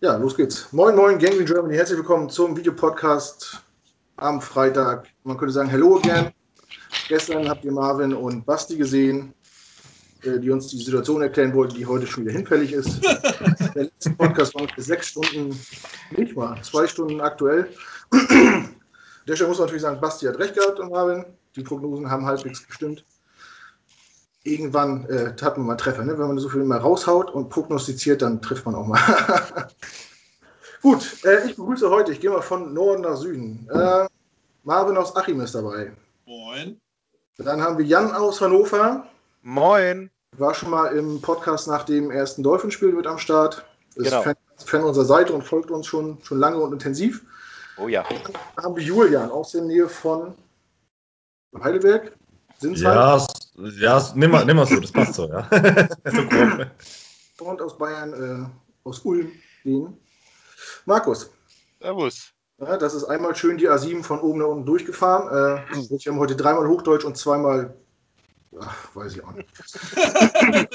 Ja, los geht's. Moin, moin, Gangrene Germany. Herzlich willkommen zum Videopodcast am Freitag. Man könnte sagen, hello again. Gestern habt ihr Marvin und Basti gesehen, äh, die uns die Situation erklären wollten, die heute schon wieder hinfällig ist. Der letzte Podcast war für sechs Stunden, nicht mal, zwei Stunden aktuell. Der Stelle muss man natürlich sagen, Basti hat recht gehabt und Marvin. Die Prognosen haben halbwegs gestimmt irgendwann äh, hat man mal Treffer. Ne? Wenn man so viel mal raushaut und prognostiziert, dann trifft man auch mal. Gut, äh, ich begrüße heute, ich gehe mal von Norden nach Süden. Äh, Marvin aus Achim ist dabei. Moin. Dann haben wir Jan aus Hannover. Moin. War schon mal im Podcast nach dem ersten Dolphinspiel mit am Start. Ist genau. Fan, Fan unserer Seite und folgt uns schon, schon lange und intensiv. Oh ja. Dann haben wir Julian aus der Nähe von Heidelberg. Sinsheim. Ja, ja nimm, mal, nimm mal so, das passt so, ja. so. Und aus Bayern, äh, aus Ulm, den Markus. Servus. Ja, das ist einmal schön die A7 von oben nach unten durchgefahren. Äh, ich habe heute dreimal Hochdeutsch und zweimal, ach, weiß ich auch nicht.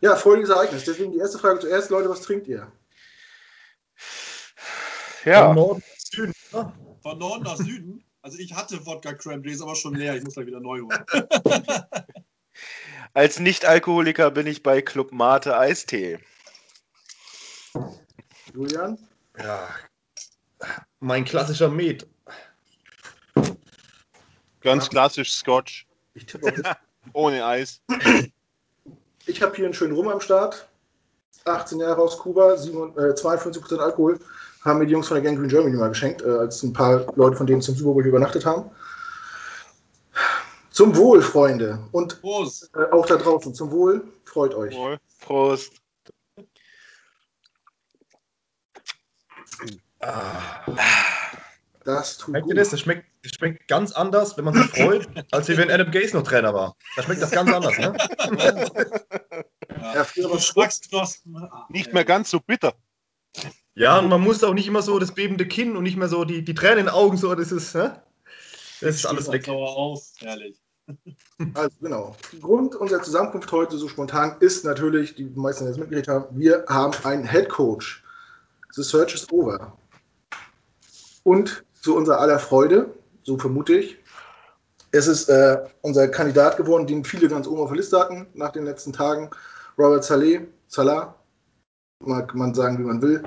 ja, folgendes Ereignis. Deswegen die erste Frage zuerst, Leute, was trinkt ihr? Ja. Von Norden nach Süden. Von Norden nach Süden? Also ich hatte Wodka Cranberry, ist aber schon leer. Ich muss da wieder neu holen. Als Nicht-Alkoholiker bin ich bei Club Mate Eistee. Julian? Ja. Mein klassischer Met. Ganz ja. klassisch Scotch. Ich tippe Ohne Eis. Ich habe hier einen schönen Rum am Start. 18 Jahre aus Kuba, 52% äh, Alkohol haben mir die Jungs von der Gang Green Germany mal geschenkt, äh, als ein paar Leute von denen zum Super Bowl übernachtet haben. Zum Wohl, Freunde. Und äh, auch da draußen, zum Wohl. Freut euch. Prost. Ah. Das tut Schmeckt gut. Das? Das, schmeckt, das schmeckt ganz anders, wenn man sich freut, als wenn Adam Gaze noch Trainer war. Da schmeckt das ganz anders, ne? Ja, Geschmacksknospen. Nicht mehr ganz so bitter. Ja, und man muss auch nicht immer so das bebende Kinn und nicht mehr so die, die Tränen in den Augen, so, das ist, hä? das ist alles weg. auf, herrlich. Also genau. Grund unserer Zusammenkunft heute so spontan ist natürlich, die meisten jetzt mitgekriegt haben, wir haben einen Head Coach. The Search is over. Und zu unserer aller Freude, so vermute ich, es ist äh, unser Kandidat geworden, den viele ganz oben auf der Liste hatten nach den letzten Tagen. Robert Saleh, Salah, mag man sagen, wie man will.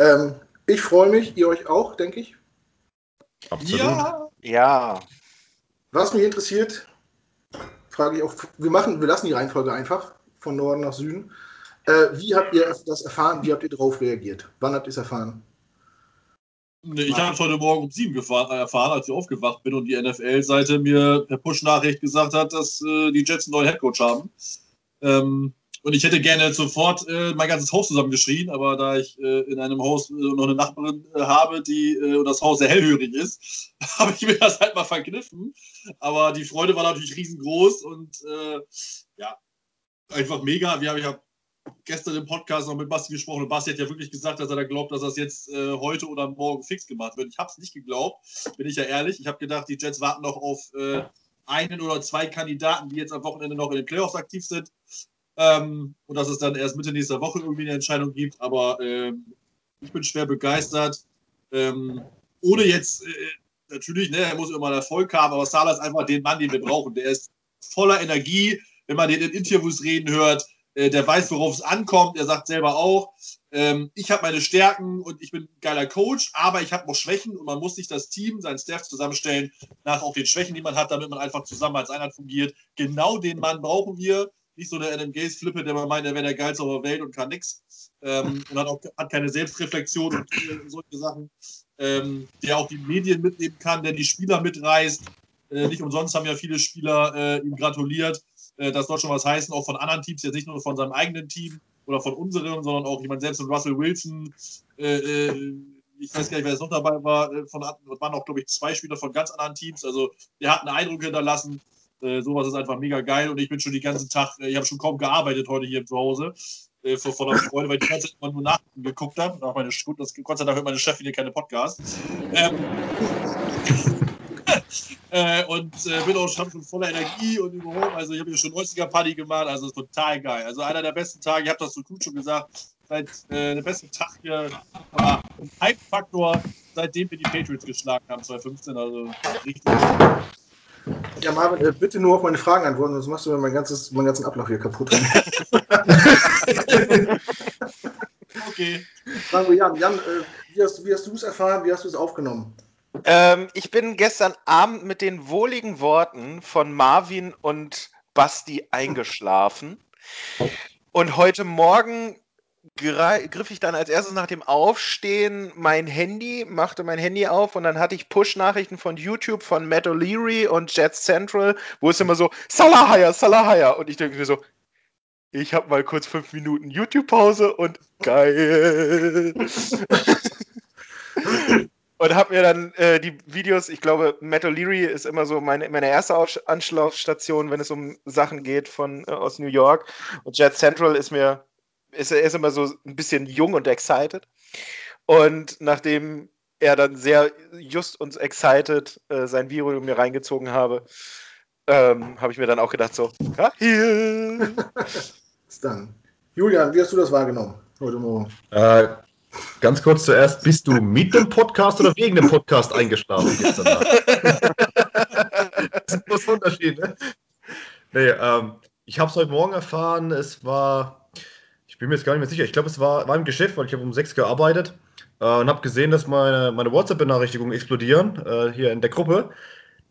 Ähm, ich freue mich, ihr euch auch, denke ich. Absolut. Ja. ja. Was mich interessiert, frage ich auch, wir machen, wir lassen die Reihenfolge einfach von Norden nach Süden. Äh, wie habt ihr das erfahren? Wie habt ihr darauf reagiert? Wann habt ihr es erfahren? Ich habe es heute Morgen um sieben gefahren, erfahren, als ich aufgewacht bin und die NFL-Seite mir per Push-Nachricht gesagt hat, dass äh, die Jets einen neuen Headcoach haben. Ähm, und ich hätte gerne sofort äh, mein ganzes Haus zusammengeschrien, aber da ich äh, in einem Haus äh, noch eine Nachbarin äh, habe, die äh, das Haus sehr hellhörig ist, habe ich mir das halt mal verkniffen. Aber die Freude war natürlich riesengroß und äh, ja, einfach mega. Wir haben ja gestern im Podcast noch mit Basti gesprochen und Basti hat ja wirklich gesagt, dass er da glaubt, dass das jetzt äh, heute oder morgen fix gemacht wird. Ich habe es nicht geglaubt, bin ich ja ehrlich. Ich habe gedacht, die Jets warten noch auf äh, einen oder zwei Kandidaten, die jetzt am Wochenende noch in den Playoffs aktiv sind. Ähm, und dass es dann erst Mitte nächster Woche irgendwie eine Entscheidung gibt. Aber ähm, ich bin schwer begeistert. Ähm, ohne jetzt, äh, natürlich, ne, er muss immer einen Erfolg haben, aber Salah ist einfach den Mann, den wir brauchen. Der ist voller Energie, wenn man den in Interviews reden hört. Äh, der weiß, worauf es ankommt. Er sagt selber auch, ähm, ich habe meine Stärken und ich bin ein geiler Coach, aber ich habe noch Schwächen und man muss sich das Team, sein Staff zusammenstellen nach auch den Schwächen, die man hat, damit man einfach zusammen als Einheit fungiert. Genau den Mann brauchen wir nicht so der Adam Gaze Flippe, der mal meint, er wäre der geilste auf der Welt und kann nichts. Ähm, und hat auch hat keine Selbstreflexion und solche Sachen. Ähm, der auch die Medien mitnehmen kann, der die Spieler mitreißt. Äh, nicht umsonst haben ja viele Spieler äh, ihm gratuliert. Äh, das soll schon was heißen, auch von anderen Teams, jetzt nicht nur von seinem eigenen Team oder von unserem, sondern auch jemand selbst und Russell Wilson. Äh, äh, ich weiß gar nicht, wer jetzt noch dabei war. Äh, von, waren auch, glaube ich, zwei Spieler von ganz anderen Teams. Also, der hat einen Eindruck hinterlassen. Äh, sowas ist einfach mega geil und ich bin schon den ganzen Tag, äh, ich habe schon kaum gearbeitet heute hier zu Hause äh, vor voller Freude, weil ich die immer nur nachgeguckt habe. Nach meine, gut, das, Gott sei Dank hört meine Chefin hier keine Podcasts. Ähm, Äh, und äh, bin auch schon voller Energie und überholt. Also ich habe hier schon 90er Party gemacht, also ist total geil. Also einer der besten Tage, ich habe das so gut schon gesagt, seit äh, der beste Tag hier war Hype-Faktor, seitdem wir die Patriots geschlagen haben, 2015. Also richtig. Ja, Marvin, äh, bitte nur auf meine Fragen antworten, sonst machst du mir mein ganzes, meinen ganzen Ablauf hier kaputt. okay. Fragen wir Jan. Jan, äh, wie hast, wie hast du es erfahren? Wie hast du es aufgenommen? Ähm, ich bin gestern Abend mit den wohligen Worten von Marvin und Basti eingeschlafen. Und heute Morgen griff ich dann als erstes nach dem Aufstehen mein Handy, machte mein Handy auf und dann hatte ich Push-Nachrichten von YouTube von Matt O'Leary und Jet Central, wo es immer so, Salahaya, Salahaya. Und ich denke mir so, ich habe mal kurz fünf Minuten YouTube-Pause und geil. und habe mir dann äh, die Videos, ich glaube, Matt O'Leary ist immer so meine, meine erste Anschlaufstation, wenn es um Sachen geht von äh, aus New York. Und Jet Central ist mir, ist, er ist immer so ein bisschen jung und excited. Und nachdem er dann sehr just und excited äh, sein Video mir reingezogen habe, ähm, habe ich mir dann auch gedacht so, geil. dann. Julian, wie hast du das wahrgenommen heute Morgen? Äh, Ganz kurz zuerst, bist du mit dem Podcast oder wegen dem Podcast eingeschlafen gestern das ist ein großer Unterschied. Ne? Nee, ähm, ich habe es heute Morgen erfahren, es war, bin mir jetzt gar nicht mehr sicher, ich glaube, es war, war im Geschäft, weil ich habe um sechs gearbeitet äh, und habe gesehen, dass meine, meine WhatsApp-Benachrichtigungen explodieren, äh, hier in der Gruppe.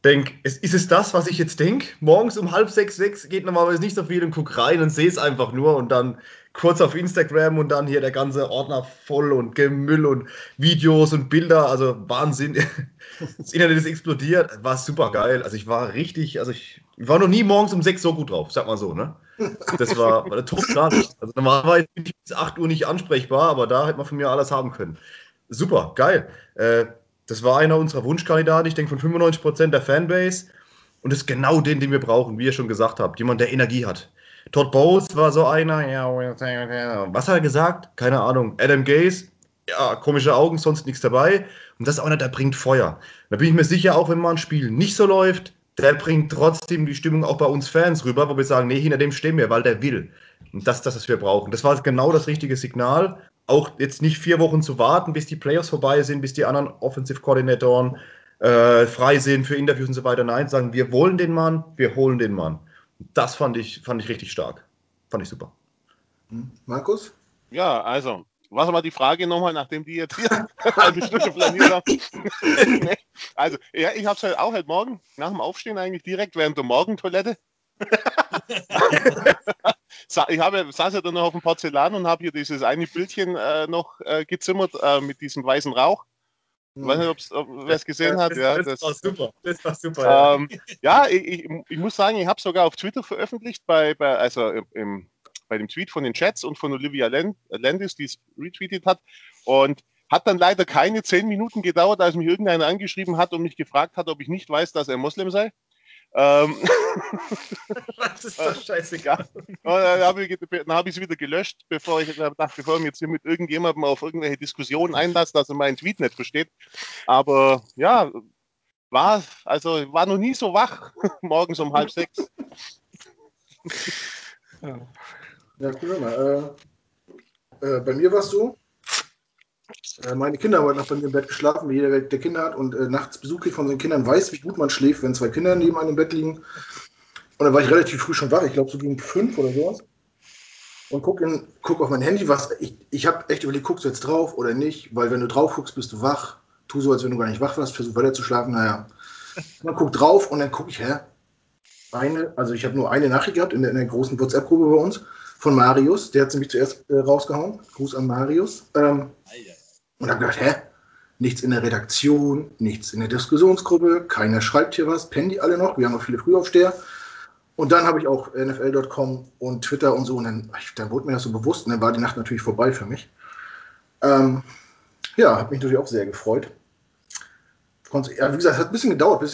Denk, ist, ist es das, was ich jetzt denke? Morgens um halb sechs, sechs geht normalerweise nicht so viel und guck rein und sehe es einfach nur und dann kurz auf Instagram und dann hier der ganze Ordner voll und Gemüll und Videos und Bilder. Also Wahnsinn. Das Internet ist explodiert. War super geil. Also ich war richtig, also ich, ich war noch nie morgens um sechs so gut drauf, sag mal so, ne? Das war, war top krass. Also normalerweise bin ich bis 8 Uhr nicht ansprechbar, aber da hätte man von mir alles haben können. Super, geil. Äh, das war einer unserer Wunschkandidaten, ich denke von 95% der Fanbase. Und das ist genau den, den wir brauchen, wie ihr schon gesagt habt. Jemand, der Energie hat. Todd Bowles war so einer, ja, was hat er gesagt? Keine Ahnung. Adam Gaze, ja, komische Augen, sonst nichts dabei. Und das ist auch einer, der bringt Feuer. Da bin ich mir sicher, auch wenn mal ein Spiel nicht so läuft, der bringt trotzdem die Stimmung auch bei uns Fans rüber, wo wir sagen, nee, hinter dem stehen wir, weil der will. Und das ist das, was wir brauchen. Das war genau das richtige Signal. Auch jetzt nicht vier Wochen zu warten, bis die Playoffs vorbei sind, bis die anderen Offensive-Koordinatoren äh, frei sind für Interviews und so weiter. Nein, sagen, wir wollen den Mann, wir holen den Mann. Das fand ich, fand ich richtig stark. Fand ich super. Hm. Markus? Ja, also, was war die Frage nochmal, nachdem die jetzt hier eine Stunde planiert haben? nee. Also, ja, ich habe es halt auch heute Morgen, nach dem Aufstehen eigentlich direkt während der Morgentoilette. ich habe, saß ja dann noch auf dem Porzellan und habe hier dieses eine Bildchen äh, noch äh, gezimmert äh, mit diesem weißen Rauch. Ich weiß nicht, ob wer es gesehen hat. Ja, das, das, war super. Das war super. Ähm, ja, ich, ich, ich, muss sagen, ich habe sogar auf Twitter veröffentlicht, bei, bei, also im, bei dem Tweet von den Chats und von Olivia Landis, die es retweetet hat. Und hat dann leider keine zehn Minuten gedauert, als mich irgendeiner angeschrieben hat und mich gefragt hat, ob ich nicht weiß, dass er Moslem sei. Ähm, das ist doch scheißegal. dann habe ich es wieder gelöscht, bevor ich dachte, bevor ich mich jetzt hier mit irgendjemandem auf irgendwelche Diskussionen einlasse, dass er meinen Tweet nicht versteht. Aber ja, war, also war noch nie so wach, morgens um halb sechs. ja, cool, mal. Äh, äh, bei mir war es so, äh, meine Kinder haben heute noch bei mir im Bett geschlafen, wie jeder, der Kinder hat. Und äh, nachts Besuch ich von den Kindern, weiß, wie gut man schläft, wenn zwei Kinder neben einem im Bett liegen. Und dann war ich relativ früh schon wach, ich glaube so gegen fünf oder sowas. Und guck, in, guck auf mein Handy, was ich, ich habe echt überlegt, guckst du jetzt drauf oder nicht? Weil wenn du drauf guckst, bist du wach. Tu so, als wenn du gar nicht wach warst, versuch weiter zu schlafen. Naja. Man guckt drauf und dann gucke ich, hä? Eine, also ich habe nur eine Nachricht gehabt in der, in der großen WhatsApp-Gruppe bei uns von Marius. Der hat mich zuerst äh, rausgehauen. Gruß an Marius. Ähm, und habe gedacht, hä? Nichts in der Redaktion, nichts in der Diskussionsgruppe, keiner schreibt hier was, pennen die alle noch, wir haben noch viele Frühaufsteher. Und dann habe ich auch NFL.com und Twitter und so, und dann, dann wurde mir das so bewusst, und dann war die Nacht natürlich vorbei für mich. Ähm, ja, hat mich natürlich auch sehr gefreut. Ja, wie gesagt, es hat ein bisschen gedauert, bis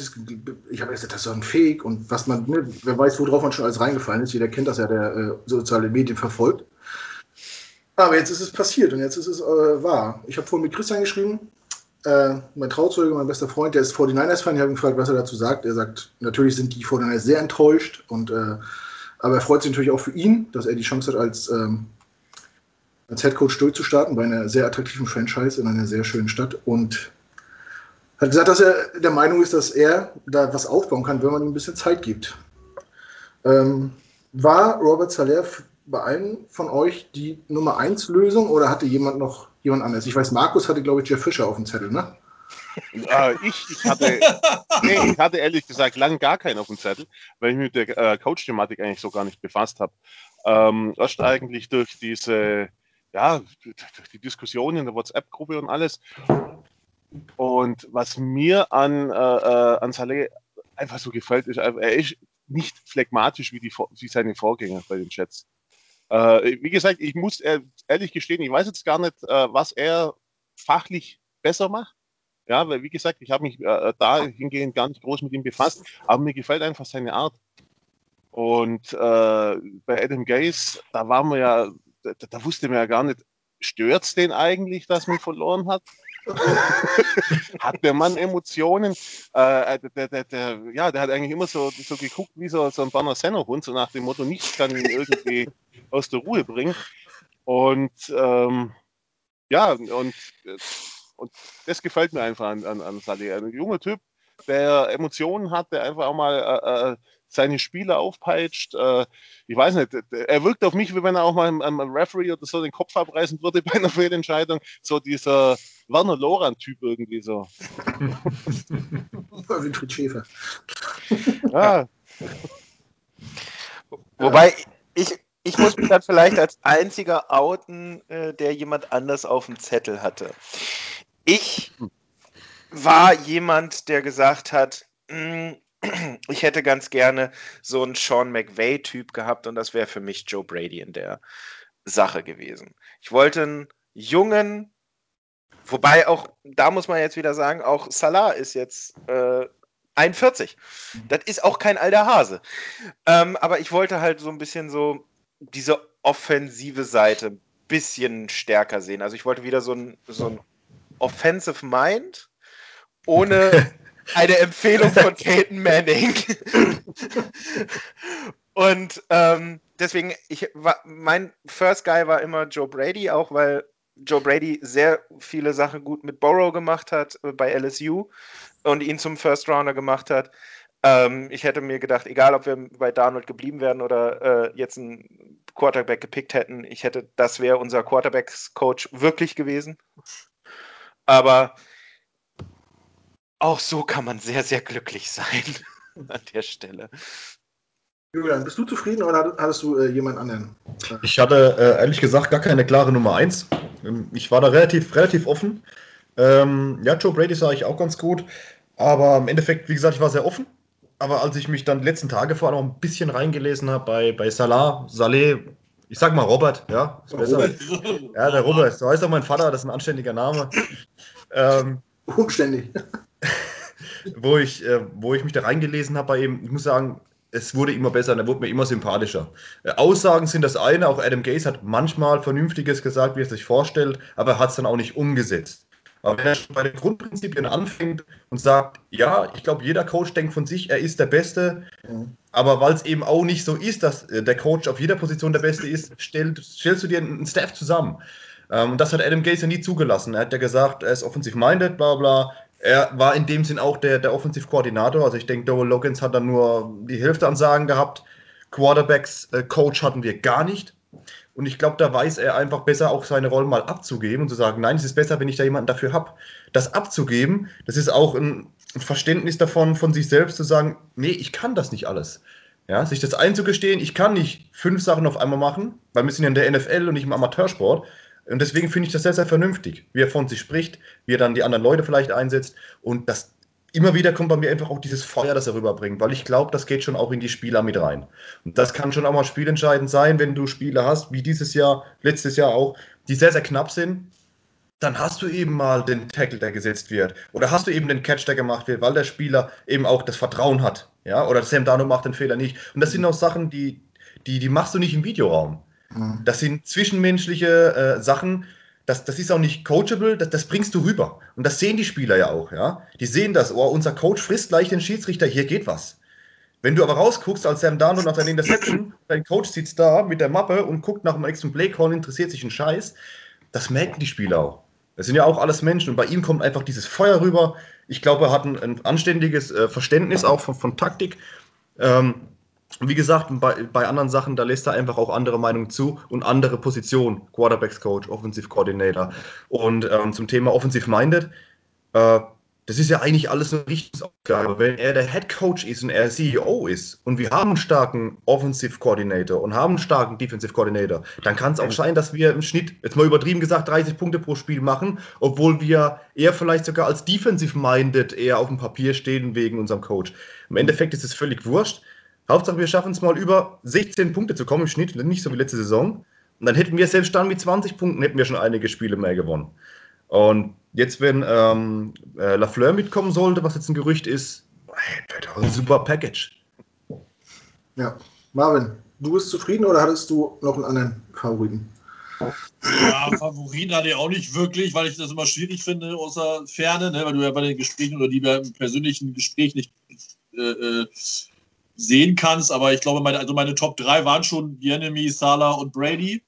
ich habe gesagt, das ist doch ein Fake und was man, ne, wer weiß, worauf man schon alles reingefallen ist. Jeder kennt das ja, der äh, soziale Medien verfolgt. Aber jetzt ist es passiert und jetzt ist es äh, wahr. Ich habe vorhin mit Christian geschrieben. äh, mein Trauzeuge, mein bester Freund, der ist 49ers-Fan. Ich habe ihn gefragt, was er dazu sagt. Er sagt, natürlich sind die 49ers sehr enttäuscht. Und, äh, aber er freut sich natürlich auch für ihn, dass er die Chance hat, als, ähm, als Headcoach durchzustarten bei einer sehr attraktiven Franchise in einer sehr schönen Stadt. Und hat gesagt, dass er der Meinung ist, dass er da was aufbauen kann, wenn man ihm ein bisschen Zeit gibt. Ähm, war Robert Saleh bei einem von euch die Nummer 1 Lösung oder hatte jemand noch jemand anderes? Ich weiß, Markus hatte, glaube ich, Jeff Fischer auf dem Zettel, ne? Äh, ich, ich, hatte, nee, ich hatte ehrlich gesagt lang gar keinen auf dem Zettel, weil ich mich mit der äh, Coach-Thematik eigentlich so gar nicht befasst habe. Ähm, erst eigentlich durch diese, ja, die Diskussion in der WhatsApp-Gruppe und alles. Und was mir an, äh, äh an Saleh einfach so gefällt, ist, er ist nicht phlegmatisch wie, die, wie seine Vorgänger bei den Chats. Äh, wie gesagt, ich muss ehrlich gestehen, ich weiß jetzt gar nicht, äh, was er fachlich besser macht. Ja, weil wie gesagt, ich habe mich äh, dahingehend gar nicht groß mit ihm befasst, aber mir gefällt einfach seine Art. Und äh, bei Adam Gaze, da war man ja, da, da wusste man ja gar nicht, stört es den eigentlich, dass man verloren hat? hat der Mann Emotionen? Äh, der, der, der, ja, der hat eigentlich immer so, so geguckt wie so, so ein Banner Senner-Hund, so nach dem Motto, nichts kann ihn irgendwie aus der Ruhe bringen. Und ähm, ja, und, und das gefällt mir einfach an, an, an Saleh. Ein junger Typ, der Emotionen hat, der einfach auch mal äh, äh seine Spieler aufpeitscht. Äh, ich weiß nicht, er wirkt auf mich, wie wenn er auch mal einem, Referee oder so den Kopf abreißen würde bei einer Fehlentscheidung. So dieser Werner Loran-Typ irgendwie so. Winfried Schäfer. Ja. Wobei ich, ich muss mich dann vielleicht als einziger outen, äh, der jemand anders auf dem Zettel hatte. Ich war jemand, der gesagt hat, mm, ich hätte ganz gerne so einen Sean McVay-Typ gehabt und das wäre für mich Joe Brady in der Sache gewesen. Ich wollte einen jungen, wobei auch, da muss man jetzt wieder sagen, auch Salah ist jetzt äh, 41. Das ist auch kein alter Hase. Ähm, aber ich wollte halt so ein bisschen so diese offensive Seite ein bisschen stärker sehen. Also ich wollte wieder so ein, so ein Offensive Mind ohne eine Empfehlung von Peyton Manning. Und ähm, deswegen, ich war, mein First Guy war immer Joe Brady, auch weil Joe Brady sehr viele Sachen gut mit Borrow gemacht hat äh, bei LSU und ihn zum First Rounder gemacht hat. Ähm, ich hätte mir gedacht, egal ob wir bei Darnold geblieben wären oder äh, jetzt einen Quarterback gepickt hätten, ich hätte, das wäre unser Quarterbacks-Coach wirklich gewesen. Aber auch so kann man sehr, sehr glücklich sein an der Stelle. Julian, bist du zufrieden oder hattest du äh, jemand anderen? Ich hatte äh, ehrlich gesagt gar keine klare Nummer 1. Ähm, ich war da relativ, relativ offen. Ähm, ja, Joe Brady sah ich auch ganz gut. Aber im Endeffekt, wie gesagt, ich war sehr offen aber als ich mich dann die letzten Tage vor allem ein bisschen reingelesen habe bei, bei Salah, Saleh, ich sag mal Robert, ja, ist besser. Robert. Ja, der Robert, so heißt auch mein Vater, das ist ein anständiger Name. Ähm, Umständig. wo, ich, äh, wo ich mich da reingelesen habe bei ihm, ich muss sagen, es wurde immer besser und er wurde mir immer sympathischer. Äh, Aussagen sind das eine, auch Adam Gaze hat manchmal Vernünftiges gesagt, wie er sich vorstellt, aber er hat es dann auch nicht umgesetzt. Aber wenn er schon bei den Grundprinzipien anfängt und sagt, ja, ich glaube, jeder Coach denkt von sich, er ist der Beste, mhm. aber weil es eben auch nicht so ist, dass äh, der Coach auf jeder Position der Beste ist, stell, stellst du dir einen Staff zusammen. Ähm, und das hat Adam Gaze ja nie zugelassen. Er hat ja gesagt, er ist offensiv-minded, bla bla. Er war in dem Sinn auch der, der Offensivkoordinator. Also ich denke, Dowell Logans hat dann nur die Hälfte an Sagen gehabt. Quarterbacks-Coach äh, hatten wir gar nicht. Und ich glaube, da weiß er einfach besser, auch seine Rollen mal abzugeben und zu sagen, nein, es ist besser, wenn ich da jemanden dafür habe. Das abzugeben, das ist auch ein, ein Verständnis davon, von sich selbst zu sagen, nee, ich kann das nicht alles. Ja, sich das einzugestehen, ich kann nicht fünf Sachen auf einmal machen, weil wir sind ja in der NFL und nicht im Amateursport. Und deswegen finde ich das sehr, sehr vernünftig, wie er von sich spricht, wie er dann die anderen Leute vielleicht einsetzt. Und das immer wieder kommt bei mir einfach auch dieses Feuer, das er rüberbringt, weil ich glaube, das geht schon auch in die Spieler mit rein. Und das kann schon auch mal spielentscheidend sein, wenn du Spiele hast, wie dieses Jahr, letztes Jahr auch, die sehr, sehr knapp sind. Dann hast du eben mal den Tackle, der gesetzt wird. Oder hast du eben den Catch, der gemacht wird, weil der Spieler eben auch das Vertrauen hat. Ja, oder Sam Dano macht den Fehler nicht. Und das sind auch Sachen, die, die, die machst du nicht im Videoraum. Mhm. Das sind zwischenmenschliche äh, Sachen, das, das ist auch nicht coachable, das, das bringst du rüber. Und das sehen die Spieler ja auch, ja. Die sehen das, oh, unser Coach frisst gleich den Schiedsrichter, hier geht was. Wenn du aber rausguckst als Sam Darnold nach deiner Interception, dein Coach sitzt da mit der Mappe und guckt nach dem nächsten Playcall, interessiert sich ein Scheiß, das merken die Spieler auch. Das sind ja auch alles Menschen und bei ihm kommt einfach dieses Feuer rüber. Ich glaube, er hat ein, ein anständiges äh, Verständnis auch von, von Taktik. Ähm, wie gesagt, bei, bei anderen Sachen, da lässt er einfach auch andere Meinungen zu und andere Positionen. Quarterbacks Coach, Offensive Coordinator. Und ähm, zum Thema Offensive Minded, äh, das ist ja eigentlich alles eine Richtungsaufgabe. Wenn er der Head Coach ist und er CEO ist und wir haben einen starken Offensive Coordinator und haben einen starken Defensive Coordinator, dann kann es auch sein, dass wir im Schnitt, jetzt mal übertrieben gesagt, 30 Punkte pro Spiel machen, obwohl wir eher vielleicht sogar als Defensive Minded eher auf dem Papier stehen wegen unserem Coach. Im Endeffekt ist es völlig wurscht. Hauptsache, wir schaffen es mal über 16 Punkte zu kommen im Schnitt, nicht so wie letzte Saison. Und dann hätten wir selbst dann mit 20 Punkten hätten wir schon einige Spiele mehr gewonnen. Und jetzt, wenn ähm, äh, Lafleur mitkommen sollte, was jetzt ein Gerücht ist, wird ein super Package. Ja, Marvin, du bist zufrieden oder hattest du noch einen anderen Favoriten? Ja, Favoriten hatte ich auch nicht wirklich, weil ich das immer schwierig finde, außer Ferne, ne, weil du ja bei den Gesprächen oder die wir im persönlichen Gespräch nicht äh, äh sehen kannst. Aber ich glaube, meine, also meine Top 3 waren schon die Enemy, Salah und Brady.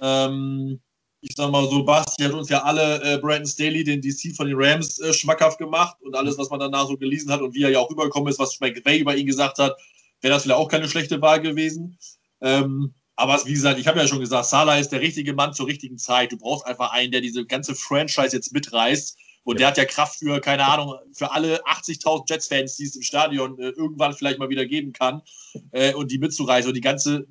Ähm, ich sag mal so, Basti hat uns ja alle äh, Brandon Staley, den DC von den Rams, äh, schmackhaft gemacht und alles, was man danach so gelesen hat und wie er ja auch rübergekommen ist, was McVay über ihn gesagt hat, wäre das vielleicht auch keine schlechte Wahl gewesen. Ähm, aber wie gesagt, ich habe ja schon gesagt, Salah ist der richtige Mann zur richtigen Zeit. Du brauchst einfach einen, der diese ganze Franchise jetzt mitreißt. Und ja. der hat ja Kraft für, keine Ahnung, für alle 80.000 Jets-Fans, die es im Stadion äh, irgendwann vielleicht mal wieder geben kann, äh, und die mitzureißen. Und die ganze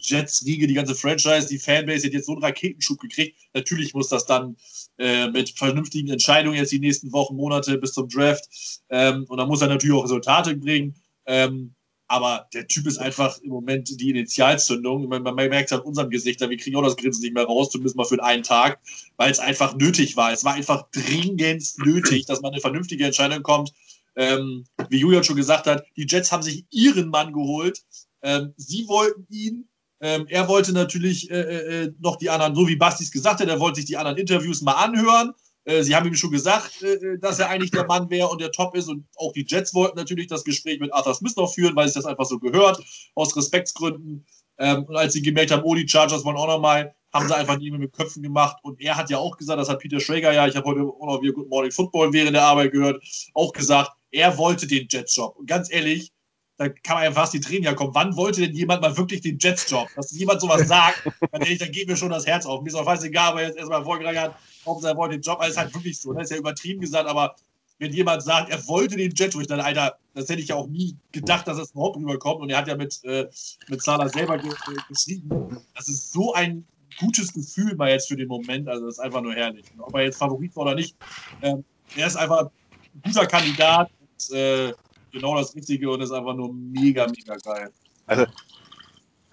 Jets-Riege, die ganze Franchise, die Fanbase hat jetzt so einen Raketenschub gekriegt. Natürlich muss das dann äh, mit vernünftigen Entscheidungen jetzt die nächsten Wochen, Monate bis zum Draft. Ähm, und dann muss er natürlich auch Resultate bringen. Ähm, aber der Typ ist einfach im Moment die Initialzündung. Man, man merkt es an unserem Gesicht, wir kriegen auch das Grinsen nicht mehr raus, zumindest mal für einen Tag, weil es einfach nötig war. Es war einfach dringend nötig, dass man eine vernünftige Entscheidung kommt. Ähm, wie Julian schon gesagt hat, die Jets haben sich ihren Mann geholt. Ähm, sie wollten ihn. Ähm, er wollte natürlich äh, äh, äh noch die anderen, so wie Bastis gesagt hat, er wollte sich die anderen Interviews mal anhören. Äh, sie haben ihm schon gesagt, äh, äh, dass er eigentlich der Mann wäre und der Top ist. Und auch die Jets wollten natürlich das Gespräch mit Arthur Smith noch führen, weil es das einfach so gehört, aus Respektsgründen. Ähm, und als sie gemerkt haben, oh, die Chargers wollen auch noch mal, haben sie einfach mehr mit Köpfen gemacht. Und er hat ja auch gesagt, das hat Peter Schrager ja, ich habe heute auch noch wieder Good Morning Football während der Arbeit gehört, auch gesagt, er wollte den Jets-Job. Und ganz ehrlich, da kann man ja fast die Tränen ja kommen. Wann wollte denn jemand mal wirklich den Jets-Job? Dass jemand sowas sagt, dann, dann geht mir schon das Herz auf. Mir ist auch scheißegal, aber jetzt erstmal vorgegangen hat, Hauptsache er wollte den Job. alles halt wirklich so. Das ne? ist ja übertrieben gesagt, aber wenn jemand sagt, er wollte den Jet durch, dann, Alter, das hätte ich ja auch nie gedacht, dass das überhaupt rüberkommt. Und er hat ja mit, äh, mit Salah selber ge äh, geschrieben. Das ist so ein gutes Gefühl mal jetzt für den Moment. Also, das ist einfach nur herrlich. Ob er jetzt Favorit war oder nicht, äh, er ist einfach ein guter Kandidat. Und, äh, genau das Richtige und ist einfach nur mega, mega geil. Also,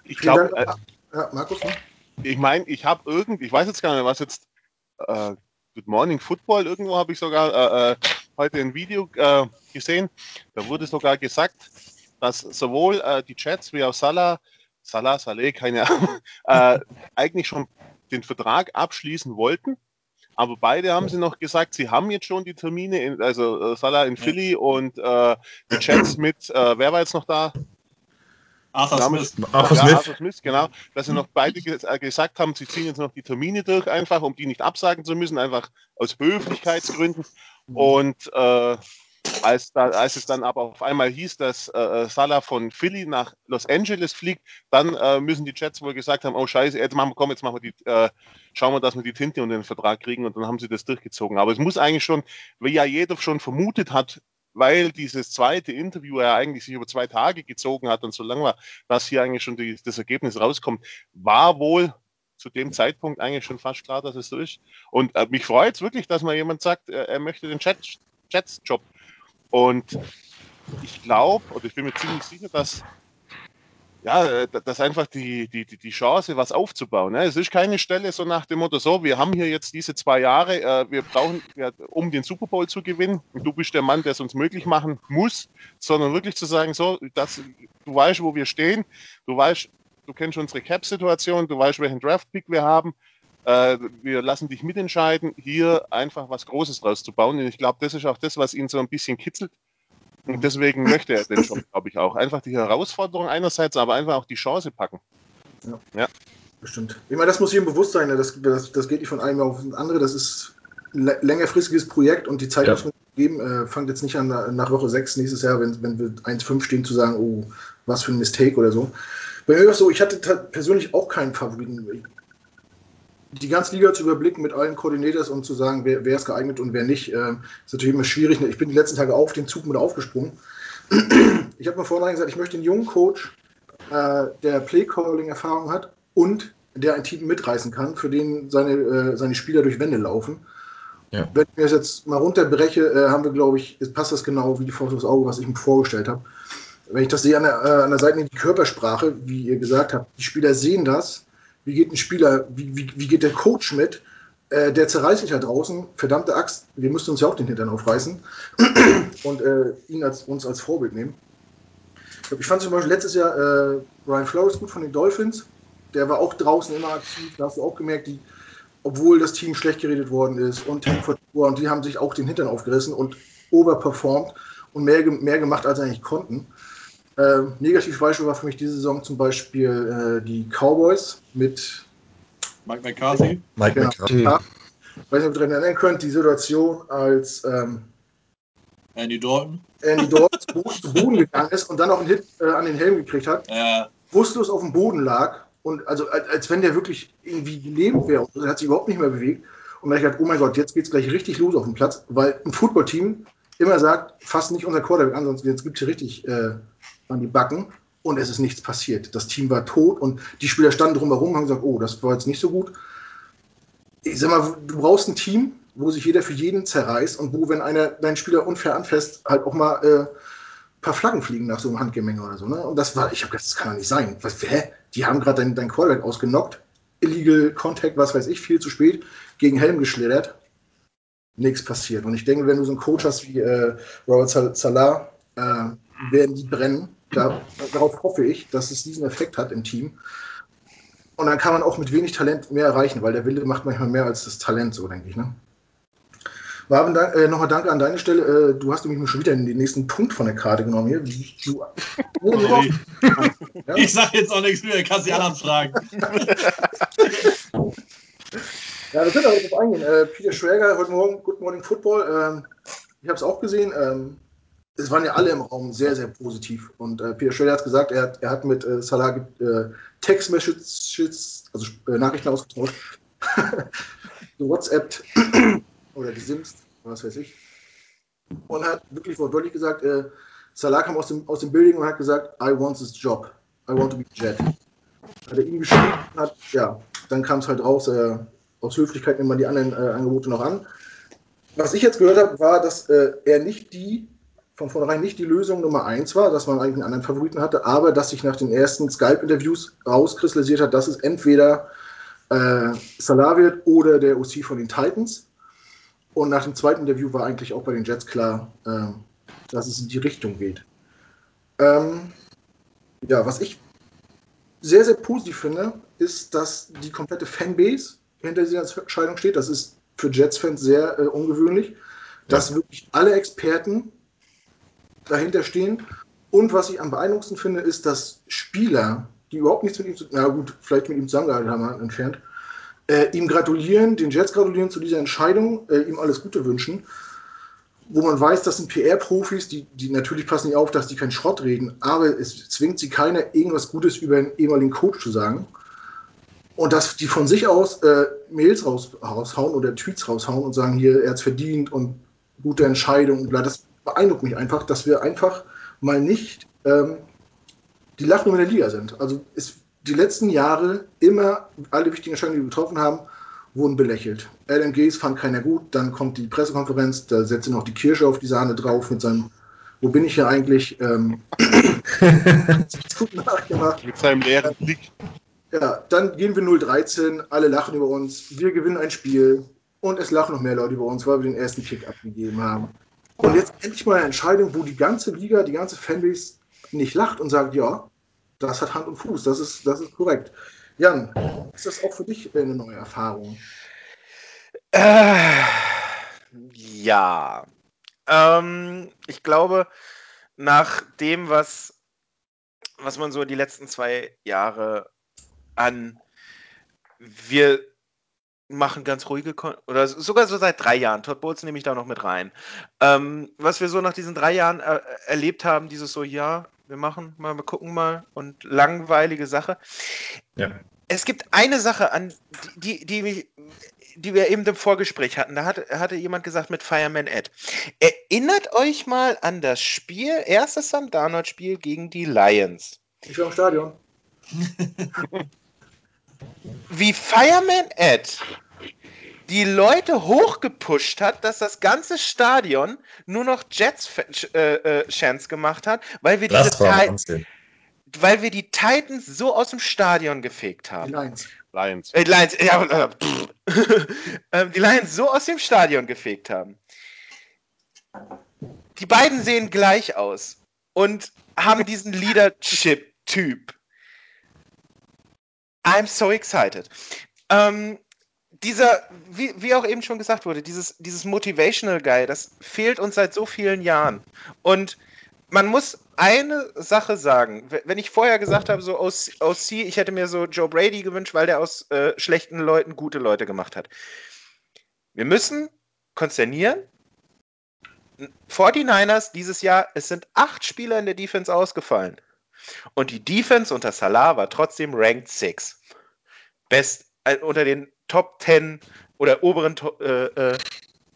ich glaube, äh, ja, Markus, ne? ich meine, ich habe irgendwie, ich weiß jetzt gar nicht, was jetzt äh, Good Morning Football, irgendwo habe ich sogar äh, äh, heute ein Video äh, gesehen, da wurde sogar gesagt, dass sowohl äh, die Jets wie auch Salah, Salah, Saleh, keine Ahnung, äh, eigentlich schon den Vertrag abschließen wollten. Aber beide haben sie noch gesagt, sie haben jetzt schon die Termine, in, also Salah in Philly und die Chats mit, wer war jetzt noch da? Arthur Smith. Arthur, Smith. Ja, Arthur Smith, genau. Dass sie noch beide äh, gesagt haben, sie ziehen jetzt noch die Termine durch, einfach um die nicht absagen zu müssen, einfach aus Höflichkeitsgründen. Mhm. Und äh, als, da, als es dann aber auf einmal hieß, dass äh, äh, Salah von Philly nach Los Angeles fliegt, dann äh, müssen die Jets wohl gesagt haben, oh scheiße, jetzt machen wir, komm, jetzt machen wir die, äh, schauen wir, dass wir die Tinte und den Vertrag kriegen und dann haben sie das durchgezogen. Aber es muss eigentlich schon, wie ja jeder schon vermutet hat, weil dieses zweite Interview ja eigentlich sich über zwei Tage gezogen hat und so lang war, dass hier eigentlich schon die, das Ergebnis rauskommt, war wohl zu dem Zeitpunkt eigentlich schon fast klar, dass es so ist. Und äh, mich freut es wirklich, dass mal jemand sagt, er, er möchte den Jets-Job. Und ich glaube, oder ich bin mir ziemlich sicher, dass ja, dass einfach die, die, die Chance, was aufzubauen. Ne? Es ist keine Stelle so nach dem Motto, so, wir haben hier jetzt diese zwei Jahre, äh, wir brauchen, ja, um den Super Bowl zu gewinnen, und du bist der Mann, der es uns möglich machen muss, sondern wirklich zu sagen, so, dass, du weißt, wo wir stehen, du weißt, du kennst unsere Cap-Situation, du weißt, welchen Draft-Pick wir haben, äh, wir lassen dich mitentscheiden, hier einfach was Großes draus zu bauen. Und ich glaube, das ist auch das, was ihn so ein bisschen kitzelt. Und deswegen möchte er den Job, glaube ich, auch. Einfach die Herausforderung einerseits, aber einfach auch die Chance packen. Ja. ja. Bestimmt. Ich meine, das muss jedem bewusst sein. Ne? Das, das, das geht nicht von einem auf das andere. Das ist ein längerfristiges Projekt und die Zeit ja. muss man geben. Äh, fangt jetzt nicht an, nach Woche 6 nächstes Jahr, wenn, wenn wir 1-5 stehen, zu sagen, oh, was für ein Mistake oder so. Bei mir war es so, ich hatte persönlich auch keinen Favoriten die ganze Liga zu überblicken mit allen Koordinators und zu sagen, wer, wer ist geeignet und wer nicht, äh, ist natürlich immer schwierig. Ich bin die letzten Tage auf den Zug mit aufgesprungen. ich habe mir vorhin gesagt, ich möchte einen jungen Coach, äh, der Play-Calling-Erfahrung hat und der ein Team mitreißen kann, für den seine, äh, seine Spieler durch Wände laufen. Ja. Wenn ich mir das jetzt mal runterbreche, äh, haben wir, glaube ich, passt das genau wie die Faust aufs Auge, was ich mir vorgestellt habe. Wenn ich das sehe an der, äh, an der Seite, die Körpersprache, wie ihr gesagt habt, die Spieler sehen das, wie geht ein Spieler, wie, wie, wie geht der Coach mit? Äh, der zerreißt sich da draußen, verdammte Axt, wir müssen uns ja auch den Hintern aufreißen und äh, ihn als, uns als Vorbild nehmen. Ich fand zum Beispiel letztes Jahr äh, Ryan Flores gut von den Dolphins. Der war auch draußen immer aktiv. Da hast du auch gemerkt, die, obwohl das Team schlecht geredet worden ist und und die haben sich auch den Hintern aufgerissen und overperformed und mehr, mehr gemacht, als sie eigentlich konnten. Äh, Negativbeispiel war für mich diese Saison zum Beispiel äh, die Cowboys mit Mike McCarthy. Mike genau. McCarthy. Ja. Ich weiß nicht, ob ihr euch erinnern könnt, die Situation, als ähm, Andy Dalton. Andy Dalton zu Boden gegangen ist und dann auch einen Hit äh, an den Helm gekriegt hat, ja. wusstlos auf dem Boden lag und also als, als wenn der wirklich irgendwie gelebt wäre. Er hat sich überhaupt nicht mehr bewegt. Und dann habe ich gedacht, oh mein Gott, jetzt geht es gleich richtig los auf dem Platz, weil ein Footballteam immer sagt, fass nicht unser Quarterback an, sonst gibt es hier richtig äh, an die Backen und es ist nichts passiert. Das Team war tot und die Spieler standen drumherum und haben gesagt, oh, das war jetzt nicht so gut. Ich sag mal, du brauchst ein Team, wo sich jeder für jeden zerreißt und wo, wenn einer deinen Spieler unfair anfasst, halt auch mal äh, ein paar Flaggen fliegen nach so einem Handgemenge oder so. Ne? Und das war, ich habe das kann doch nicht sein. Was, hä? Die haben gerade dein, dein Quarterback ausgenockt, illegal Contact, was weiß ich, viel zu spät, gegen Helm geschlittert. Nichts passiert. Und ich denke, wenn du so einen Coach hast wie äh, Robert Salah, äh, werden die brennen. Da, darauf hoffe ich, dass es diesen Effekt hat im Team. Und dann kann man auch mit wenig Talent mehr erreichen, weil der Wille macht manchmal mehr als das Talent, so denke ich. Ne? Marvin, äh, nochmal danke an deine Stelle. Äh, du hast nämlich schon wieder den nächsten Punkt von der Karte genommen hier. Du, oh, ja? Ich sage jetzt auch nichts mehr, kannst die anderen fragen. ja, wir können aber drauf eingehen. Äh, Peter Schwäger, heute Morgen Good Morning Football. Ähm, ich habe es auch gesehen. Ähm, es waren ja alle im Raum sehr, sehr positiv. Und äh, Peter Schwelle hat gesagt, er, er hat mit äh, Salah äh, Text-Messages, also äh, Nachrichten ausgetauscht, WhatsApp oder gesimst, was weiß ich. Und hat wirklich wortwörtlich gesagt, äh, Salah kam aus dem, aus dem Building und hat gesagt, I want this job. I want to be Jet. Hat er ihm geschrieben, hat, ja, dann kam es halt raus, äh, aus Höflichkeit nimmt man die anderen äh, Angebote noch an. Was ich jetzt gehört habe, war, dass er nicht die von vornherein nicht die Lösung Nummer eins war, dass man eigentlich einen anderen Favoriten hatte, aber dass sich nach den ersten Skype-Interviews rauskristallisiert hat, dass es entweder äh, Salah wird oder der OC von den Titans. Und nach dem zweiten Interview war eigentlich auch bei den Jets klar, äh, dass es in die Richtung geht. Ähm, ja, was ich sehr, sehr positiv finde, ist, dass die komplette Fanbase hinter dieser Entscheidung steht. Das ist für Jets-Fans sehr äh, ungewöhnlich, dass ja. wirklich alle Experten dahinter stehen. Und was ich am beeindruckendsten finde, ist, dass Spieler, die überhaupt nichts mit ihm zu na gut, vielleicht mit ihm zusammengehalten haben, entfernt, äh, ihm gratulieren, den Jets gratulieren zu dieser Entscheidung, äh, ihm alles Gute wünschen. Wo man weiß, das sind PR-Profis, die, die natürlich passen nicht auf, dass die keinen Schrott reden, aber es zwingt sie keiner, irgendwas Gutes über einen ehemaligen Coach zu sagen. Und dass die von sich aus äh, Mails raus, raushauen oder Tweets raushauen und sagen, hier, er hat es verdient und gute Entscheidung und bla, das beeindruckt mich einfach, dass wir einfach mal nicht ähm, die Lachnummer der Liga sind. Also ist die letzten Jahre immer alle wichtigen Entscheidungen, die wir getroffen haben, wurden belächelt. Gaze fand keiner gut, dann kommt die Pressekonferenz, da setzt er noch die Kirsche auf die Sahne drauf mit seinem Wo bin ich hier eigentlich? Ähm, mit seinem leeren Blick. Ja, dann gehen wir 0-13, alle lachen über uns, wir gewinnen ein Spiel und es lachen noch mehr Leute über uns, weil wir den ersten Kick abgegeben haben. Und jetzt endlich mal eine Entscheidung, wo die ganze Liga, die ganze Fanbase nicht lacht und sagt, ja, das hat Hand und Fuß, das ist, das ist korrekt. Jan, ist das auch für dich eine neue Erfahrung? Äh, ja. Ähm, ich glaube, nach dem, was, was man so die letzten zwei Jahre an wir machen ganz ruhige Kon oder sogar so seit drei Jahren. Todd Bowles nehme ich da noch mit rein. Ähm, was wir so nach diesen drei Jahren äh, erlebt haben, dieses so, ja, wir machen mal, wir gucken mal und langweilige Sache. Ja. Es gibt eine Sache, an die, die, die, die wir eben im Vorgespräch hatten. Da hatte, hatte jemand gesagt mit Fireman Ed. Erinnert euch mal an das Spiel, erstes Sam Darnold-Spiel gegen die Lions. Ich war im Stadion. Wie Fireman Ed die Leute hochgepusht hat, dass das ganze Stadion nur noch Jets-Chance äh, äh, gemacht hat, weil wir diese Titan, weil wir die Titans so aus dem Stadion gefegt haben. Die Lions. Lions. Äh, Lions, ja, äh, ähm, die Lions so aus dem Stadion gefegt haben. Die beiden sehen gleich aus und haben diesen Leadership-Typ. I'm so excited. Ähm, dieser, wie, wie auch eben schon gesagt wurde, dieses, dieses Motivational Guy, das fehlt uns seit so vielen Jahren. Und man muss eine Sache sagen. Wenn ich vorher gesagt habe, so aus, aus C, ich hätte mir so Joe Brady gewünscht, weil der aus äh, schlechten Leuten gute Leute gemacht hat. Wir müssen konsternieren. 49ers dieses Jahr, es sind acht Spieler in der Defense ausgefallen. Und die Defense unter Salah war trotzdem ranked 6. Best äh, unter den Top 10 oder oberen äh, äh,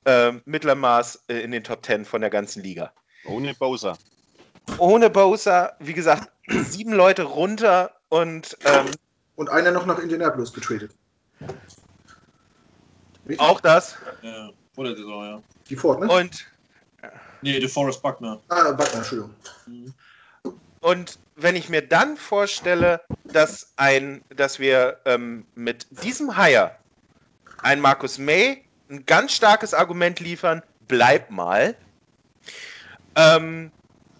äh, Mittlermaß äh, in den Top 10 von der ganzen Liga. Ohne Bowser. Ohne Bowser, wie gesagt, sieben Leute runter und. Ähm, und einer noch nach Indianapolis getradet. Richtig? Auch das? Ja, vor der Saison, ja. Die Ford, ne? Und. Nee, DeForest Buckner. Ah, Buckner, Entschuldigung. Mhm. Und wenn ich mir dann vorstelle, dass, ein, dass wir ähm, mit diesem Hire ein Markus May ein ganz starkes Argument liefern, bleib mal, ähm,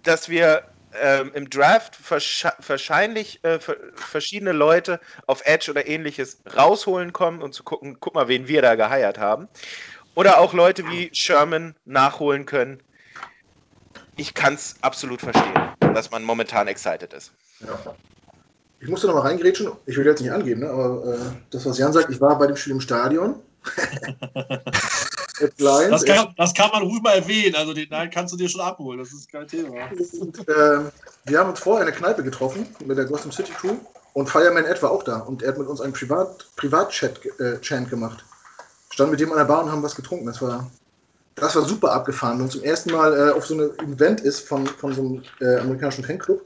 dass wir ähm, im Draft wahrscheinlich äh, verschiedene Leute auf Edge oder ähnliches rausholen kommen und zu gucken, guck mal, wen wir da geheiert haben. Oder auch Leute wie Sherman nachholen können. Ich kann es absolut verstehen dass man momentan excited ist. Ja. Ich musste noch mal reingrätschen. Ich will jetzt nicht angeben, ne? aber äh, das, was Jan sagt, ich war bei dem Spiel im Stadion. das, kann, das, kann, man ruhig mal erwähnen. Also den nein, kannst du dir schon abholen. Das ist kein Thema. Und, äh, wir haben uns vorher in der Kneipe getroffen mit der Gotham City Crew und Fireman Ed war auch da und er hat mit uns einen Privat, Privat-Chat äh, Chant gemacht. Stand mit dem an der Bar und haben was getrunken. Das war das war super abgefahren. Und zum ersten Mal äh, auf so einem Event ist von, von so einem äh, amerikanischen Fanclub.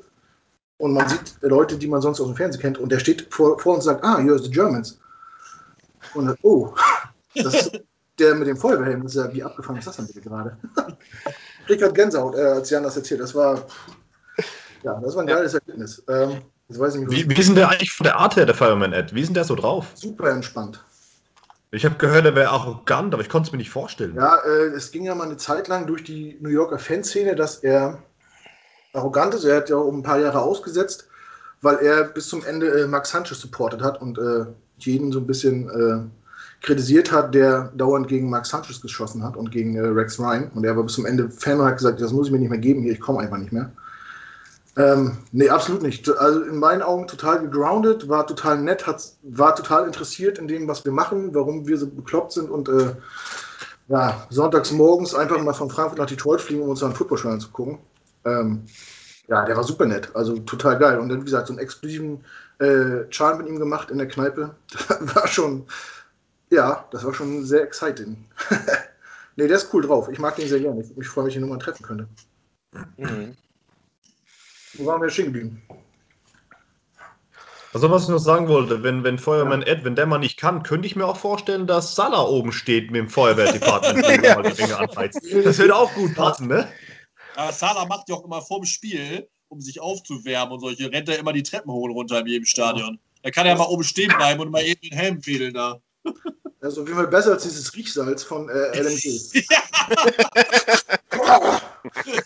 Und man sieht Leute, die man sonst aus dem Fernsehen kennt. Und der steht vor, vor uns und sagt, ah, you're the Germans. Und dann, oh, das ist der mit dem Feuerwehrhelm. Ist ja, wie abgefahren ist das denn bitte gerade? Richard Gänsehaut, äh, als Jan das erzählt. Das war, ja, das war ein geiles Erlebnis. Ähm, nicht, wie, wie ist denn der eigentlich von der Art her, der Fireman Ed? Wie ist denn der so drauf? Super entspannt. Ich habe gehört, er wäre arrogant, aber ich konnte es mir nicht vorstellen. Ja, äh, es ging ja mal eine Zeit lang durch die New Yorker Fanszene, dass er arrogant ist. Er hat ja auch ein paar Jahre ausgesetzt, weil er bis zum Ende äh, Max Sanchez supportet hat und äh, jeden so ein bisschen äh, kritisiert hat, der dauernd gegen Max Sanchez geschossen hat und gegen äh, Rex Ryan. Und er war bis zum Ende Fan und hat gesagt, das muss ich mir nicht mehr geben hier, ich komme einfach nicht mehr. Ähm, nee, absolut nicht. Also in meinen Augen total gegroundet, war total nett, hat, war total interessiert in dem, was wir machen, warum wir so bekloppt sind und äh, ja, sonntags morgens einfach mal von Frankfurt nach Detroit fliegen, um uns einen Footballspiel anzugucken. Ähm, ja, der war super nett, also total geil. Und dann, wie gesagt, so einen exklusiven äh, Charme mit ihm gemacht in der Kneipe. Das war schon, ja, das war schon sehr exciting. nee, der ist cool drauf. Ich mag den sehr gerne. Ich, ich freue mich, ihn nochmal treffen könnte. Mhm. Wo waren wir stehen geblieben? Also, was ich noch sagen wollte, wenn, wenn Feuermann ja. Ed, wenn der mal nicht kann, könnte ich mir auch vorstellen, dass Salah oben steht mit dem Feuerwehrdepartement und ja. mal die Dinge anheizt. Das würde auch gut passen, ne? Ja, Salah macht ja auch immer vorm Spiel, um sich aufzuwärmen und solche, rennt er immer die Treppen hoch und runter in jedem Stadion. Da kann er mal oben stehen bleiben und mal eben den Helm fädeln da. Das ist auf jeden Fall besser als dieses Riechsalz von äh, LMG. ja. okay,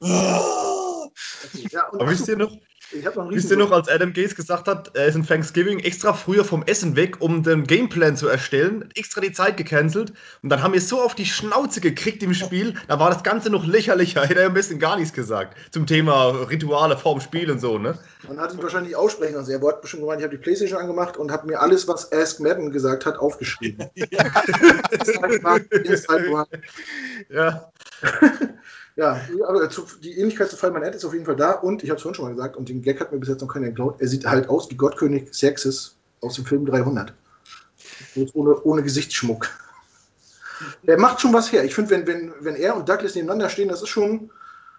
ja, Aber wisst ihr noch, Ich noch Wisst ihr noch, als Adam Gaze gesagt hat, er ist in Thanksgiving extra früher vom Essen weg, um den Gameplan zu erstellen, extra die Zeit gecancelt und dann haben wir so auf die Schnauze gekriegt im Spiel, da war das Ganze noch lächerlicher, hätte er ein bisschen gar nichts gesagt zum Thema Rituale vorm Spiel und so, ne? Man hat ihn wahrscheinlich aussprechen lassen. Er hat bestimmt gemeint, ich habe die Playstation angemacht und habe mir alles, was Ask Madden gesagt hat, aufgeschrieben. ja. Ja, aber die Ähnlichkeit zu Fall Man ist auf jeden Fall da und ich habe es vorhin schon mal gesagt und den Gag hat mir bis jetzt noch keiner geklaut. Er sieht halt aus wie Gottkönig Xerxes aus dem Film 300. Ohne, ohne Gesichtsschmuck. Er macht schon was her. Ich finde, wenn, wenn, wenn er und Douglas nebeneinander stehen, das ist schon.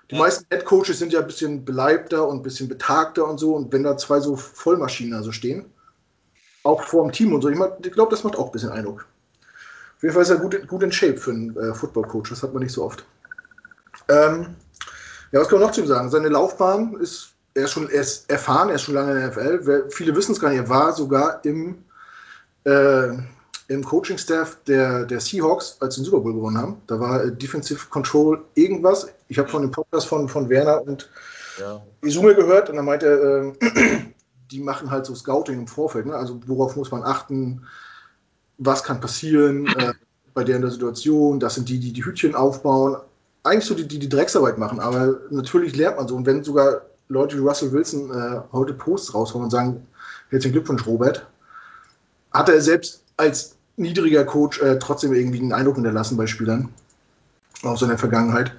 Die ja. meisten Head Coaches sind ja ein bisschen beleibter und ein bisschen betagter und so. Und wenn da zwei so Vollmaschinen also stehen, auch vor dem Team und so, ich, ich glaube, das macht auch ein bisschen Eindruck. Auf jeden Fall ist er gut, gut in Shape für einen äh, Football-Coach. Das hat man nicht so oft. Ähm, ja, was kann man noch zu ihm sagen? Seine Laufbahn ist, er ist schon er ist erfahren, er ist schon lange in der NFL. Viele wissen es gar nicht, er war sogar im, äh, im Coaching-Staff der, der Seahawks, als sie den Super Bowl gewonnen haben. Da war äh, Defensive Control irgendwas. Ich habe von dem Podcast von, von Werner und ja. Isume gehört und dann meinte er, äh, die machen halt so Scouting im Vorfeld. Ne? Also worauf muss man achten? Was kann passieren äh, bei der in der Situation? Das sind die, die die Hütchen aufbauen eigentlich so die, die, die Drecksarbeit machen, aber natürlich lernt man so. Und wenn sogar Leute wie Russell Wilson äh, heute Posts raushauen und sagen, herzlichen Glückwunsch, Robert, hat er selbst als niedriger Coach äh, trotzdem irgendwie einen Eindruck hinterlassen bei Spielern aus seiner Vergangenheit.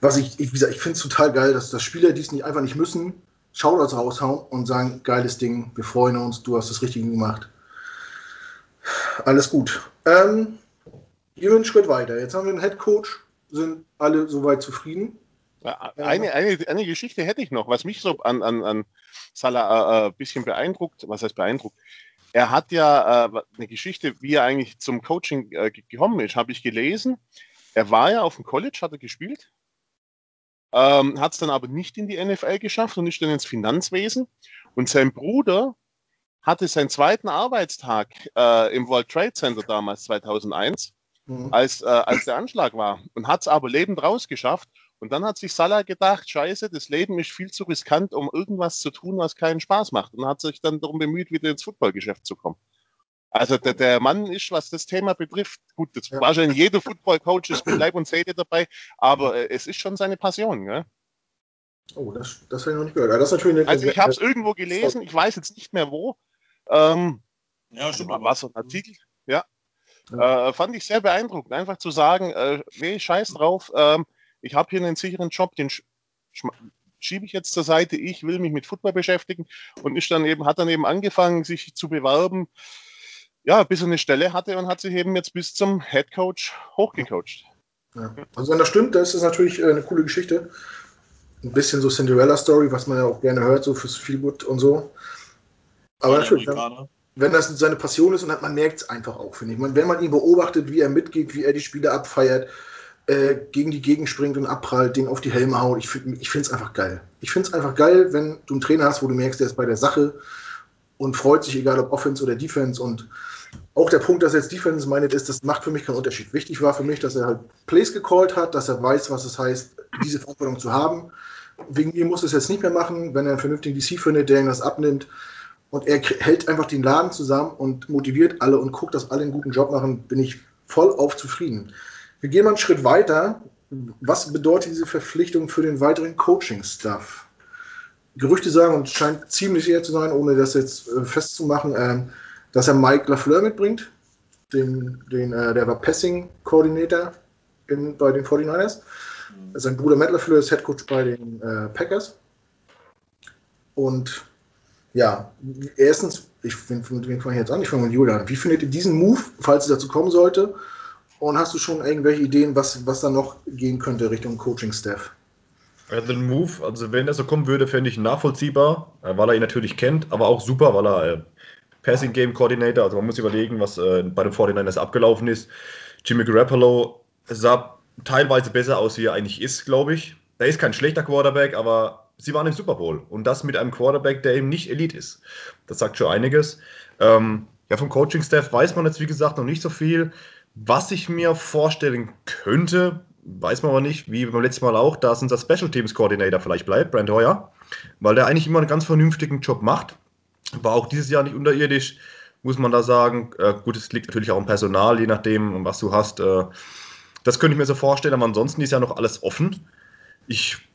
Was ich, ich wie gesagt, ich finde es total geil, dass, dass Spieler, die es nicht einfach nicht müssen, Shoutouts raushauen und sagen, geiles Ding, wir freuen uns, du hast das Richtige gemacht. Alles gut. Ähm, gehen wir einen Schritt weiter. Jetzt haben wir einen Head Coach, sind alle soweit zufrieden. Eine, eine, eine Geschichte hätte ich noch, was mich so an, an, an Salah ein äh, äh, bisschen beeindruckt. Was heißt beeindruckt? Er hat ja äh, eine Geschichte, wie er eigentlich zum Coaching äh, gekommen ist, habe ich gelesen. Er war ja auf dem College, hat er gespielt, ähm, hat es dann aber nicht in die NFL geschafft und ist dann ins Finanzwesen. Und sein Bruder hatte seinen zweiten Arbeitstag äh, im World Trade Center damals 2001 mhm. als, äh, als der Anschlag war und hat es aber lebend rausgeschafft. Und dann hat sich Salah gedacht, scheiße, das Leben ist viel zu riskant, um irgendwas zu tun, was keinen Spaß macht. Und hat sich dann darum bemüht, wieder ins Footballgeschäft zu kommen. Also der, der Mann ist, was das Thema betrifft, gut, das ja. wahrscheinlich jeder Football-Coach ist mit Leib und Seele dabei, aber äh, es ist schon seine Passion. Gell? Oh, das, das habe ich noch nicht gehört. Das natürlich eine, also ich habe es irgendwo gelesen, ich weiß jetzt nicht mehr wo. Ähm, ja, stimmt. War so ein Artikel? Ja. Äh, fand ich sehr beeindruckend, einfach zu sagen, äh, nee, scheiß drauf, ähm, ich habe hier einen sicheren Job, den sch schiebe ich jetzt zur Seite, ich will mich mit Football beschäftigen und ist dann eben, hat dann eben angefangen, sich zu bewerben, ja, bis er eine Stelle hatte und hat sich eben jetzt bis zum Head Coach hochgecoacht. Ja. Also wenn das stimmt, das ist natürlich äh, eine coole Geschichte. Ein bisschen so Cinderella-Story, was man ja auch gerne hört, so fürs Feelgood und so. Aber ja, natürlich, wenn das seine Passion ist und man merkt es einfach auch, finde ich. Man, wenn man ihn beobachtet, wie er mitgeht, wie er die Spiele abfeiert, äh, gegen die Gegend springt und abprallt, den auf die Helme haut, ich, finde es einfach geil. Ich finde es einfach geil, wenn du einen Trainer hast, wo du merkst, der ist bei der Sache und freut sich, egal ob Offense oder Defense. Und auch der Punkt, dass er jetzt Defense meint, ist, das macht für mich keinen Unterschied. Wichtig war für mich, dass er halt Plays gecallt hat, dass er weiß, was es heißt, diese Verantwortung zu haben. Wegen mir muss es jetzt nicht mehr machen, wenn er einen vernünftigen DC findet, der ihm das abnimmt und er hält einfach den Laden zusammen und motiviert alle und guckt, dass alle einen guten Job machen, bin ich voll auf zufrieden. Wir gehen mal einen Schritt weiter. Was bedeutet diese Verpflichtung für den weiteren Coaching-Stuff? Gerüchte sagen, und es scheint ziemlich sicher zu sein, ohne das jetzt äh, festzumachen, äh, dass er Mike LaFleur mitbringt. Den, den, äh, der war Passing-Koordinator bei den 49ers. Mhm. Sein Bruder Matt LaFleur ist Headcoach bei den äh, Packers. Und ja, erstens, ich finde, mit wem fange ich jetzt an? Ich fange mit Julian an. Wie findet ihr diesen Move, falls es dazu kommen sollte? Und hast du schon irgendwelche Ideen, was, was da noch gehen könnte Richtung Coaching-Staff? Also den Move, also wenn er so kommen würde, fände ich nachvollziehbar, äh, weil er ihn natürlich kennt, aber auch super, weil er äh, Passing Game Coordinator, also man muss überlegen, was äh, bei den 49ers abgelaufen ist. Jimmy Garoppolo sah teilweise besser aus, wie er eigentlich ist, glaube ich. Er ist kein schlechter Quarterback, aber sie waren im Super Bowl und das mit einem Quarterback, der eben nicht Elite ist. Das sagt schon einiges. Ähm, ja, vom Coaching-Staff weiß man jetzt, wie gesagt, noch nicht so viel. Was ich mir vorstellen könnte, weiß man aber nicht, wie beim letzten Mal auch, dass unser Special Teams Coordinator vielleicht bleibt, Brent Hoyer, weil der eigentlich immer einen ganz vernünftigen Job macht. War auch dieses Jahr nicht unterirdisch, muss man da sagen. Äh, gut, es liegt natürlich auch im Personal, je nachdem, was du hast. Äh, das könnte ich mir so vorstellen, aber ansonsten ist ja noch alles offen. Ich,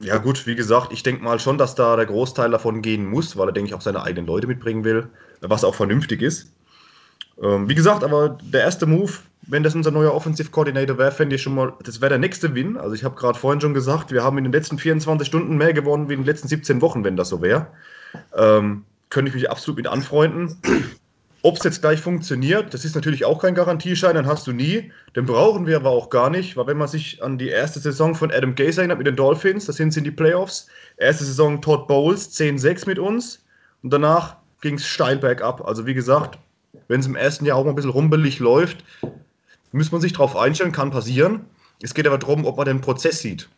ja gut, wie gesagt, ich denke mal schon, dass da der Großteil davon gehen muss, weil er, denke ich, auch seine eigenen Leute mitbringen will, was auch vernünftig ist. Ähm, wie gesagt, aber der erste Move, wenn das unser neuer Offensive Coordinator wäre, fände ich schon mal, das wäre der nächste Win. Also ich habe gerade vorhin schon gesagt, wir haben in den letzten 24 Stunden mehr gewonnen wie in den letzten 17 Wochen, wenn das so wäre. Ähm, könnte ich mich absolut mit anfreunden. Ob es jetzt gleich funktioniert, das ist natürlich auch kein Garantieschein, dann hast du nie. Den brauchen wir aber auch gar nicht, weil wenn man sich an die erste Saison von Adam Gase erinnert mit den Dolphins, das sind sie in die Playoffs. Erste Saison Todd Bowles, 10-6 mit uns und danach ging es steil bergab. Also wie gesagt, wenn es im ersten Jahr auch mal ein bisschen rumpelig läuft, muss man sich darauf einstellen, kann passieren. Es geht aber darum, ob man den Prozess sieht.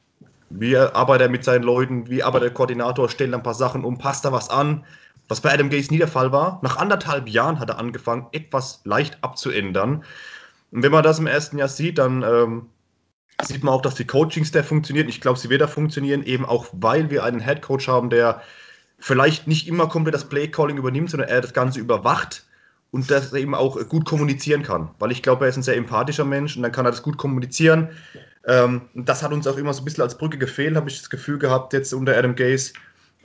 Wie arbeitet er mit seinen Leuten, wie arbeitet der Koordinator, stellt ein paar Sachen um, passt da was an, was bei Adam Gaze nie der Fall war. Nach anderthalb Jahren hat er angefangen, etwas leicht abzuändern. Und wenn man das im ersten Jahr sieht, dann ähm, sieht man auch, dass die Coaching-Staff funktioniert. Ich glaube, sie wird da funktionieren, eben auch weil wir einen Head Coach haben, der vielleicht nicht immer komplett das Play-Calling übernimmt, sondern er das Ganze überwacht und dass er eben auch gut kommunizieren kann. Weil ich glaube, er ist ein sehr empathischer Mensch und dann kann er das gut kommunizieren. Ähm, das hat uns auch immer so ein bisschen als Brücke gefehlt, habe ich das Gefühl gehabt, jetzt unter Adam Gaze.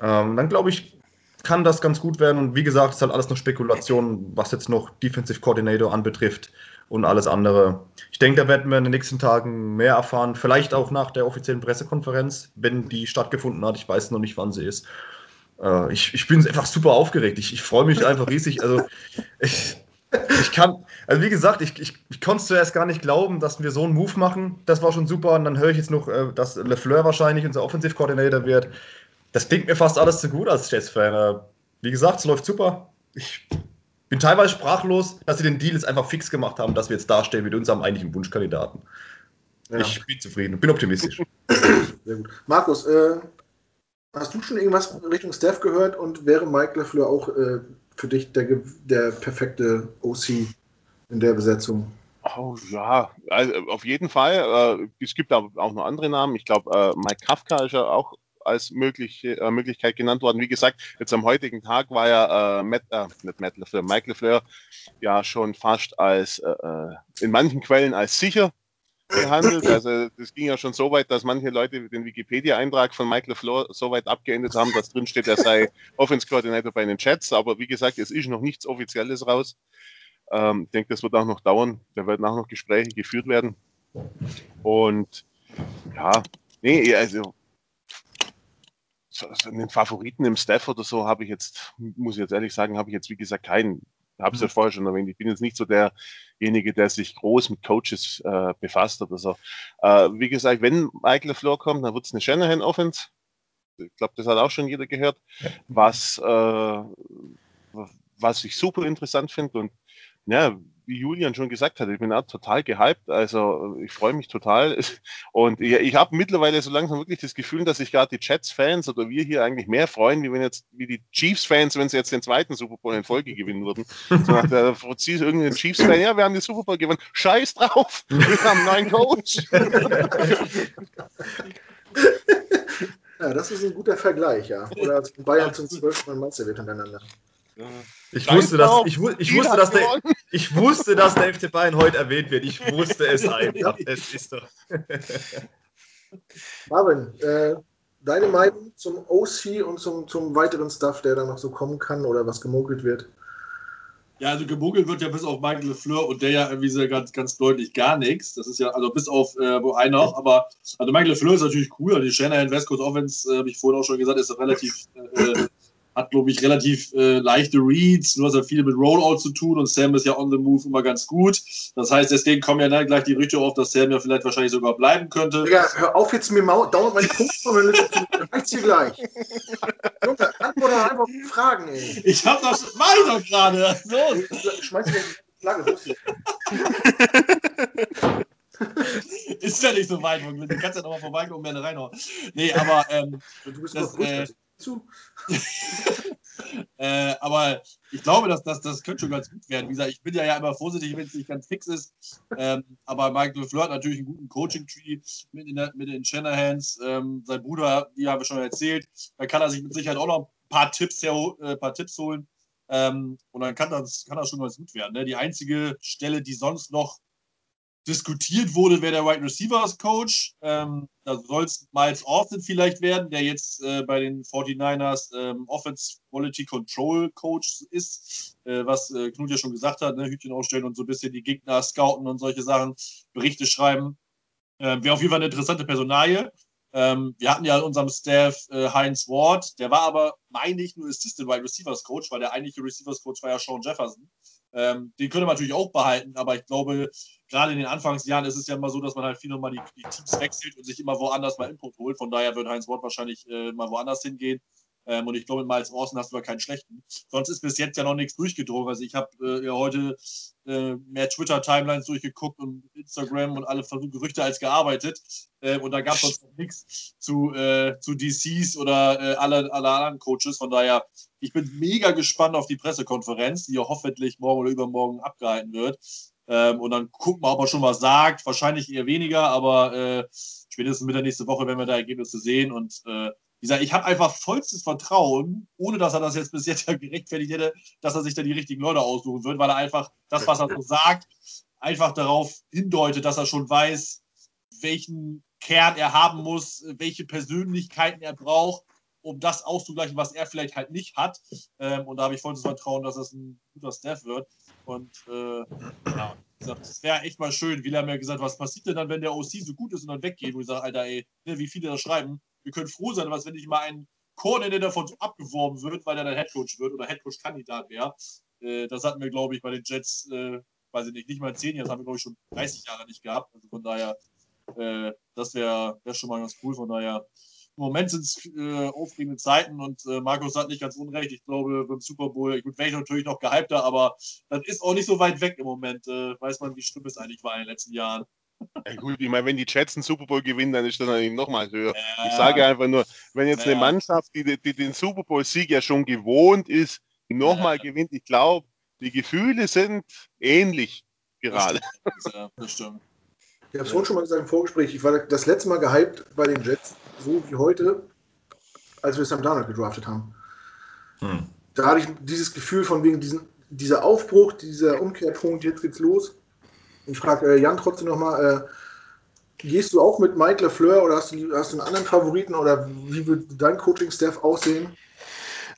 Ähm, dann glaube ich, kann das ganz gut werden. Und wie gesagt, es ist halt alles noch Spekulation, was jetzt noch Defensive Coordinator anbetrifft und alles andere. Ich denke, da werden wir in den nächsten Tagen mehr erfahren. Vielleicht auch nach der offiziellen Pressekonferenz, wenn die stattgefunden hat. Ich weiß noch nicht, wann sie ist. Äh, ich, ich bin einfach super aufgeregt. Ich, ich freue mich einfach riesig. Also ich, ich kann, also wie gesagt, ich, ich, ich konnte es zuerst gar nicht glauben, dass wir so einen Move machen. Das war schon super. Und dann höre ich jetzt noch, äh, dass LeFleur wahrscheinlich unser Offensive Coordinator wird. Das klingt mir fast alles zu gut als Jets-Fan. Wie gesagt, es läuft super. Ich bin teilweise sprachlos, dass sie den Deal jetzt einfach fix gemacht haben, dass wir jetzt dastehen mit unserem eigentlichen Wunschkandidaten. Ja. Ich bin zufrieden, bin optimistisch. Sehr gut. Markus, äh, hast du schon irgendwas Richtung Steph gehört und wäre Mike LeFleur auch äh, für dich der, der perfekte OC in der Besetzung? Oh, ja, also auf jeden Fall. Äh, es gibt aber auch noch andere Namen. Ich glaube, äh, Mike Kafka ist ja auch als mögliche äh, Möglichkeit genannt worden. Wie gesagt, jetzt am heutigen Tag war ja äh, Matt, äh, nicht Matt LeFleur, Mike LeFleur ja schon fast als äh, äh in manchen Quellen als sicher gehandelt. Also das ging ja schon so weit, dass manche Leute den Wikipedia-Eintrag von Mike LeFleur so weit abgeendet haben, dass drin steht, er sei Offense Coordinator bei den Jets. Aber wie gesagt, es ist noch nichts Offizielles raus. Ähm, ich denke, das wird auch noch dauern. Da werden auch noch Gespräche geführt werden. Und ja, nee, also so, so einen Favoriten im Staff oder so habe ich jetzt, muss ich jetzt ehrlich sagen, habe ich jetzt wie gesagt keinen. Habe es ja mhm. vorher schon erwähnt. Ich bin jetzt nicht so derjenige, der sich groß mit Coaches äh, befasst oder so. Äh, wie gesagt, wenn Michael LaFleur kommt, dann wird es eine Shanahan Offense. Ich glaube, das hat auch schon jeder gehört. Was, äh, was ich super interessant finde und ja, wie Julian schon gesagt hat, ich bin auch total gehypt. Also ich freue mich total. Und ich, ich habe mittlerweile so langsam wirklich das Gefühl, dass sich gerade die Jets-Fans oder wir hier eigentlich mehr freuen, wie wenn jetzt wie die Chiefs-Fans, wenn sie jetzt den zweiten Super Bowl in Folge gewinnen würden. So nach der Fuzis irgendein Chiefs-Fan, ja, wir haben den Super Bowl gewonnen. Scheiß drauf! Wir haben einen neuen Coach. Ja, das ist ein guter Vergleich, ja. Oder als Bayern zum 12. Mal Meister wird hintereinander. Ich wusste, dass, ich, ich, wusste, dass der, ich wusste, dass der FC Bayern heute erwähnt wird. Ich wusste es einfach. es ist doch. Marvin, äh, deine Meinung zum OC und zum, zum weiteren Stuff, der da noch so kommen kann oder was gemogelt wird? Ja, also gemogelt wird ja bis auf Michael LeFleur und der ja irgendwie sehr ganz, ganz deutlich gar nichts. Das ist ja, also bis auf äh, wo einer, aber also Michael LeFleur ist natürlich cool. Also die Shanahan West Coast Offense, äh, habe ich vorhin auch schon gesagt, ist relativ äh, hat, glaube ich, relativ äh, leichte Reads. Du hast ja viel mit Rollout zu tun und Sam ist ja on the move immer ganz gut. Das heißt, deswegen kommen ja dann gleich die Rüchte auf, dass Sam ja vielleicht wahrscheinlich sogar bleiben könnte. Ja, hör auf jetzt mir mal dauernd meine Liste. Reicht's hier gleich. Junge, antworte einfach die Fragen, ey. Ich hab doch, mach ich doch gerade. Los. Schmeiß mir die Flagge, ist ja nicht so weit, du kannst ja noch mal vorbeikommen und mir eine reinhauen. Nee, aber ähm, du bist das, äh, zu. äh, aber ich glaube, dass das, das könnte schon ganz gut werden. Wie gesagt, ich bin ja, ja immer vorsichtig, wenn es nicht ganz fix ist. Ähm, aber Michael Fleur hat natürlich einen guten Coaching-Tree mit, mit den Shanahans. Ähm, sein Bruder, wie haben wir schon erzählt, da kann er sich mit Sicherheit auch noch ein paar Tipps, her, äh, paar Tipps holen. Ähm, und dann kann das, kann das schon ganz gut werden. Ne? Die einzige Stelle, die sonst noch diskutiert wurde, wer der Wide right Receivers Coach. Ähm, da soll es Miles Austin vielleicht werden, der jetzt äh, bei den 49ers ähm, Offense Quality Control Coach ist, äh, was äh, Knut ja schon gesagt hat, ne? Hütchen aufstellen und so ein bisschen die Gegner scouten und solche Sachen, Berichte schreiben. Ähm, Wäre auf jeden Fall eine interessante Personalie. Ähm, wir hatten ja in unserem Staff äh, Heinz Ward, der war aber, meine ich, nur Assistant Wide Receivers Coach, weil der eigentliche Receivers Coach war ja Sean Jefferson. Ähm, den könnte man natürlich auch behalten, aber ich glaube, gerade in den Anfangsjahren ist es ja immer so, dass man halt viel nochmal die, die Teams wechselt und sich immer woanders mal Input holt. Von daher wird Heinz Wort wahrscheinlich äh, mal woanders hingehen. Ähm, und ich glaube, mal als Orson hast du ja keinen schlechten. Sonst ist bis jetzt ja noch nichts durchgedrungen. Also ich habe äh, ja heute äh, mehr Twitter-Timelines durchgeguckt und Instagram und alle versucht Gerüchte als gearbeitet. Äh, und da gab es sonst noch nichts zu, äh, zu DCs oder äh, alle, alle anderen Coaches. Von daher, ich bin mega gespannt auf die Pressekonferenz, die ja hoffentlich morgen oder übermorgen abgehalten wird. Ähm, und dann gucken wir, ob er schon was sagt. Wahrscheinlich eher weniger, aber äh, spätestens mit der nächsten Woche werden wir da Ergebnisse sehen. Und äh, wie gesagt, ich habe einfach vollstes Vertrauen, ohne dass er das jetzt bis jetzt ja gerechtfertigt hätte, dass er sich da die richtigen Leute aussuchen wird, weil er einfach das, was er so sagt, einfach darauf hindeutet, dass er schon weiß, welchen Kern er haben muss, welche Persönlichkeiten er braucht, um das auszugleichen, was er vielleicht halt nicht hat. Ähm, und da habe ich vollstes Vertrauen, dass das ein guter Staff wird. Und äh, ja, es wäre echt mal schön. Wie lange mir gesagt, was passiert denn dann, wenn der OC so gut ist und dann weggeht? Wo ich sage, Alter, ey, ne, wie viele da schreiben, wir können froh sein, was wenn nicht mal ein Koordinator davon so abgeworben wird, weil er dann Headcoach wird oder Headcoach-Kandidat wäre. Äh, das hatten wir, glaube ich, bei den Jets, äh, weiß ich nicht, nicht mal zehn Jahre, das haben wir, glaube ich, schon 30 Jahre nicht gehabt. Also von daher, äh, das wäre wär schon mal ganz cool. Von daher, im Moment sind es äh, aufregende Zeiten und äh, Markus hat nicht ganz unrecht. Ich glaube, beim Super Bowl, gut, wäre ich natürlich noch gehypter, aber das ist auch nicht so weit weg im Moment. Äh, weiß man, wie schlimm es eigentlich war in den letzten Jahren. Ja, gut, ich meine, wenn die Jets einen Super Bowl gewinnen, dann ist das natürlich nochmal höher. Ja. Ich sage einfach nur, wenn jetzt ja. eine Mannschaft, die, die den Super Bowl-Sieg ja schon gewohnt ist, nochmal ja. gewinnt, ich glaube, die Gefühle sind ähnlich gerade. Das stimmt. Das stimmt. Ich habe es vorhin schon mal gesagt im Vorgespräch, ich war das letzte Mal gehypt bei den Jets, so wie heute, als wir Sam Darnold gedraftet haben. Hm. Da hatte ich dieses Gefühl von wegen diesen, dieser Aufbruch, dieser Umkehrpunkt, jetzt geht's los. Ich frage äh, Jan trotzdem nochmal, äh, gehst du auch mit Mike LeFleur oder hast du, hast du einen anderen Favoriten oder wie wird dein Coaching-Staff aussehen?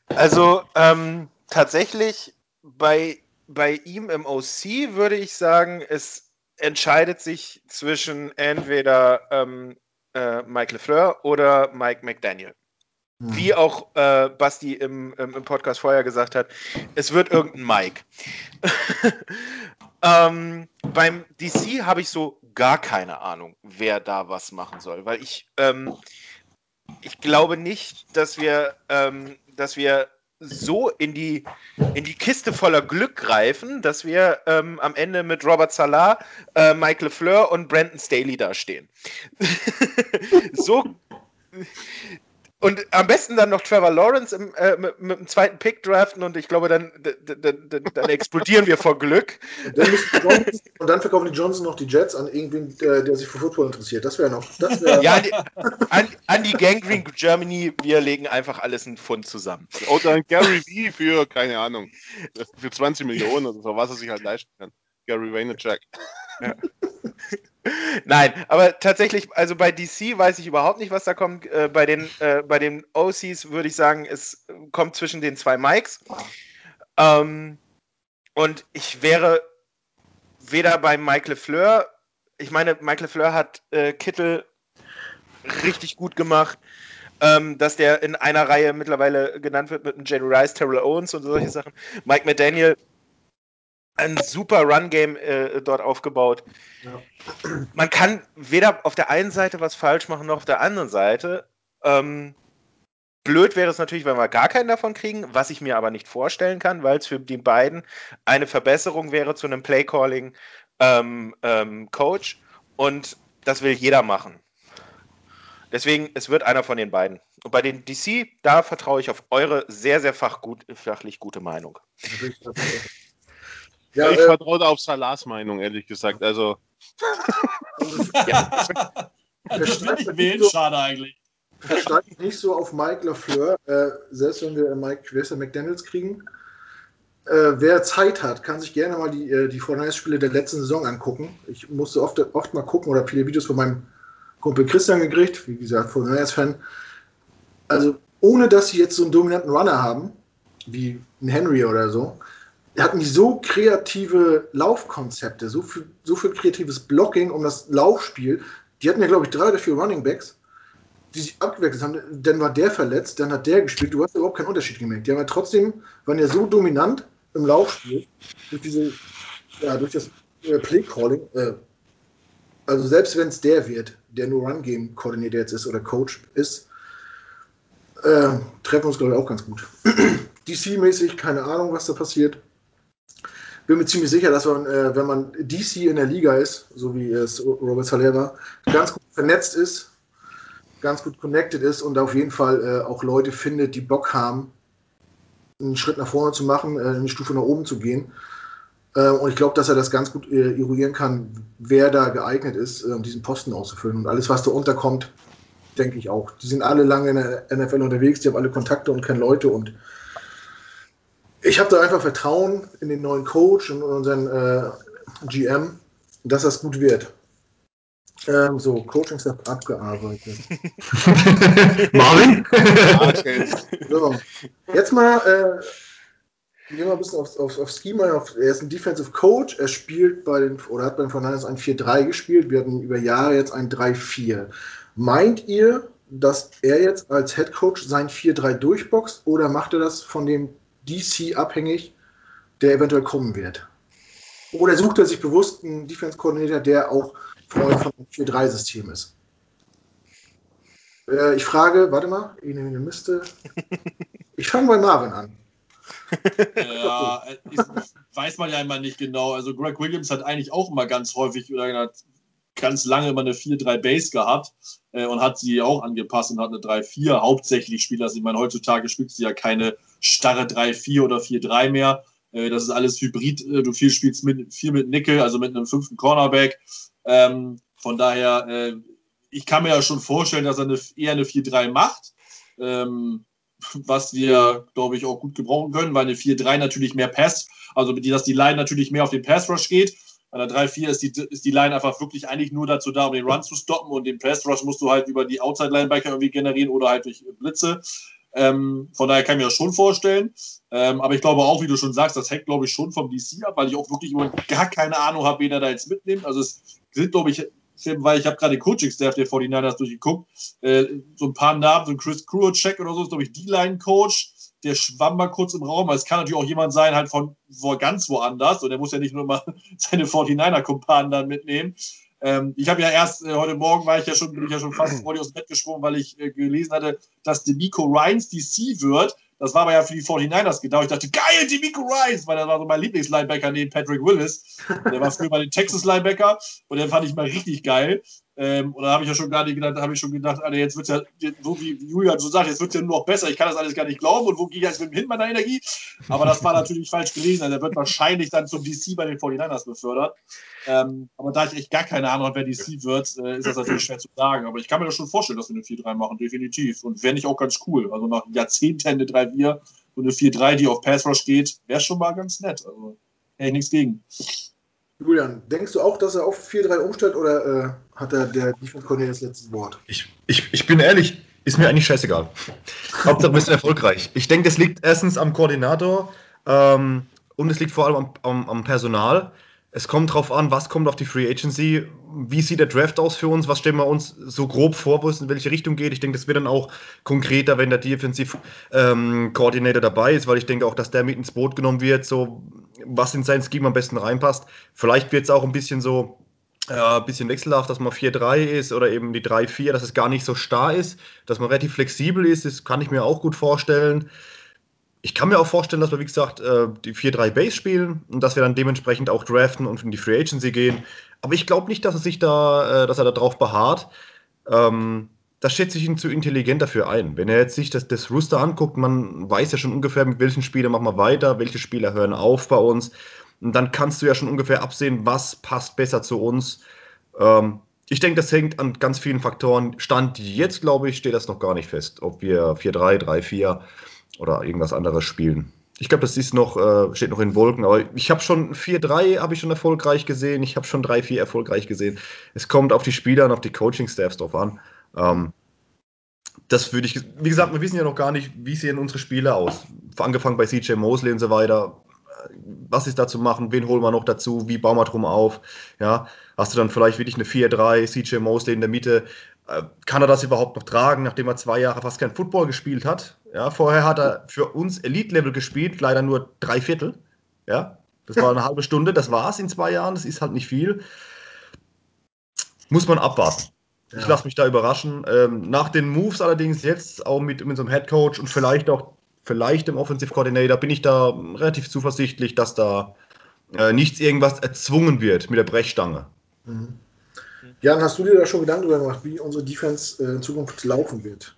Also ähm, tatsächlich bei, bei ihm im OC würde ich sagen, es entscheidet sich zwischen entweder ähm, äh, Mike LeFleur oder Mike McDaniel. Hm. Wie auch äh, Basti im, im, Podcast vorher gesagt hat, es wird irgendein Mike. ähm, beim DC habe ich so gar keine Ahnung, wer da was machen soll, weil ich, ähm, ich glaube nicht, dass wir, ähm, dass wir so in die, in die Kiste voller Glück greifen, dass wir ähm, am Ende mit Robert Salah, äh, Mike LeFleur und Brandon Staley dastehen. so, und am besten dann noch Trevor Lawrence im, äh, mit, mit, dem zweiten Pick draften und ich glaube, dann, dann, dann, dann explodieren wir vor Glück. Und dann, Johnson, und dann, verkaufen die Johnson noch die Jets an irgendwen, der, der sich für Football interessiert. Das wäre noch. Das wär ja, an die, an, an die Gangrene Germany, wir legen einfach alles einen Pfund zusammen. Oder ein Gary V für, keine Ahnung, für 20 Millionen oder so, was er sich halt leisten kann. Gary Vaynerchuk. Ja. Nein, aber tatsächlich, also bei DC weiß ich überhaupt nicht, was da kommt. Äh, bei, den, äh, bei den OCs würde ich sagen, es kommt zwischen den zwei Mikes. Ähm, und ich wäre weder bei Mike LeFleur, ich meine, Mike LeFleur hat äh, Kittel richtig gut gemacht. Ähm, dass der in einer Reihe mittlerweile genannt wird mit einem Jerry Rice, Terrell Owens und solche Sachen. Mike McDaniel ein super Run-Game äh, dort aufgebaut. Ja. Man kann weder auf der einen Seite was falsch machen, noch auf der anderen Seite. Ähm, blöd wäre es natürlich, wenn wir gar keinen davon kriegen, was ich mir aber nicht vorstellen kann, weil es für die beiden eine Verbesserung wäre zu einem Play-Calling-Coach. Ähm, ähm, und das will jeder machen. Deswegen, es wird einer von den beiden. Und bei den DC, da vertraue ich auf eure sehr, sehr fachgut, fachlich gute Meinung. Ja, ich äh, vertraue auf Salahs Meinung, ehrlich gesagt. Also. ja. Ich wählen, so, schade eigentlich. Versteigt nicht so auf Mike LaFleur, äh, selbst wenn wir Mike Quester McDaniels kriegen. Äh, wer Zeit hat, kann sich gerne mal die, äh, die Fortnite-Spiele der letzten Saison angucken. Ich musste oft, oft mal gucken oder viele Videos von meinem Kumpel Christian gekriegt, wie gesagt, Fortnite-Fan. Also, ohne dass sie jetzt so einen dominanten Runner haben, wie ein Henry oder so, hatten die so kreative Laufkonzepte, so viel, so viel kreatives Blocking um das Laufspiel. Die hatten ja, glaube ich, drei oder vier Running Backs, die sich abgewechselt haben. Dann war der verletzt, dann hat der gespielt. Du hast überhaupt keinen Unterschied gemerkt. Die haben ja trotzdem, waren ja so dominant im Laufspiel, durch diese, ja, durch das äh, Play-Calling. Äh, also selbst wenn es der wird, der nur Run-Game-Koordinator jetzt ist oder Coach ist, äh, treffen wir uns, glaube ich, auch ganz gut. DC-mäßig, keine Ahnung, was da passiert bin mir ziemlich sicher, dass man, äh, wenn man DC in der Liga ist, so wie es Robert Saleh war, ganz gut vernetzt ist, ganz gut connected ist und auf jeden Fall äh, auch Leute findet, die Bock haben, einen Schritt nach vorne zu machen, äh, eine Stufe nach oben zu gehen. Äh, und ich glaube, dass er das ganz gut äh, eruieren kann, wer da geeignet ist, um diesen Posten auszufüllen. Und alles, was da unterkommt, denke ich auch. Die sind alle lange in der NFL unterwegs, die haben alle Kontakte und kennen Leute und ich habe da einfach Vertrauen in den neuen Coach und unseren äh, GM, dass das gut wird. Ähm, so, Coaching Stuff abgearbeitet. Marvin? so, jetzt mal, äh, gehen wir ein bisschen aufs, aufs, aufs Schema. Auf, er ist ein Defensive Coach. Er spielt bei den, oder hat bei den Fernandes ein 4-3 gespielt. Wir hatten über Jahre jetzt ein 3-4. Meint ihr, dass er jetzt als Head Coach sein 4-3 durchboxt oder macht er das von dem DC abhängig, der eventuell kommen wird? Oder sucht er sich bewusst einen Defense-Koordinator, der auch Freund von einem 4-3-System ist? Äh, ich frage, warte mal, ich nehme eine Liste. Ich fange bei Marvin an. Ja, weiß man ja immer nicht genau. Also Greg Williams hat eigentlich auch immer ganz häufig oder ganz lange immer eine 4-3 Base gehabt äh, und hat sie auch angepasst und hat eine 3-4 hauptsächlich spielt. Also ich meine, heutzutage spielt sie ja keine starre 3-4 oder 4-3 mehr. Äh, das ist alles Hybrid. Äh, du viel spielst mit, viel mit Nickel, also mit einem fünften Cornerback. Ähm, von daher, äh, ich kann mir ja schon vorstellen, dass er eine, eher eine 4-3 macht. Ähm, was wir, glaube ich, auch gut gebrauchen können, weil eine 4-3 natürlich mehr Pass, also dass die Line natürlich mehr auf den Pass Rush geht. Bei der 3-4 ist die, ist die Line einfach wirklich eigentlich nur dazu da, um den Run zu stoppen und den Pass Rush musst du halt über die Outside Linebacker irgendwie generieren oder halt durch Blitze. Ähm, von daher kann ich mir das schon vorstellen. Ähm, aber ich glaube auch, wie du schon sagst, das hängt, glaube ich, schon vom DC ab, weil ich auch wirklich gar keine Ahnung habe, wen er da jetzt mitnimmt. Also es sind, glaube ich, weil ich habe gerade den Coaching-Staff der 49ers durchgeguckt, äh, so ein paar Namen, so ein Chris Kruo-Check oder so, ist, glaube ich, D-Line-Coach. Der schwamm mal kurz im Raum. Es kann natürlich auch jemand sein, halt von wo, ganz woanders. Und der muss ja nicht nur mal seine 49er-Kumpanen dann mitnehmen. Ähm, ich habe ja erst, äh, heute Morgen war ich ja schon, bin ich ja schon fast vor dir aus dem Bett gesprungen, weil ich äh, gelesen hatte, dass Demico Ryans DC wird. Das war aber ja für die 49ers gedacht. Ich dachte, geil, Demico Ryans, weil der war so mein Lieblingslinebacker neben Patrick Willis. Der war früher bei den Texas Linebacker und den fand ich mal richtig geil. Ähm, und da habe ich ja schon gar nicht gedacht, habe ich schon gedacht, Alter, jetzt wird ja, so wie Julian so sagt, jetzt wird es ja nur noch besser. Ich kann das alles gar nicht glauben. Und wo gehe ich jetzt mit hin meiner Energie? Aber das war natürlich falsch gelesen. Also, er wird wahrscheinlich dann zum DC bei den 49ers befördert. Ähm, aber da ich echt gar keine Ahnung habe, wer DC wird, äh, ist das natürlich schwer zu sagen. Aber ich kann mir das schon vorstellen, dass wir eine 4-3 machen, definitiv. Und wäre nicht auch ganz cool. Also nach Jahrzehnten eine 3-4, so eine 4-3, die auf Pass Rush geht, wäre schon mal ganz nett. Also hätte ich nichts gegen. Julian, denkst du auch, dass er auf 4-3 umstellt oder äh, hat er der Defense Cornelius das letzte Wort? Ich, ich, ich bin ehrlich, ist mir eigentlich scheißegal. Hauptsache, wir sind erfolgreich. Ich denke, das liegt erstens am Koordinator ähm, und es liegt vor allem am, am, am Personal. Es kommt darauf an, was kommt auf die Free Agency, wie sieht der Draft aus für uns, was stellen wir uns so grob vor, wo es in welche Richtung geht. Ich denke, das wird dann auch konkreter, wenn der Defensive ähm, Coordinator dabei ist, weil ich denke auch, dass der mit ins Boot genommen wird, so was in sein Scheme am besten reinpasst. Vielleicht wird es auch ein bisschen so äh, bisschen wechselhaft, dass man 4-3 ist oder eben die 3-4, dass es gar nicht so starr ist, dass man relativ flexibel ist, das kann ich mir auch gut vorstellen. Ich kann mir auch vorstellen, dass wir, wie gesagt, äh, die 4-3 Base spielen und dass wir dann dementsprechend auch draften und in die Free Agency gehen. Aber ich glaube nicht, dass er sich da, äh, dass er da drauf beharrt. Ähm, das schätze ich ihn zu intelligent dafür ein. Wenn er jetzt sich das, das Rooster anguckt, man weiß ja schon ungefähr, mit welchen Spielern machen wir weiter, welche Spieler hören auf bei uns. Und dann kannst du ja schon ungefähr absehen, was passt besser zu uns. Ähm, ich denke, das hängt an ganz vielen Faktoren. Stand jetzt, glaube ich, steht das noch gar nicht fest, ob wir 4-3, 3-4 oder irgendwas anderes spielen. Ich glaube, das ist noch, äh, steht noch in Wolken, aber ich habe schon 4-3 habe ich schon erfolgreich gesehen, ich habe schon 3-4 erfolgreich gesehen. Es kommt auf die Spieler und auf die Coaching-Staffs drauf an. Ähm, das würde ich, wie gesagt, wir wissen ja noch gar nicht, wie sehen unsere Spiele aus. Angefangen bei CJ Mosley und so weiter. Was ist da zu machen? Wen holen wir noch dazu? Wie bauen wir drum auf? Ja, hast du dann vielleicht wirklich eine 4-3, CJ Mosley in der Mitte? Äh, kann er das überhaupt noch tragen, nachdem er zwei Jahre fast kein Football gespielt hat? Ja, vorher hat er für uns Elite-Level gespielt, leider nur drei Viertel. Ja, das war eine halbe Stunde, das war es in zwei Jahren, das ist halt nicht viel. Muss man abwarten. Ja. Ich lasse mich da überraschen. Ähm, nach den Moves allerdings jetzt auch mit, mit so einem Head Coach und vielleicht auch vielleicht dem Offensive Coordinator bin ich da relativ zuversichtlich, dass da äh, nichts irgendwas erzwungen wird mit der Brechstange. Mhm. Jan, hast du dir da schon Gedanken darüber gemacht, wie unsere Defense äh, in Zukunft laufen wird?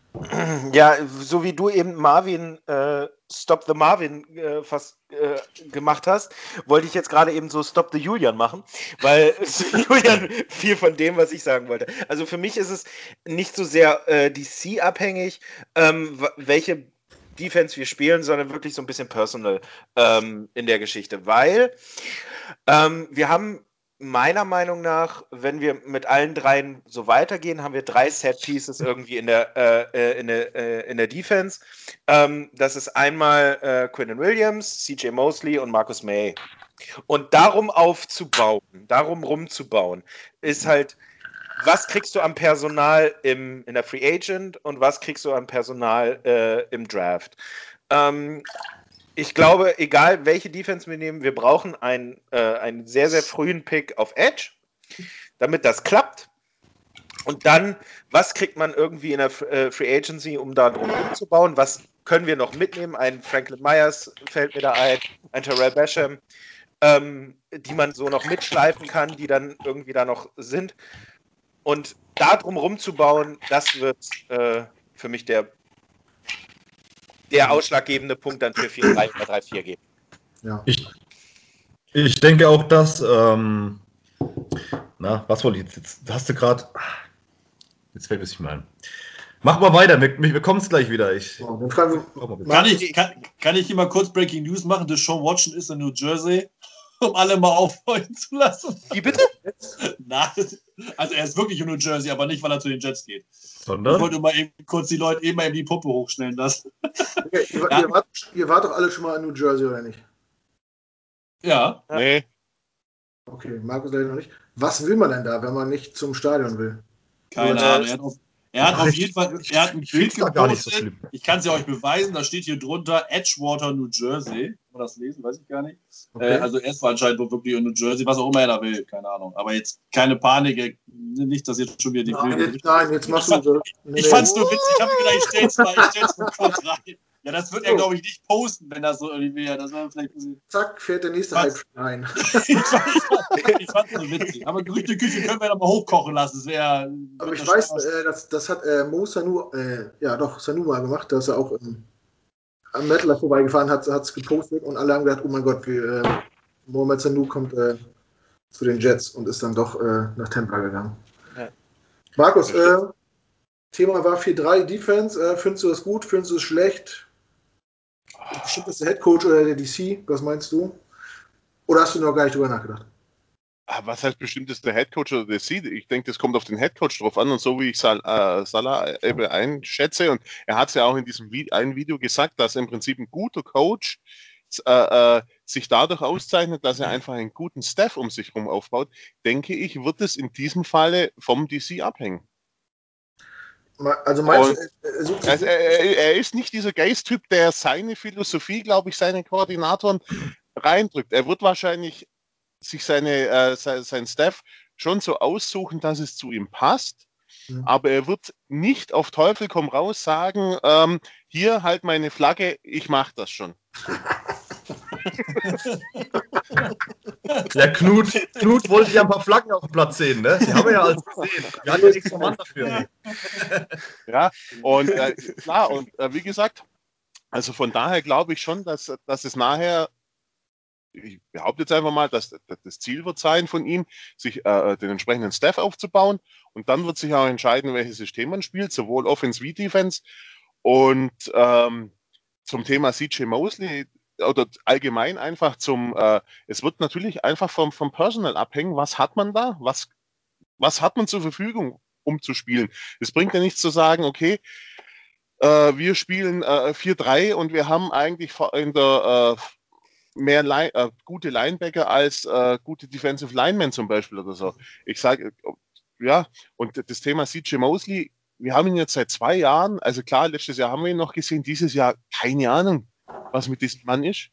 Ja, so wie du eben Marvin, äh, Stop the Marvin äh, fast äh, gemacht hast, wollte ich jetzt gerade eben so Stop the Julian machen, weil Julian viel von dem, was ich sagen wollte. Also für mich ist es nicht so sehr äh, DC-abhängig, ähm, welche Defense wir spielen, sondern wirklich so ein bisschen personal ähm, in der Geschichte, weil ähm, wir haben meiner Meinung nach, wenn wir mit allen dreien so weitergehen, haben wir drei Set Pieces irgendwie in der, äh, äh, in der, äh, in der Defense. Ähm, das ist einmal äh, Quinnen Williams, CJ Mosley und Marcus May. Und darum aufzubauen, darum rumzubauen, ist halt, was kriegst du am Personal im, in der Free Agent und was kriegst du am Personal äh, im Draft? Ähm, ich glaube, egal welche Defense wir nehmen, wir brauchen einen, äh, einen sehr, sehr frühen Pick auf Edge, damit das klappt. Und dann, was kriegt man irgendwie in der äh, Free Agency, um da drum umzubauen? Was können wir noch mitnehmen? Ein Franklin Myers fällt mir da ein, ein Terrell Basham, ähm, die man so noch mitschleifen kann, die dann irgendwie da noch sind. Und da drum rumzubauen, das wird äh, für mich der der ausschlaggebende Punkt dann für 4-3 oder 3-4 geben. Ja. Ich, ich denke auch, dass, ähm, na, was wollte ich jetzt? Jetzt hast du gerade, jetzt fällt es nicht mehr ein. Mach mal weiter, wir, wir kommen es gleich wieder. Ich, oh, kann, ich, kann, kann ich hier mal kurz Breaking News machen? Das Sean Watson ist in New Jersey, um alle mal aufheulen zu lassen. Wie bitte? Nein, also er ist wirklich in New Jersey, aber nicht, weil er zu den Jets geht. Sondern? Ich wollte mal eben kurz die Leute eben mal eben die Puppe hochstellen lassen. Okay, ihr, ja. ihr, wart, ihr, wart, doch alle schon mal in New Jersey, oder nicht? Ja. Nee. Okay, Markus leider noch nicht. Was will man denn da, wenn man nicht zum Stadion will? Keine Ahnung. Er hat auf, hat auf jeden Fall er hat ein Bild gepostet. So ich kann es ja euch beweisen. Da steht hier drunter Edgewater, New Jersey. Kann man das lesen? Weiß ich gar nicht. Okay. Äh, also er ist anscheinend wirklich in New Jersey, was auch immer er da will. Keine Ahnung. Aber jetzt keine Panik. Nicht, dass jetzt schon wieder die Nein, Bilder. Jetzt, nein, jetzt machst du so. Ich, ich fand's nur witzig. Ich habe gedacht, ich stell's mal, ich stell's mal kurz rein. Ja, das wird er, glaube ich, nicht posten, wenn das so irgendwie wäre. Das wäre vielleicht Zack, fährt der nächste Hype rein. ich fand es so witzig. Aber Gerüchteküche können wir doch mal hochkochen lassen. Das wäre. Aber ich weiß, äh, das, das hat äh, Mo Sanu, äh, ja doch, Sanu mal gemacht, dass er auch ähm, am Mettler vorbeigefahren hat, hat es gepostet und alle haben gedacht, oh mein Gott, wie, äh, Mohamed Sanu kommt äh, zu den Jets und ist dann doch äh, nach Tampa gegangen. Ja. Markus, äh, Thema war 4-3 Defense. Äh, findest du das gut? Findest du es schlecht? Bestimmt ist der Head Coach oder der DC, was meinst du? Oder hast du noch gar nicht drüber nachgedacht? Ah, was heißt bestimmt ist der Head Coach oder der DC? Ich denke, das kommt auf den Head Coach drauf an und so wie ich Sal äh, Salah eben einschätze und er hat es ja auch in diesem Vi einen Video gesagt, dass im Prinzip ein guter Coach äh, äh, sich dadurch auszeichnet, dass er einfach einen guten Staff um sich herum aufbaut, denke ich, wird es in diesem Falle vom DC abhängen. Also meinst du, er, also er, er, ist nicht dieser Geist-Typ, der seine Philosophie, glaube ich, seinen Koordinatoren reindrückt. Er wird wahrscheinlich sich seine, äh, sein Staff schon so aussuchen, dass es zu ihm passt. Mhm. Aber er wird nicht auf Teufel komm raus sagen, ähm, hier halt meine Flagge, ich mache das schon. Ja, Knut, Knut wollte ja ein paar Flaggen auf dem Platz sehen, ne? Die haben wir ja alles gesehen. Wir hatten ja extra Mann dafür. Ja, und äh, klar, und äh, wie gesagt, also von daher glaube ich schon, dass, dass es nachher, ich behaupte jetzt einfach mal, dass, dass das Ziel wird sein von ihm, sich äh, den entsprechenden Staff aufzubauen und dann wird sich auch entscheiden, welches System man spielt, sowohl Offense wie Defense. Und ähm, zum Thema CJ Mosley oder allgemein einfach zum, äh, es wird natürlich einfach vom, vom Personal abhängen, was hat man da, was, was hat man zur Verfügung, um zu spielen. Es bringt ja nichts zu sagen, okay, äh, wir spielen äh, 4-3 und wir haben eigentlich in der äh, mehr Line, äh, gute Linebacker als äh, gute Defensive Linemen zum Beispiel oder so. Ich sage, ja, und das Thema CJ Mosley, wir haben ihn jetzt seit zwei Jahren, also klar, letztes Jahr haben wir ihn noch gesehen, dieses Jahr keine Ahnung, was mit diesem Mann ist.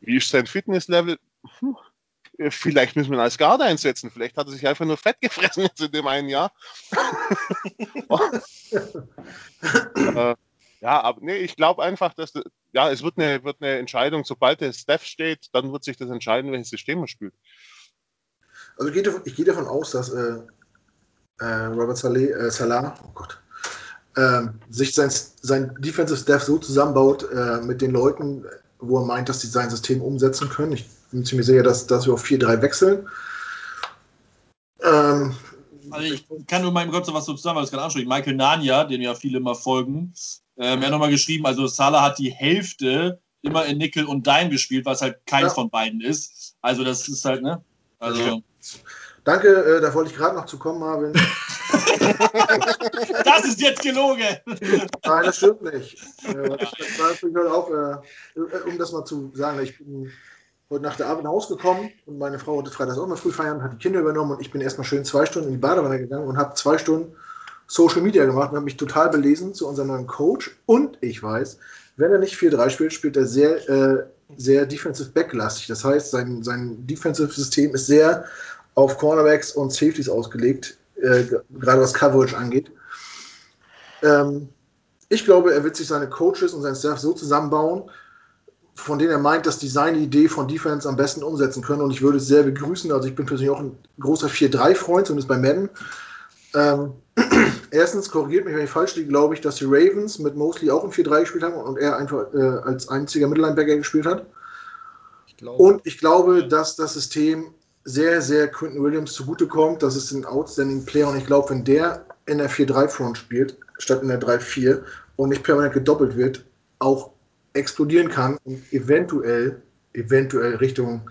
Wie ist sein Fitnesslevel? Hm, vielleicht müssen wir ihn als Garde einsetzen. Vielleicht hat er sich einfach nur fett gefressen jetzt in dem einen Jahr. äh, ja, aber nee, ich glaube einfach, dass ja, es wird eine, wird eine Entscheidung, sobald der Steph steht, dann wird sich das entscheiden, welches System man spielt. Also ich gehe, ich gehe davon aus, dass äh, äh, Robert Saleh, äh, Salah, oh Gott, sich sein, sein Defensive Staff so zusammenbaut äh, mit den Leuten, wo er meint, dass sie sein System umsetzen können. Ich bin ziemlich sicher, dass, dass wir auf 4-3 wechseln. Ähm, also ich kann nur mal im Kopf was so zusammen, weil es gerade anspricht. Michael Nania, den ja viele immer folgen, ähm, er hat nochmal geschrieben, also Salah hat die Hälfte immer in Nickel und Dime gespielt, was halt keins ja. von beiden ist. Also das ist halt, ne? Also. Danke, äh, da wollte ich gerade noch zu kommen, Marvin. das ist jetzt gelogen. Nein, das stimmt nicht. Äh, das war natürlich halt auch, äh, um das mal zu sagen, ich bin heute nach der Arbeit nach Hause gekommen und meine Frau wollte freitags auch mal früh feiern, hat die Kinder übernommen und ich bin erstmal schön zwei Stunden in die Badewanne gegangen und habe zwei Stunden Social Media gemacht und habe mich total belesen zu unserem neuen Coach. Und ich weiß, wenn er nicht 4-3 spielt, spielt er sehr, äh, sehr defensive backlastig. Das heißt, sein, sein defensive System ist sehr auf Cornerbacks und Safeties ausgelegt, äh, gerade was Coverage angeht. Ähm, ich glaube, er wird sich seine Coaches und sein Staff so zusammenbauen, von denen er meint, dass die seine Idee von Defense am besten umsetzen können. Und ich würde es sehr begrüßen. Also ich bin persönlich auch ein großer 4-3-Freund, zumindest bei Madden. Ähm, erstens, korrigiert mich, wenn ich falsch liege, glaube ich, dass die Ravens mit Mosley auch ein 4-3 gespielt haben und er einfach äh, als einziger Mittellinebacker gespielt hat. Ich und ich glaube, dass das System sehr, sehr Quentin Williams zugutekommt. Das ist ein outstanding Player und ich glaube, wenn der in der 4-3-Front spielt, statt in der 3-4 und nicht permanent gedoppelt wird, auch explodieren kann und eventuell, eventuell Richtung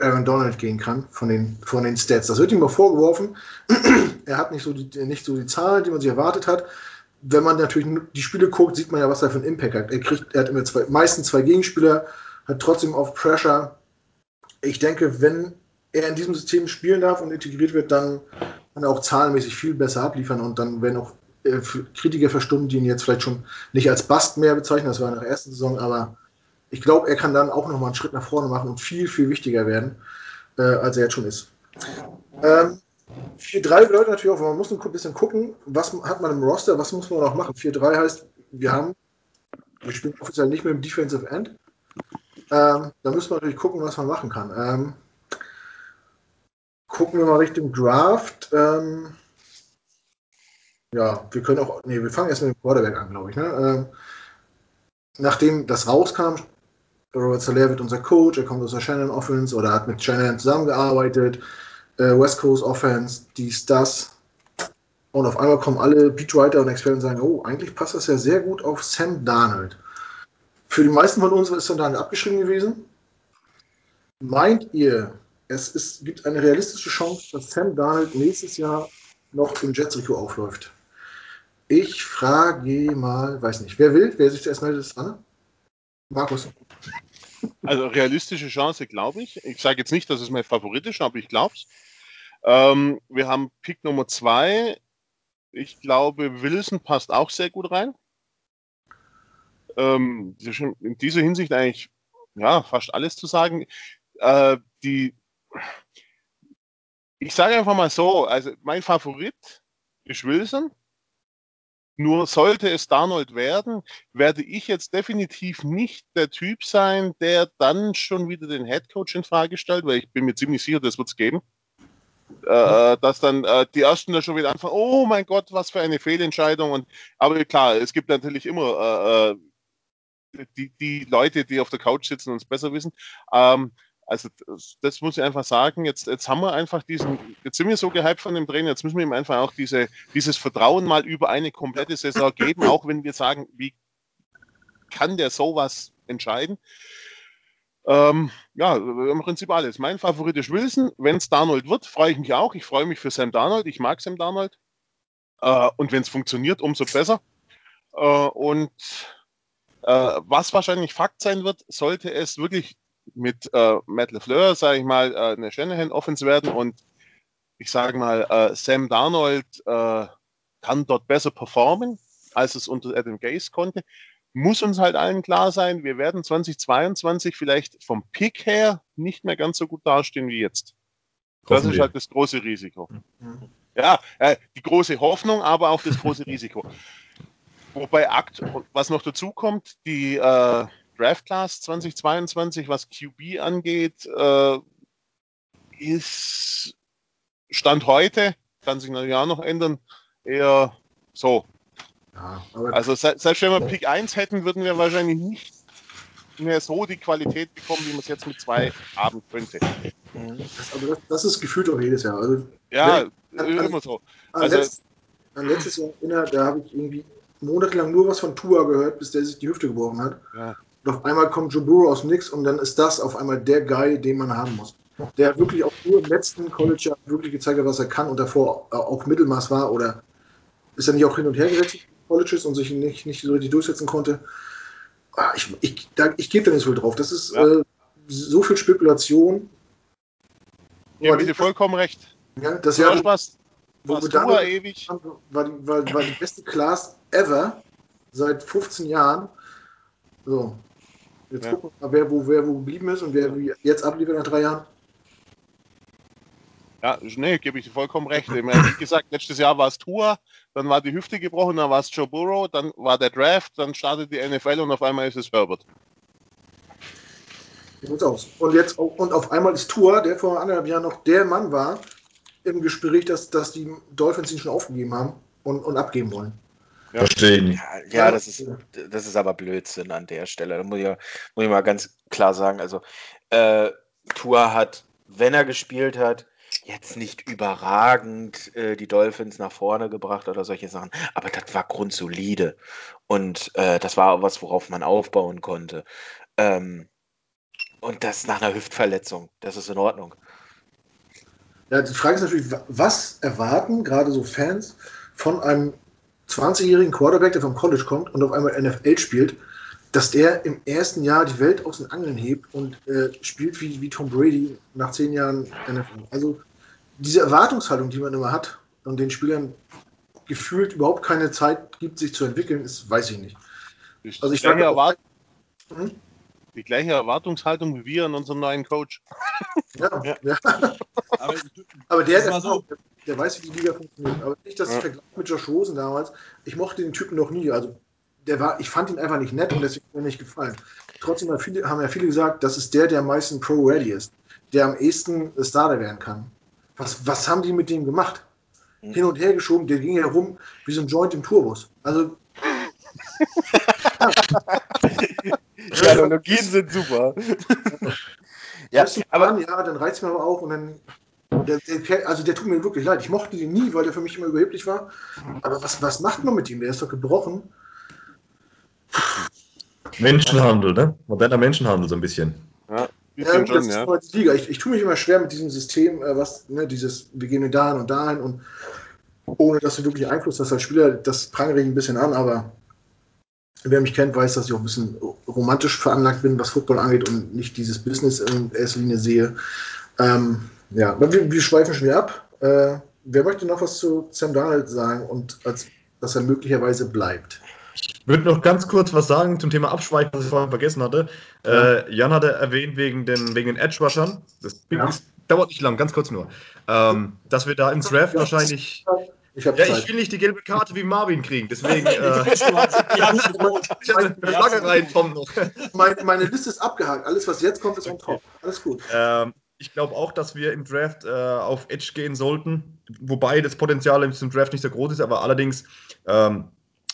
Aaron Donald gehen kann von den, von den Stats. Das wird ihm mal vorgeworfen. er hat nicht so, die, nicht so die Zahlen, die man sich erwartet hat. Wenn man natürlich die Spiele guckt, sieht man ja, was er für einen Impact hat. Er kriegt, er hat immer zwei, meistens zwei Gegenspieler, hat trotzdem auf Pressure. Ich denke, wenn er in diesem System spielen darf und integriert wird, dann kann er auch zahlenmäßig viel besser abliefern und dann werden auch äh, Kritiker verstummen, die ihn jetzt vielleicht schon nicht als Bast mehr bezeichnen, das war in der ersten Saison, aber ich glaube, er kann dann auch nochmal einen Schritt nach vorne machen und viel, viel wichtiger werden, äh, als er jetzt schon ist. Ähm, 4-3 bedeutet natürlich auch, man muss ein bisschen gucken, was hat man im Roster, was muss man noch machen. 4-3 heißt, wir haben, wir spielen offiziell nicht mit dem Defensive End. Ähm, da müssen wir natürlich gucken, was man machen kann. Ähm, gucken wir mal Richtung Draft. Ähm, ja, wir können auch, nee, wir fangen erst mit dem Quarterback an, glaube ich. Ne? Ähm, nachdem das rauskam, Robert Salaire wird unser Coach, er kommt aus der Shannon Offense oder hat mit Shannon zusammengearbeitet, äh, West Coast Offense, dies, das. Und auf einmal kommen alle Beatwriter und Experten und sagen, oh, eigentlich passt das ja sehr gut auf Sam Darnold. Für die meisten von uns ist Sam Darnold abgeschrieben gewesen. Meint ihr, es ist, gibt eine realistische Chance, dass Sam Darnold nächstes Jahr noch im Jets-Trikot aufläuft? Ich frage mal, weiß nicht, wer will, wer sich zuerst meldet, ist Anne? Markus. Also realistische Chance, glaube ich. Ich sage jetzt nicht, dass es mein Favorit ist, aber ich glaube es. Ähm, wir haben Pick Nummer zwei. Ich glaube, Wilson passt auch sehr gut rein. Ähm, in dieser Hinsicht eigentlich ja, fast alles zu sagen. Äh, die, ich sage einfach mal so, also mein Favorit ist Wilson. Nur sollte es Darnold werden, werde ich jetzt definitiv nicht der Typ sein, der dann schon wieder den Headcoach in Frage stellt, weil ich bin mir ziemlich sicher, das wird es geben. Äh, dass dann äh, die ersten da schon wieder anfangen, oh mein Gott, was für eine Fehlentscheidung. Und, aber klar, es gibt natürlich immer äh, äh die, die Leute, die auf der Couch sitzen und es besser wissen. Ähm, also das, das, muss ich einfach sagen. Jetzt, jetzt haben wir einfach diesen, jetzt sind wir so gehypt von dem Trainer, jetzt müssen wir ihm einfach auch diese, dieses Vertrauen mal über eine komplette Saison geben, auch wenn wir sagen, wie kann der sowas entscheiden? Ähm, ja, im Prinzip alles. Mein Favorit ist Wilson. Wenn es Darnold wird, freue ich mich auch. Ich freue mich für Sam Darnold. Ich mag Sam Darnold. Äh, und wenn es funktioniert, umso besser. Äh, und äh, was wahrscheinlich Fakt sein wird, sollte es wirklich mit äh, Matt LeFleur, sage ich mal, äh, eine Shanahan-Offense werden und ich sage mal, äh, Sam Darnold äh, kann dort besser performen, als es unter Adam Gase konnte. Muss uns halt allen klar sein, wir werden 2022 vielleicht vom Pick her nicht mehr ganz so gut dastehen wie jetzt. Das ist halt das große Risiko. Mhm. Ja, äh, die große Hoffnung, aber auch das große Risiko. Wobei Akt, was noch dazu kommt, die äh, Draft Class 2022, was QB angeht, äh, ist Stand heute, kann sich natürlich auch noch ändern, eher so. Ja, also selbst wenn wir Pick 1 hätten, würden wir wahrscheinlich nicht mehr so die Qualität bekommen, wie man es jetzt mit zwei haben könnte. Das, aber das, das, ist gefühlt auch jedes Jahr. Also, ja, wenn, immer so. An, also, letzt, an letztes Jahr da habe ich irgendwie monatelang nur was von Tua gehört, bis der sich die Hüfte gebrochen hat. Ja. Und auf einmal kommt Joe Burrow aus dem Nix und dann ist das auf einmal der Guy, den man haben muss. Der wirklich auch nur im letzten College wirklich gezeigt hat, was er kann und davor auch Mittelmaß war oder ist er nicht auch hin und her gewechselt Colleges und sich nicht, nicht so richtig durchsetzen konnte. Ah, ich, ich, da, ich gebe da nicht so viel drauf. Das ist ja. äh, so viel Spekulation. Ja, dir vollkommen recht. Ja, das ja Spaß. Wo wir da ewig. War, die, war, war die beste Class ever seit 15 Jahren. So, Jetzt ja. gucken wir mal, wer wo, wer wo geblieben ist und wer jetzt abliefert nach drei Jahren. Ja, nee, gebe ich dir vollkommen recht. Wie gesagt, letztes Jahr war es Tour, dann war die Hüfte gebrochen, dann war es Joe Burrow, dann war der Draft, dann startet die NFL und auf einmal ist es Herbert. So aus. Und jetzt und auf einmal ist Tour, der vor anderthalb Jahren noch der Mann war, im Gespräch, dass, dass die Dolphins ihn schon aufgegeben haben und, und abgeben wollen. Ja. Verstehen. Ja, ja, das ist, das ist aber Blödsinn an der Stelle. Da muss ich, muss ich mal ganz klar sagen. Also, äh, Tua hat, wenn er gespielt hat, jetzt nicht überragend äh, die Dolphins nach vorne gebracht oder solche Sachen, aber das war grundsolide. Und äh, das war auch was, worauf man aufbauen konnte. Ähm, und das nach einer Hüftverletzung. Das ist in Ordnung. Ja, die Frage ist natürlich, was erwarten gerade so Fans von einem 20-jährigen Quarterback, der vom College kommt und auf einmal NFL spielt, dass der im ersten Jahr die Welt aus den Angeln hebt und äh, spielt wie, wie Tom Brady nach zehn Jahren NFL. Also diese Erwartungshaltung, die man immer hat und den Spielern gefühlt überhaupt keine Zeit gibt, sich zu entwickeln, ist, weiß ich nicht. Also ich Erwart hm? Die gleiche Erwartungshaltung wie wir an unserem neuen Coach. Ja, ja. ja. Aber, Aber, der, so. der, weiß, wie die Liga funktioniert. Aber nicht, dass ja. ich vergleiche mit Josh Rosen damals. Ich mochte den Typen noch nie. Also der war, ich fand ihn einfach nicht nett und deswegen hat mir nicht gefallen. Trotzdem haben, viele, haben ja viele gesagt, das ist der, der am meisten Pro-Ready ist, der am ehesten Starter werden kann. Was, was haben die mit dem gemacht? Hm. Hin und her geschoben, der ging ja rum wie so ein Joint im Tourbus. Also. die Analogien sind super. ja, aber an, ja, dann reizt mir aber auch und dann. Der, der, also der tut mir wirklich leid. Ich mochte den nie, weil der für mich immer überheblich war. Aber was, was macht man mit ihm? Der ist doch gebrochen. Menschenhandel, ne? Moderner Menschenhandel so ein bisschen. Ja. Ja, das ist ja. Liga. Ich, ich tue mich immer schwer mit diesem System, äh, was, ne, dieses, wir gehen dahin und dahin und ohne dass du wirklich Einfluss hast als Spieler, das prangere ich ein bisschen an, aber wer mich kennt, weiß, dass ich auch ein bisschen romantisch veranlagt bin, was Football angeht und nicht dieses Business in erster Linie sehe. Ähm, ja, aber wir, wir schweifen schon wieder ab. Äh, wer möchte noch was zu Sam Darnold sagen und als, dass er möglicherweise bleibt? würde noch ganz kurz was sagen zum Thema Abschweifen, was ich vorhin vergessen hatte. Ja. Äh, Jan hatte erwähnt wegen den, wegen den Edge-Rushern. Das ja. dauert nicht lang, ganz kurz nur. Ähm, dass wir da ins Draft wahrscheinlich. Ich ja, Zeit. ich will nicht die gelbe Karte wie Marvin kriegen, deswegen. äh, rein noch. Meine, meine Liste ist abgehakt. Alles, was jetzt kommt, ist on top. Alles gut. Ähm, ich glaube auch, dass wir im Draft äh, auf Edge gehen sollten, wobei das Potenzial im Draft nicht so groß ist, aber allerdings ähm,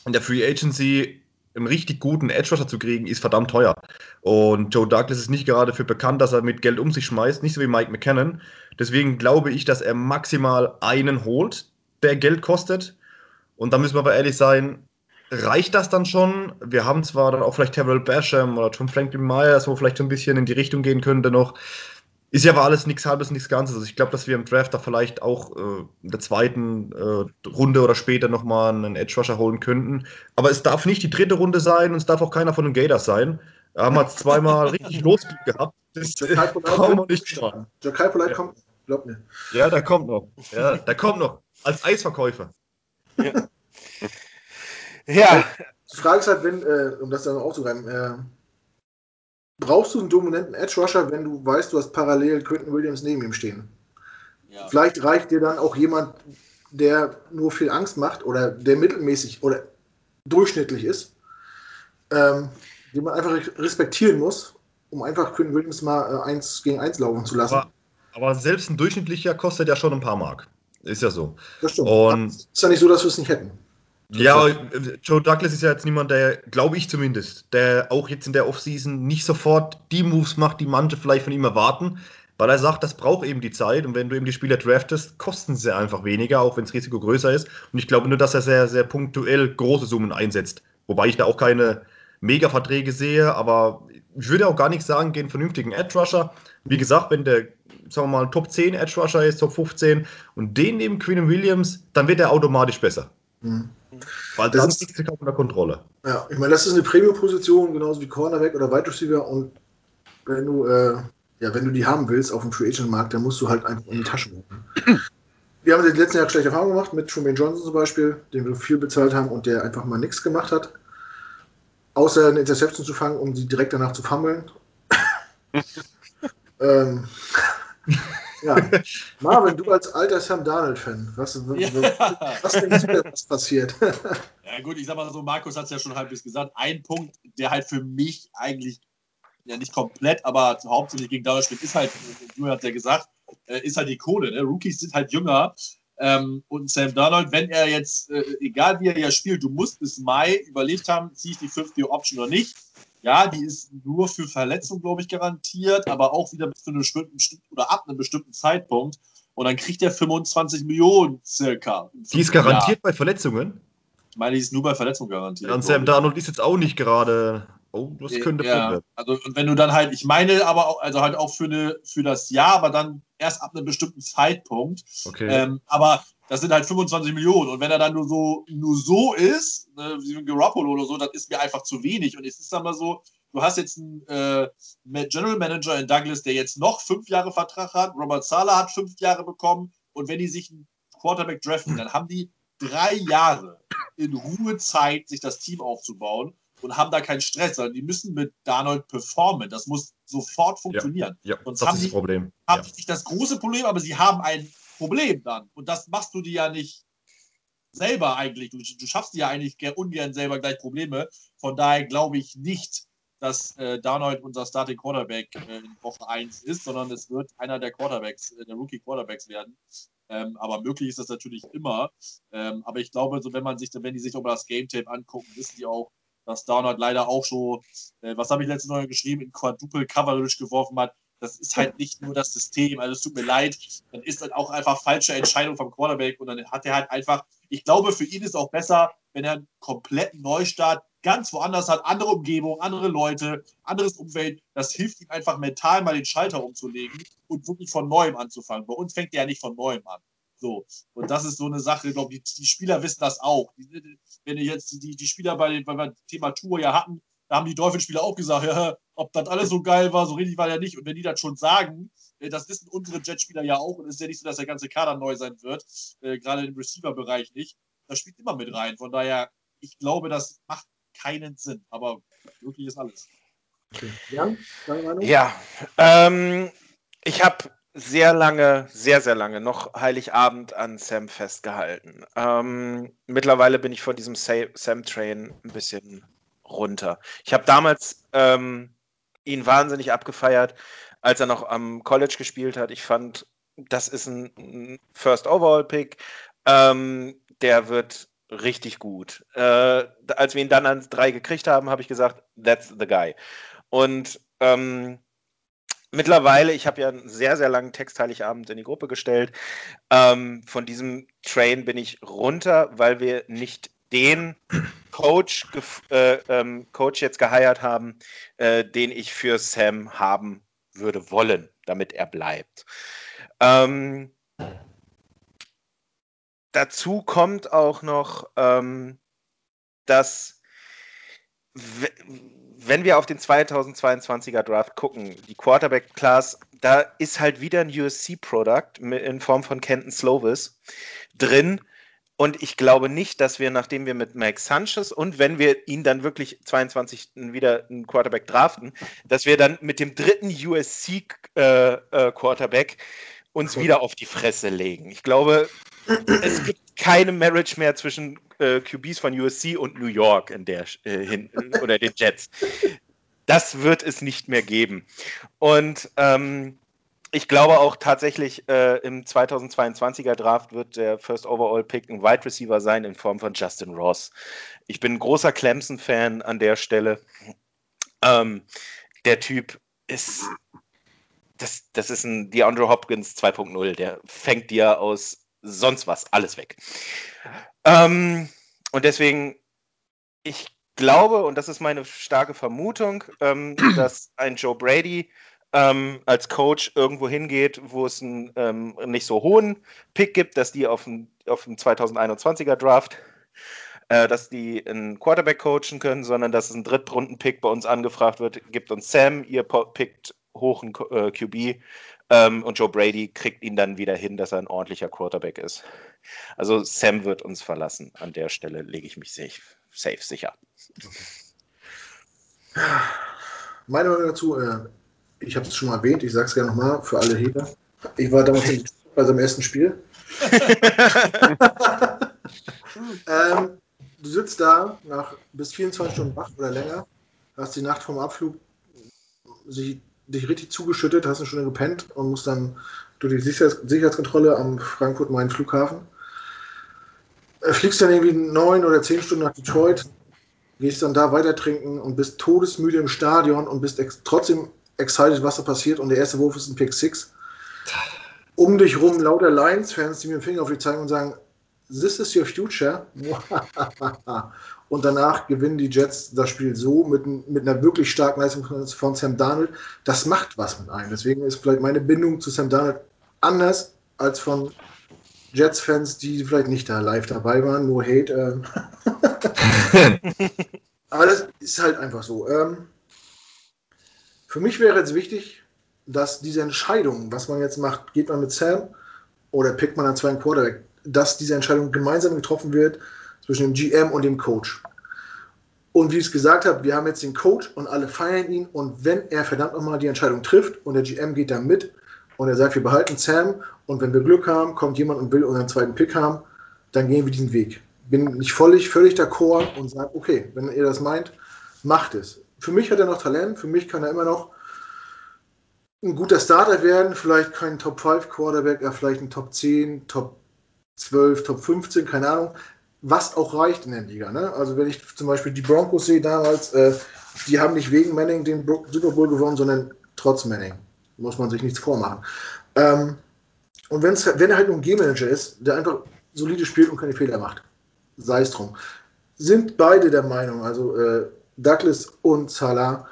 in der Free Agency einen richtig guten Edge Rusher zu kriegen, ist verdammt teuer. Und Joe Douglas ist nicht gerade für bekannt, dass er mit Geld um sich schmeißt, nicht so wie Mike McKinnon. Deswegen glaube ich, dass er maximal einen holt, der Geld kostet. Und da müssen wir aber ehrlich sein, reicht das dann schon? Wir haben zwar dann auch vielleicht Terrell Basham oder Tom Franklin Myers, wo vielleicht so ein bisschen in die Richtung gehen könnte noch. Ist ja aber alles nichts halbes, nichts Ganzes. Also ich glaube, dass wir im Draft da vielleicht auch äh, in der zweiten äh, Runde oder später nochmal einen Edge Rusher holen könnten. Aber es darf nicht die dritte Runde sein und es darf auch keiner von den Gators sein. Da haben wir zweimal richtig Losglück gehabt. Das brauchen wir nicht Polite ja. kommt, glaub mir. Ja, der kommt noch. Ja, der kommt noch. Als Eisverkäufer. Ja. ja. Die Frage ist halt, wenn, äh, um das dann auch zu reimen, äh, brauchst du einen dominanten Edge Rusher, wenn du weißt, du hast parallel Quentin Williams neben ihm stehen. Ja. Vielleicht reicht dir dann auch jemand, der nur viel Angst macht oder der mittelmäßig oder durchschnittlich ist, ähm, den man einfach respektieren muss, um einfach Quentin Williams mal äh, eins gegen eins laufen zu lassen. Aber, aber, selbst ein durchschnittlicher kostet ja schon ein paar Mark. Ist ja so. Das stimmt. Und ist ja nicht so, dass wir es nicht hätten. Ja, Joe Douglas ist ja jetzt niemand, der, glaube ich zumindest, der auch jetzt in der Offseason nicht sofort die Moves macht, die manche vielleicht von ihm erwarten, weil er sagt, das braucht eben die Zeit und wenn du eben die Spieler draftest, kosten sie einfach weniger, auch wenn das Risiko größer ist. Und ich glaube nur, dass er sehr, sehr punktuell große Summen einsetzt. Wobei ich da auch keine Mega-Verträge sehe, aber ich würde auch gar nicht sagen, gehen vernünftigen Edge-Rusher. Wie gesagt, wenn der, sagen wir mal, Top 10 Edge-Rusher ist, Top 15 und den neben Quinn Williams, dann wird er automatisch besser. Mhm. Weil das, ist unter Kontrolle. Ja, ich meine, das ist eine Premium-Position, genauso wie Cornerback oder Wide Receiver. Und wenn du, äh, ja, wenn du die haben willst auf dem Free Agent Markt, dann musst du halt einfach in die Tasche gucken. Wir haben in den letzten Jahren schlechte Erfahrungen gemacht mit Truman Johnson zum Beispiel, den wir viel bezahlt haben und der einfach mal nichts gemacht hat. Außer eine Interception zu fangen, um sie direkt danach zu fummeln. ähm, ja. Marvin, du als alter Sam Darnold-Fan, was, ja. was, denkst du, was passiert? ja, gut, ich sag mal so, Markus hat es ja schon halbwegs gesagt. Ein Punkt, der halt für mich eigentlich, ja nicht komplett, aber hauptsächlich gegen Darnold spielt, ist halt, du hast ja gesagt, äh, ist halt die Kohle. Ne? Rookies sind halt jünger. Ähm, und Sam Darnold, wenn er jetzt, äh, egal wie er ja spielt, du musst bis Mai überlegt haben, ziehe ich die 50 Option oder nicht. Ja, die ist nur für Verletzung, glaube ich, garantiert, aber auch wieder bis zu einem bestimmten oder ab einem bestimmten Zeitpunkt. Und dann kriegt er 25 Millionen circa. Die ist garantiert Jahr. bei Verletzungen? Ich meine, die ist nur bei Verletzungen garantiert. Ja, und Sam Darnold ist jetzt auch nicht gerade. Oh, das äh, könnte ja. Also, und wenn du dann halt, ich meine aber auch, also halt auch für, eine, für das Jahr, aber dann erst ab einem bestimmten Zeitpunkt. Okay. Ähm, aber das sind halt 25 Millionen. Und wenn er dann nur so, nur so ist, ne, wie ein Garoppolo oder so, das ist mir einfach zu wenig. Und es ist dann mal so, du hast jetzt einen äh, General Manager in Douglas, der jetzt noch fünf Jahre Vertrag hat. Robert Sala hat fünf Jahre bekommen. Und wenn die sich einen Quarterback draften, dann haben die drei Jahre in Ruhe Zeit, sich das Team aufzubauen und haben da keinen Stress, sondern die müssen mit Darnold performen. Das muss sofort funktionieren. Ja, ja Sonst das haben ist das Problem. Haben ja. nicht das große Problem, aber sie haben ein Problem dann. Und das machst du dir ja nicht selber eigentlich. Du, du schaffst dir ja eigentlich ungern selber gleich Probleme. Von daher glaube ich nicht, dass äh, Darnold unser Starting Quarterback äh, in Woche 1 ist, sondern es wird einer der Quarterbacks, äh, der Rookie Quarterbacks werden. Ähm, aber möglich ist das natürlich immer. Ähm, aber ich glaube, so wenn man sich, wenn die sich über das Game Tape angucken, wissen die auch, dass Darnold leider auch schon, äh, was habe ich letztes Mal geschrieben, in Quadruple Coverage geworfen hat. Das ist halt nicht nur das System. Also es tut mir leid, dann ist dann auch einfach falsche Entscheidung vom Quarterback und dann hat er halt einfach, ich glaube, für ihn ist auch besser, wenn er einen kompletten Neustart ganz woanders hat, andere Umgebung, andere Leute, anderes Umfeld. Das hilft ihm einfach mental mal den Schalter umzulegen und wirklich von neuem anzufangen. Bei uns fängt er ja nicht von neuem an. So. Und das ist so eine Sache, ich glaube, die, die Spieler wissen das auch. wenn ihr jetzt die, die Spieler bei, beim Thema Tour ja hatten, da haben die Dolphinspieler auch gesagt, ja, ob das alles so geil war, so richtig war ja nicht. Und wenn die das schon sagen, äh, das wissen unsere Jetspieler ja auch. Und es ist ja nicht so, dass der ganze Kader neu sein wird, äh, gerade im Receiver-Bereich nicht. Das spielt immer mit rein. Von daher, ich glaube, das macht keinen Sinn. Aber wirklich ist alles. Okay. Meinung? Ja, ähm, ich habe sehr lange, sehr, sehr lange noch Heiligabend an Sam festgehalten. Ähm, mittlerweile bin ich von diesem Sam-Train ein bisschen runter. Ich habe damals ähm, ihn wahnsinnig abgefeiert, als er noch am College gespielt hat. Ich fand, das ist ein First Overall Pick. Ähm, der wird richtig gut. Äh, als wir ihn dann an drei gekriegt haben, habe ich gesagt, that's the guy. Und ähm, mittlerweile, ich habe ja einen sehr, sehr langen Text Heiligabend in die Gruppe gestellt. Ähm, von diesem Train bin ich runter, weil wir nicht den Coach, äh, ähm, Coach jetzt geheiert haben, äh, den ich für Sam haben würde wollen, damit er bleibt. Ähm, dazu kommt auch noch, ähm, dass wenn wir auf den 2022er Draft gucken, die Quarterback-Class, da ist halt wieder ein USC-Produkt in Form von Kenton Slovis drin. Und ich glaube nicht, dass wir, nachdem wir mit Mike Sanchez und wenn wir ihn dann wirklich 22 wieder einen Quarterback draften, dass wir dann mit dem dritten USC-Quarterback äh, äh, uns wieder auf die Fresse legen. Ich glaube, es gibt keine Marriage mehr zwischen äh, QBs von USC und New York in der äh, hin, oder den Jets. Das wird es nicht mehr geben. Und ähm, ich glaube auch tatsächlich, äh, im 2022er Draft wird der First Overall Pick ein Wide Receiver sein in Form von Justin Ross. Ich bin ein großer Clemson-Fan an der Stelle. Ähm, der Typ ist, das, das ist ein DeAndre Hopkins 2.0. Der fängt dir aus sonst was alles weg. Ähm, und deswegen, ich glaube, und das ist meine starke Vermutung, ähm, dass ein Joe Brady ähm, als Coach irgendwo hingeht, wo es einen ähm, nicht so hohen Pick gibt, dass die auf dem, auf dem 2021er Draft, äh, dass die einen Quarterback coachen können, sondern dass es ein Drittrunden-Pick bei uns angefragt wird, gibt uns Sam, ihr pickt hoch einen äh, QB ähm, und Joe Brady kriegt ihn dann wieder hin, dass er ein ordentlicher Quarterback ist. Also Sam wird uns verlassen. An der Stelle lege ich mich safe, safe sicher. Meine Meinung dazu, äh, ich habe es schon mal erwähnt, ich sage es gerne nochmal für alle Hater. Ich war damals bei seinem ersten Spiel. ähm, du sitzt da nach bis 24 Stunden wach oder länger, hast die Nacht vom Abflug sich dich richtig zugeschüttet, hast eine Stunde gepennt und musst dann durch die Sicherheits Sicherheitskontrolle am Frankfurt-Main-Flughafen. Äh, fliegst dann irgendwie neun oder zehn Stunden nach Detroit, gehst dann da weiter trinken und bist todesmüde im Stadion und bist ex trotzdem excited, was da passiert. Und der erste Wurf ist ein Pick 6. Um dich rum lauter Lions-Fans, die mir den Finger auf die zeigen und sagen, This is your future. Und danach gewinnen die Jets das Spiel so mit, mit einer wirklich starken Leistung von Sam Darnold. Das macht was mit einem. Deswegen ist vielleicht meine Bindung zu Sam Darnold anders als von Jets-Fans, die vielleicht nicht da live dabei waren. Nur Hate. Ähm. Aber das ist halt einfach so. Ähm, für mich wäre jetzt wichtig, dass diese Entscheidung, was man jetzt macht, geht man mit Sam oder pickt man einen zweiten Quarterback, dass diese Entscheidung gemeinsam getroffen wird zwischen dem GM und dem Coach. Und wie ich es gesagt habe, wir haben jetzt den Coach und alle feiern ihn. Und wenn er verdammt nochmal die Entscheidung trifft und der GM geht da mit und er sagt, wir behalten Sam und wenn wir Glück haben, kommt jemand und will unseren zweiten Pick haben, dann gehen wir diesen Weg. Bin nicht völlig, völlig d'accord und sage, okay, wenn ihr das meint, macht es. Für mich hat er noch Talent, für mich kann er immer noch ein guter Starter werden, vielleicht kein Top 5 Quarterback, er vielleicht ein Top 10, Top 12, Top 15, keine Ahnung was auch reicht in der Liga. Ne? Also wenn ich zum Beispiel die Broncos sehe damals, äh, die haben nicht wegen Manning den Super Bowl gewonnen, sondern trotz Manning. Muss man sich nichts vormachen. Ähm, und wenn's, wenn er halt ein G-Manager ist, der einfach solide spielt und keine Fehler macht, sei es drum, sind beide der Meinung, also äh, Douglas und Salah,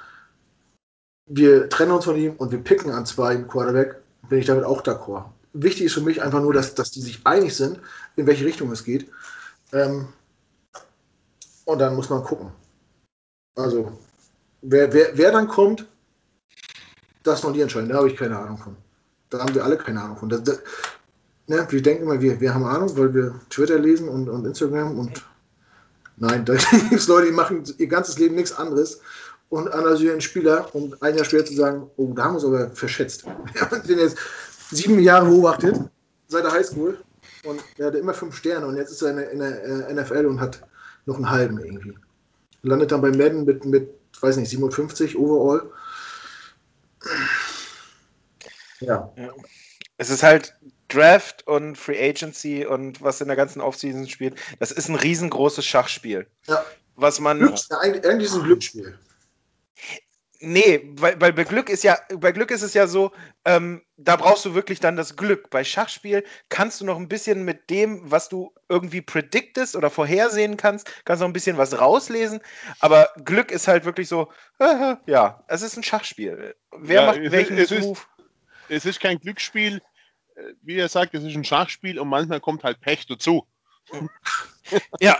wir trennen uns von ihm und wir picken an zwei Quarterback, bin ich damit auch d'accord. Wichtig ist für mich einfach nur, dass, dass die sich einig sind, in welche Richtung es geht. Ähm, und dann muss man gucken. Also, wer, wer, wer dann kommt, das noch die entscheiden. Da habe ich keine Ahnung von. Da haben wir alle keine Ahnung von. Das, das, ne, wir denken immer, wir, wir haben Ahnung, weil wir Twitter lesen und, und Instagram und nein, da gibt es Leute, die machen ihr ganzes Leben nichts anderes und analysieren Spieler, um ein Jahr später zu sagen, oh, da haben wir uns aber verschätzt. Wir haben den jetzt sieben Jahre beobachtet, seit der Highschool. Und er hatte immer fünf Sterne und jetzt ist er in der, in der äh, NFL und hat noch einen halben irgendwie. Landet dann bei Madden mit, mit, weiß nicht, 57 overall. Ja. Es ist halt Draft und Free Agency und was in der ganzen Offseason spielt. Das ist ein riesengroßes Schachspiel. Ja. Was man. Glück, eigentlich ist es ein Glücksspiel. Nee, weil, weil bei Glück ist ja, bei Glück ist es ja so, ähm, da brauchst du wirklich dann das Glück. Bei Schachspiel kannst du noch ein bisschen mit dem, was du irgendwie prediktest oder vorhersehen kannst, kannst noch ein bisschen was rauslesen. Aber Glück ist halt wirklich so, äh, ja, es ist ein Schachspiel. Wer ja, macht welchen ist, Move? Ist, es ist kein Glücksspiel, wie er sagt, es ist ein Schachspiel und manchmal kommt halt Pech dazu. ja.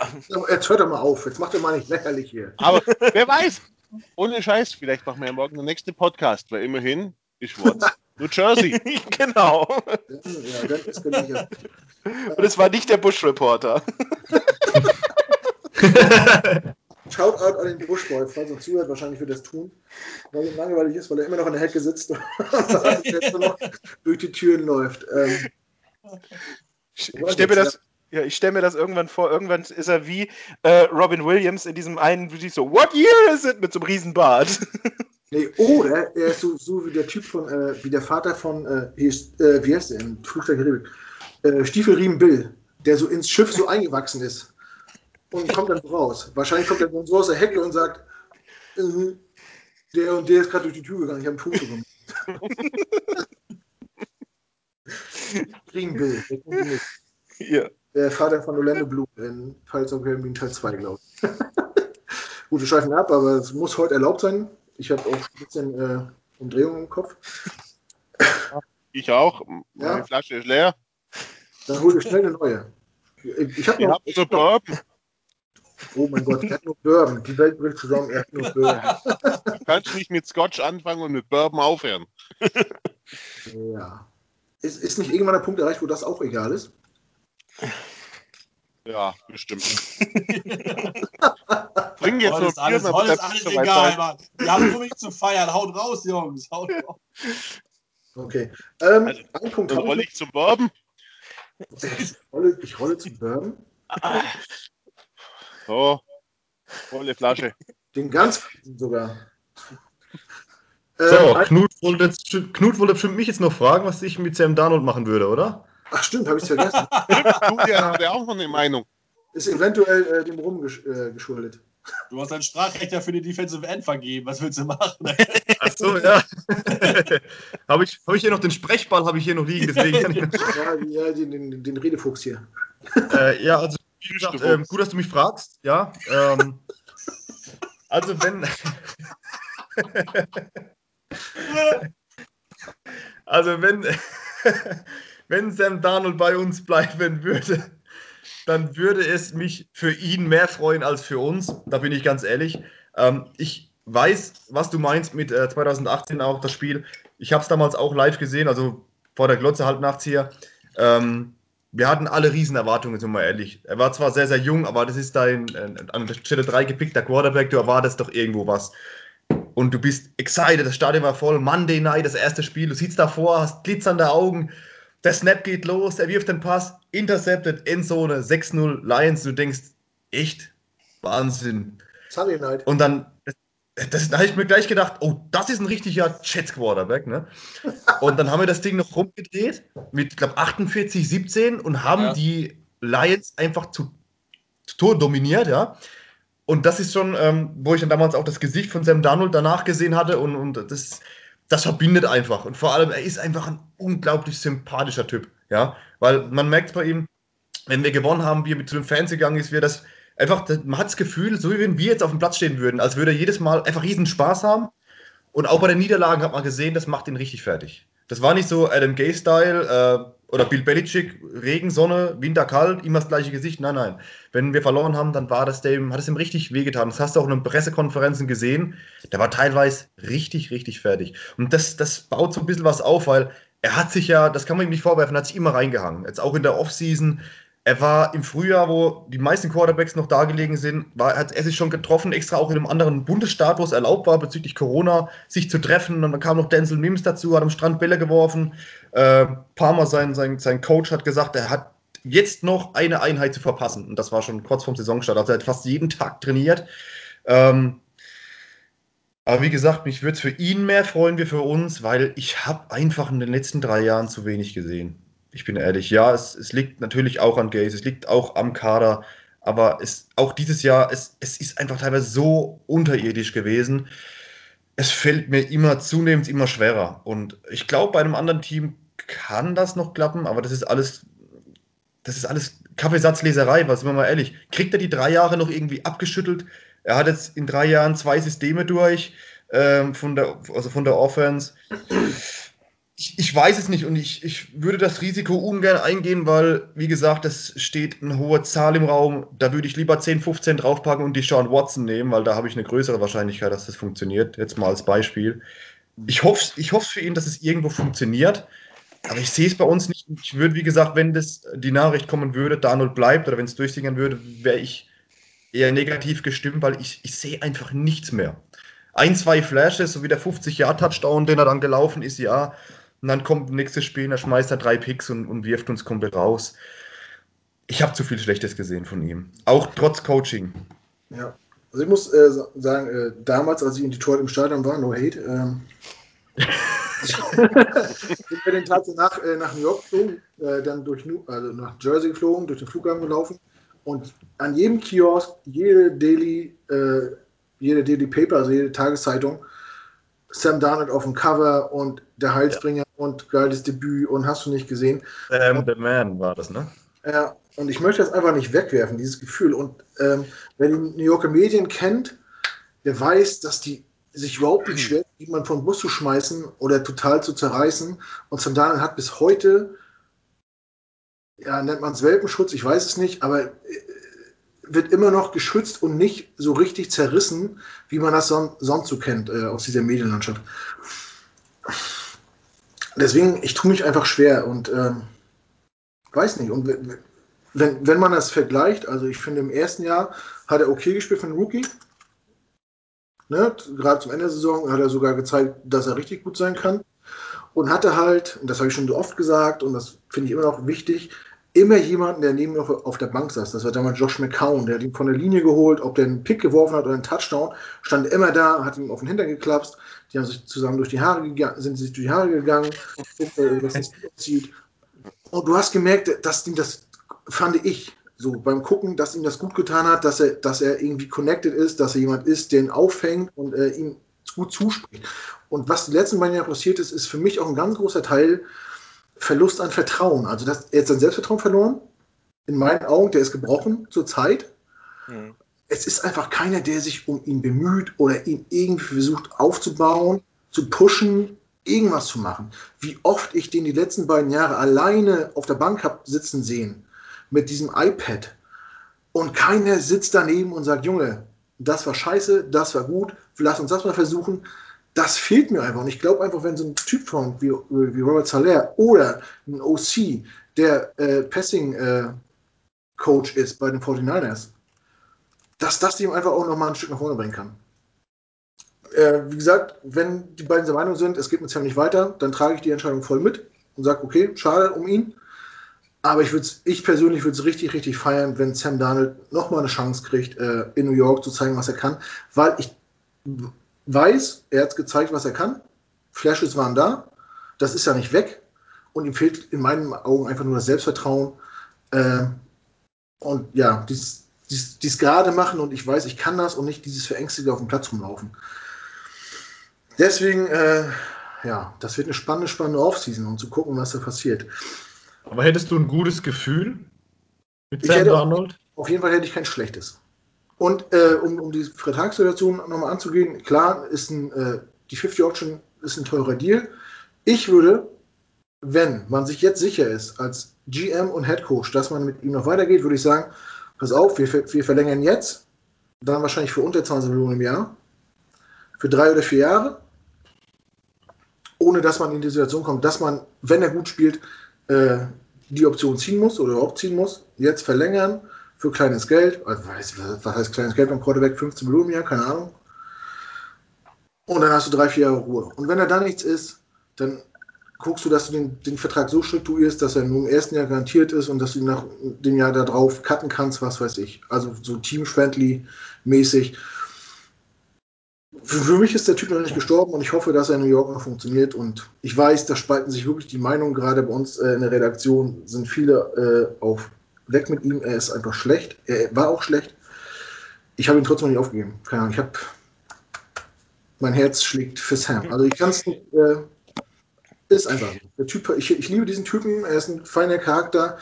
Jetzt hört er mal auf, jetzt macht er mal nicht lächerlich hier. Aber wer weiß, ohne Scheiß, vielleicht machen wir ja morgen den nächsten Podcast, weil immerhin ist Watts New Jersey. genau. Ja, das ist Und es war nicht der Bush-Reporter. Shoutout an den Bushboy, falls er zuhört, wahrscheinlich wird er das tun, weil ihm langweilig ist, weil er immer noch in der Hecke sitzt und jetzt nur noch durch die Türen läuft. Ähm, ich stelle mir das, ja, ich stelle mir das irgendwann vor. Irgendwann ist er wie äh, Robin Williams in diesem einen, so, What year is it? Mit so einem Riesenbart. Nee, oh, er, ist so, so, wie der Typ von, äh, wie der Vater von, äh, äh, wie heißt der im Flug der Karibik? Äh, Stiefelriemen Bill, der so ins Schiff so eingewachsen ist und kommt dann raus. Wahrscheinlich kommt er dann so aus der Hecke und sagt, äh, der und der ist gerade durch die Tür gegangen, ich habe ein Foto gemacht. Riemen Bill, Ja. Der Vater von Orlando Bloom in Pirates of Caribbean Teil 2, glaube ich. Gut, wir schweifen ab, aber es muss heute erlaubt sein. Ich habe auch ein bisschen äh, Umdrehungen im Kopf. Ich auch. Meine ja? Flasche ist leer. Dann hol dir schnell eine neue. Ich habe noch. Ich hab Bourbon. Oh mein Gott, er hat nur Bourbon. Die Welt bricht zusammen, er hat nur Bourbon. Du kannst nicht mit Scotch anfangen und mit Bourbon aufhören. Ja. Ist, ist nicht irgendwann der Punkt erreicht, wo das auch egal ist? Ja, bestimmt. Bring jetzt nur alles, Bier, alles, alles egal, Mann. Wir haben nur mich zu feiern. Haut raus, Jungs. Haut raus. Okay. Ähm, also, ein Punkt dann rolle ich zum Bourbon. Ich rolle, ich rolle zum Bourbon. So, volle Flasche. Den ganz sogar. So, ähm, Knut, wollte, Knut wollte bestimmt mich jetzt noch fragen, was ich mit Sam Darnold machen würde, oder? Ach stimmt, habe ich vergessen. Julian hat ja auch noch eine Meinung. Ist eventuell äh, dem Rum gesch äh, geschuldet. Du hast ein Sprachrecht ja für die Defensive End vergeben. Was willst du machen? Ach so, ja. habe ich, hab ich hier noch den Sprechball habe ich hier noch liegen, deswegen kann ich Ja, ja den, den, den Redefuchs hier. Äh, ja, also wie gesagt, ähm, gut, dass du mich fragst. Ja, ähm, also wenn also wenn wenn Sam Darnold bei uns bleiben würde, dann würde es mich für ihn mehr freuen als für uns. Da bin ich ganz ehrlich. Ähm, ich weiß, was du meinst mit äh, 2018 auch das Spiel. Ich habe es damals auch live gesehen, also vor der Glotze halt nachts hier. Ähm, wir hatten alle riesen Erwartungen, sind wir mal ehrlich. Er war zwar sehr, sehr jung, aber das ist dein äh, an der Stelle 3 gepickter Quarterback, du erwartest doch irgendwo was. Und du bist excited, das Stadion war voll, Monday Night, das erste Spiel, du sitzt davor, hast glitzernde Augen, der Snap geht los, er wirft den Pass, intercepted, Endzone, 6-0, Lions. Du denkst, echt? Wahnsinn. Sunday Night. Und dann, das, da habe ich mir gleich gedacht, oh, das ist ein richtiger Jets Quarterback, ne? Und dann haben wir das Ding noch rumgedreht mit, ich glaube, 48, 17 und haben ja. die Lions einfach zu, zu Tor dominiert, ja. Und das ist schon, ähm, wo ich dann damals auch das Gesicht von Sam Darnold danach gesehen hatte und, und das das verbindet einfach. Und vor allem, er ist einfach ein unglaublich sympathischer Typ. Ja, weil man merkt bei ihm, wenn wir gewonnen haben, wie er zu den Fans gegangen ist, wie er das einfach, man hat das Gefühl, so wie wenn wir jetzt auf dem Platz stehen würden, als würde er jedes Mal einfach riesen Spaß haben. Und auch bei den Niederlagen hat man gesehen, das macht ihn richtig fertig. Das war nicht so Adam Gay-Style, äh, oder Bill Belichick, Regen, Sonne, Winter, kalt, immer das gleiche Gesicht. Nein, nein. Wenn wir verloren haben, dann war das dem, hat es ihm richtig wehgetan. Das hast du auch in den Pressekonferenzen gesehen. Der war teilweise richtig, richtig fertig. Und das, das baut so ein bisschen was auf, weil er hat sich ja, das kann man ihm nicht vorwerfen, hat sich immer reingehangen. Jetzt auch in der Offseason er war im Frühjahr, wo die meisten Quarterbacks noch da gelegen sind, war, hat er sich schon getroffen, extra auch in einem anderen Bundesstaat, wo es erlaubt war, bezüglich Corona, sich zu treffen. Und dann kam noch Denzel Mims dazu, hat am Strand Bälle geworfen. Äh, Palmer, sein, sein, sein Coach, hat gesagt, er hat jetzt noch eine Einheit zu verpassen. Und das war schon kurz vorm Saisonstart. Also er hat fast jeden Tag trainiert. Ähm, aber wie gesagt, mich würde es für ihn mehr freuen wie für uns, weil ich habe einfach in den letzten drei Jahren zu wenig gesehen. Ich bin ehrlich, ja, es, es liegt natürlich auch an Gaze, es liegt auch am Kader, aber es, auch dieses Jahr, es, es ist einfach teilweise so unterirdisch gewesen. Es fällt mir immer zunehmend immer schwerer. Und ich glaube, bei einem anderen Team kann das noch klappen, aber das ist alles, das ist alles Kaffeesatzleserei, was sind wir mal ehrlich. Kriegt er die drei Jahre noch irgendwie abgeschüttelt? Er hat jetzt in drei Jahren zwei Systeme durch, ähm, von, der, also von der Offense. Ich, ich, weiß es nicht und ich, ich würde das Risiko ungern eingehen, weil, wie gesagt, es steht eine hohe Zahl im Raum. Da würde ich lieber 10, 15 draufpacken und die Sean Watson nehmen, weil da habe ich eine größere Wahrscheinlichkeit, dass das funktioniert. Jetzt mal als Beispiel. Ich hoffe ich hoffe für ihn, dass es irgendwo funktioniert. Aber ich sehe es bei uns nicht. Ich würde, wie gesagt, wenn das die Nachricht kommen würde, Darnold bleibt oder wenn es durchsingen würde, wäre ich eher negativ gestimmt, weil ich, ich sehe einfach nichts mehr. Ein, zwei Flashes, so wie der 50-Jahr-Touchdown, den er dann gelaufen ist, ja. Und dann kommt nächstes Spiel, da schmeißt er drei Picks und, und wirft uns komplett raus. Ich habe zu viel Schlechtes gesehen von ihm. Auch trotz Coaching. Ja, also ich muss äh, sagen, äh, damals, als ich in Detroit im Stadion war, no hate, ähm, sind wir den Tag danach äh, nach New York geflogen, äh, dann durch also nach Jersey geflogen, durch den Flughafen gelaufen und an jedem Kiosk, jede Daily, äh, jede Daily Paper, also jede Tageszeitung, Sam Darnold auf dem Cover und der Heilsbringer. Und geiles Debüt und hast du nicht gesehen. Sam the Man war das, ne? Ja, und ich möchte das einfach nicht wegwerfen, dieses Gefühl. Und ähm, wer die New Yorker Medien kennt, der weiß, dass die sich überhaupt nicht schwer jemanden vom Bus zu schmeißen oder total zu zerreißen. Und Darnold hat bis heute ja, nennt man es Welpenschutz, ich weiß es nicht, aber äh, wird immer noch geschützt und nicht so richtig zerrissen, wie man das son sonst so kennt äh, aus dieser Medienlandschaft. Deswegen, ich tue mich einfach schwer und ähm, weiß nicht. Und wenn, wenn man das vergleicht, also ich finde, im ersten Jahr hat er okay gespielt für einen Rookie. Ne? Gerade zum Ende der Saison hat er sogar gezeigt, dass er richtig gut sein kann und hatte halt, und das habe ich schon so oft gesagt und das finde ich immer noch wichtig, immer jemanden, der neben ihm auf der Bank saß. Das war damals Josh McCown, der hat ihn von der Linie geholt, ob der einen Pick geworfen hat oder einen Touchdown, stand immer da, hat ihm auf den Hintern geklapst, die haben sich zusammen durch die Haare gegangen, sind sich durch die Haare gegangen, was das aussieht. Und du hast gemerkt, dass ihm das, fand ich, so beim Gucken, dass ihm das gut getan hat, dass er, dass er irgendwie connected ist, dass er jemand ist, der ihn auffängt und äh, ihm gut zuspricht. Und was die letzten beiden Jahre passiert ist, ist für mich auch ein ganz großer Teil Verlust an Vertrauen. Also das, er hat sein Selbstvertrauen verloren. In meinen Augen, der ist gebrochen zur Zeit. Mhm. Es ist einfach keiner, der sich um ihn bemüht oder ihn irgendwie versucht aufzubauen, zu pushen, irgendwas zu machen. Wie oft ich den die letzten beiden Jahre alleine auf der Bank habe sitzen sehen mit diesem iPad und keiner sitzt daneben und sagt, Junge, das war scheiße, das war gut, lass uns das mal versuchen. Das fehlt mir einfach. Und ich glaube einfach, wenn so ein Typ kommt wie, wie Robert Salaire oder ein OC, der äh, Passing-Coach äh, ist bei den 49ers, dass das ihm einfach auch nochmal ein Stück nach vorne bringen kann. Äh, wie gesagt, wenn die beiden der Meinung sind, es geht mit Sam nicht weiter, dann trage ich die Entscheidung voll mit und sage, okay, schade um ihn. Aber ich, ich persönlich würde es richtig, richtig feiern, wenn Sam Darnold nochmal eine Chance kriegt, äh, in New York zu zeigen, was er kann. Weil ich weiß, er hat gezeigt, was er kann. Flashes waren da. Das ist ja nicht weg. Und ihm fehlt in meinen Augen einfach nur das Selbstvertrauen. Äh, und ja, dies, dies, dies gerade machen und ich weiß, ich kann das und nicht dieses Verängstigte auf dem Platz rumlaufen. Deswegen, äh, ja, das wird eine spannende, spannende Offseason, um zu gucken, was da passiert. Aber hättest du ein gutes Gefühl mit Sam Darnold? Auf jeden Fall hätte ich kein schlechtes. Und äh, um, um die Vertragssituation nochmal anzugehen, klar, ist ein, äh, die 50 Auction ist ein teurer Deal. Ich würde, wenn man sich jetzt sicher ist, als GM und Head Coach, dass man mit ihm noch weitergeht, würde ich sagen, pass auf, wir, wir verlängern jetzt, dann wahrscheinlich für unter 20 Millionen im Jahr, für drei oder vier Jahre, ohne dass man in die Situation kommt, dass man, wenn er gut spielt, äh, die Option ziehen musst oder überhaupt ziehen musst, jetzt verlängern für kleines Geld. Also, was heißt kleines Geld beim Quarterback? 15 Millionen im Jahr, keine Ahnung. Und dann hast du drei, vier Jahre Ruhe. Und wenn er da nichts ist, dann guckst du, dass du den, den Vertrag so strukturierst, dass er nur im ersten Jahr garantiert ist und dass du ihn nach dem Jahr darauf cutten kannst, was weiß ich. Also so team-friendly mäßig. Für, für, mich ist der Typ noch nicht gestorben und ich hoffe, dass er in New York noch funktioniert. Und ich weiß, da spalten sich wirklich die Meinungen. Gerade bei uns äh, in der Redaktion sind viele äh, auf weg mit ihm. Er ist einfach schlecht. Er war auch schlecht. Ich habe ihn trotzdem nicht aufgegeben. Keine Ahnung. Ich habe mein Herz schlägt für Sam. Also ich kann es nicht. Äh, ist einfach. Der Typ, ich, ich liebe diesen Typen. Er ist ein feiner Charakter.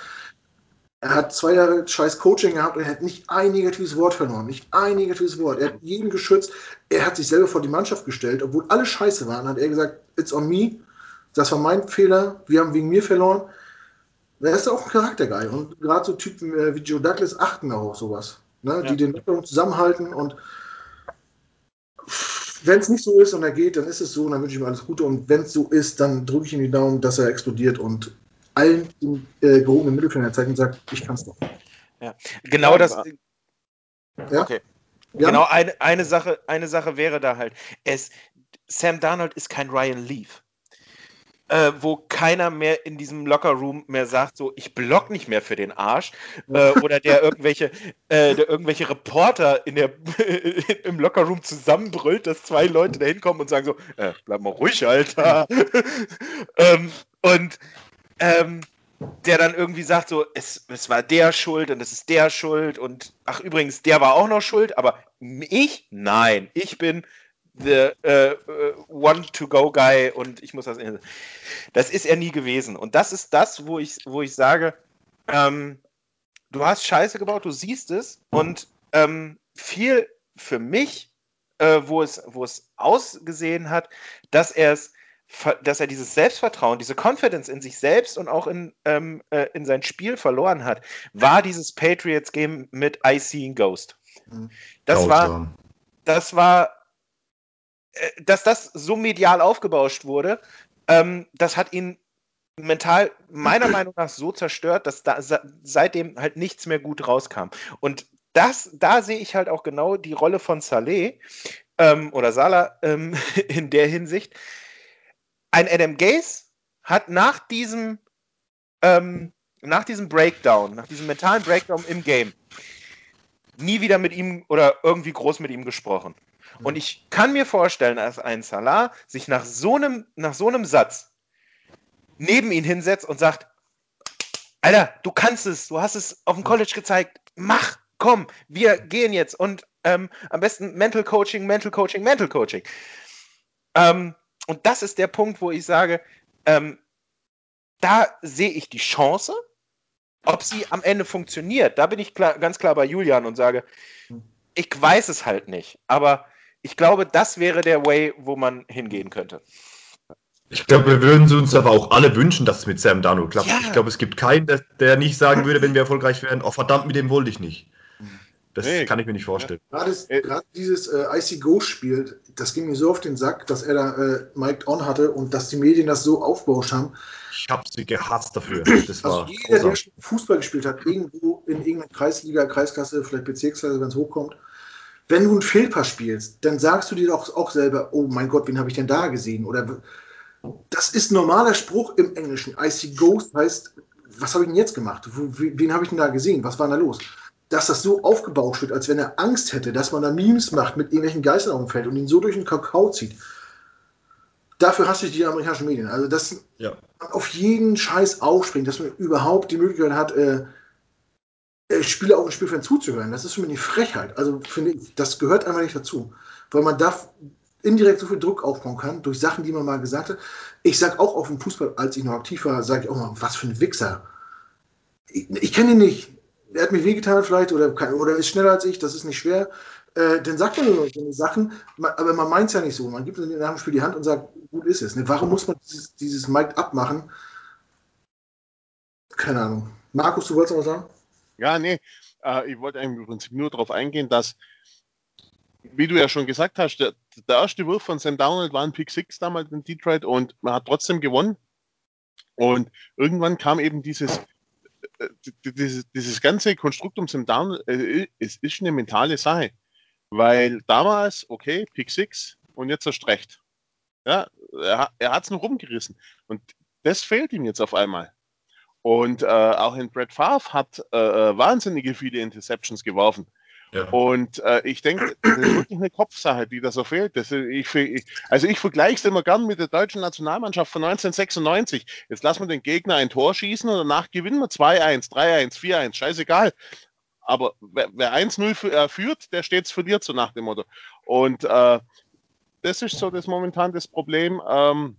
Er hat zwei Jahre scheiß Coaching gehabt und er hat nicht ein negatives Wort verloren. Nicht ein negatives Wort. Er hat jeden geschützt. Er hat sich selber vor die Mannschaft gestellt. Obwohl alle scheiße waren, hat er gesagt, it's on me. Das war mein Fehler. Wir haben wegen mir verloren. Er ist auch ein Charakterguy. Und gerade so Typen wie Joe Douglas achten auch auf sowas. Ne? Ja. Die den zusammenhalten. Und wenn es nicht so ist und er geht, dann ist es so und dann wünsche ich ihm alles Gute. Und wenn es so ist, dann drücke ich ihm die Daumen, dass er explodiert und allen den äh, gehobenen Mittelfinger zeigt und sagt, ich kann es doch. Ja, genau das. Ja? Okay. Ja? Genau, eine, eine, Sache, eine Sache wäre da halt. Es, Sam Darnold ist kein Ryan Leaf. Äh, wo keiner mehr in diesem Lockerroom mehr sagt, so ich block nicht mehr für den Arsch äh, oder der irgendwelche, äh, der irgendwelche Reporter in der, im Lockerroom zusammenbrüllt, dass zwei Leute da hinkommen und sagen so, äh, bleib mal ruhig, Alter. ähm, und ähm, der dann irgendwie sagt, so, es, es war der schuld und es ist der schuld und ach übrigens, der war auch noch schuld, aber ich? Nein, ich bin the uh, uh, one-to-go-Guy und ich muss das. Das ist er nie gewesen. Und das ist das, wo ich, wo ich sage, ähm, du hast Scheiße gebaut, du siehst es und ähm, viel für mich, äh, wo, es, wo es ausgesehen hat, dass er es dass er dieses Selbstvertrauen, diese Confidence in sich selbst und auch in, ähm, äh, in sein Spiel verloren hat, war dieses Patriots-Game mit I Seeing Ghost. Mhm. Das war, das war, äh, dass das so medial aufgebauscht wurde, ähm, das hat ihn mental meiner Meinung nach so zerstört, dass da seitdem halt nichts mehr gut rauskam. Und das, da sehe ich halt auch genau die Rolle von Saleh ähm, oder Salah ähm, in der Hinsicht, ein Adam Gaze hat nach diesem, ähm, nach diesem Breakdown, nach diesem mentalen Breakdown im Game, nie wieder mit ihm oder irgendwie groß mit ihm gesprochen. Mhm. Und ich kann mir vorstellen, dass ein Salah sich nach so einem, nach so einem Satz neben ihn hinsetzt und sagt, Alter, du kannst es, du hast es auf dem College gezeigt, mach, komm, wir gehen jetzt und ähm, am besten Mental Coaching, Mental Coaching, Mental Coaching. Ähm, und das ist der Punkt, wo ich sage, ähm, da sehe ich die Chance. Ob sie am Ende funktioniert, da bin ich klar, ganz klar bei Julian und sage, ich weiß es halt nicht. Aber ich glaube, das wäre der Way, wo man hingehen könnte. Ich glaube, wir würden uns aber auch alle wünschen, dass es mit Sam Darnold klappt. Ja. Ich glaube, es gibt keinen, der, der, nicht sagen würde, wenn wir erfolgreich wären, oh verdammt, mit dem wollte ich nicht. Das nee, kann ich mir nicht vorstellen. Ja. Gerade, gerade dieses äh, Icy Ghost Spiel, das ging mir so auf den Sack, dass er da äh, Mike On hatte und dass die Medien das so aufgebauscht haben. Ich habe sie gehasst dafür. Das also war jeder, der Fußball gespielt hat, irgendwo in irgendeiner Kreisliga, Kreisklasse, vielleicht Bezirksklasse, wenn es hochkommt, wenn du einen Fehlpass spielst, dann sagst du dir doch auch selber, oh mein Gott, wen habe ich denn da gesehen? Oder das ist ein normaler Spruch im Englischen. Icy Ghost heißt, was habe ich denn jetzt gemacht? Wen habe ich denn da gesehen? Was war denn da los? dass das so aufgebauscht wird, als wenn er Angst hätte, dass man da Memes macht mit irgendwelchen Geistern auf dem Feld und ihn so durch den Kakao zieht. Dafür hasse ich die amerikanischen Medien. Also, dass ja. man auf jeden Scheiß aufspringt, dass man überhaupt die Möglichkeit hat, äh, Spieler auf dem Spielfeld zuzuhören. Das ist für mich eine Frechheit. Also, finde ich, das gehört einfach nicht dazu. Weil man da indirekt so viel Druck aufbauen kann, durch Sachen, die man mal gesagt hat. Ich sage auch auf dem Fußball, als ich noch aktiv war, sage ich auch mal, was für ein Wichser. Ich, ich kenne ihn nicht er hat mir wehgetan vielleicht oder, oder ist schneller als ich, das ist nicht schwer. Äh, dann sagt man nur so Sachen, aber man meint es ja nicht so. Man gibt in dem Spiel die Hand und sagt, gut ist es. Ne? Warum muss man dieses, dieses Mic abmachen? Keine Ahnung. Markus, du wolltest noch was sagen? Ja, nee. Äh, ich wollte im Prinzip nur darauf eingehen, dass, wie du ja schon gesagt hast, der, der erste Wurf von Sam Donald war ein Pick 6 damals in Detroit und man hat trotzdem gewonnen. Und irgendwann kam eben dieses äh, dieses, dieses ganze Konstrukt um Sam Darnold, äh, es ist eine mentale Sache. Weil damals, okay, Pick 6 und jetzt erst recht. Ja, er, er hat es noch rumgerissen. Und das fehlt ihm jetzt auf einmal. Und äh, auch in Brett Favre hat äh, äh, wahnsinnige viele Interceptions geworfen. Ja. Und äh, ich denke, das ist wirklich eine Kopfsache, die da so fehlt. Das, ich, ich, also ich vergleiche es immer gern mit der deutschen Nationalmannschaft von 1996. Jetzt lassen wir den Gegner ein Tor schießen und danach gewinnen wir 2-1, 3-1, 4-1, scheißegal. Aber wer, wer 1-0 äh, führt, der stets verliert, so nach dem Motto. Und äh, das ist so das momentan das Problem, ähm,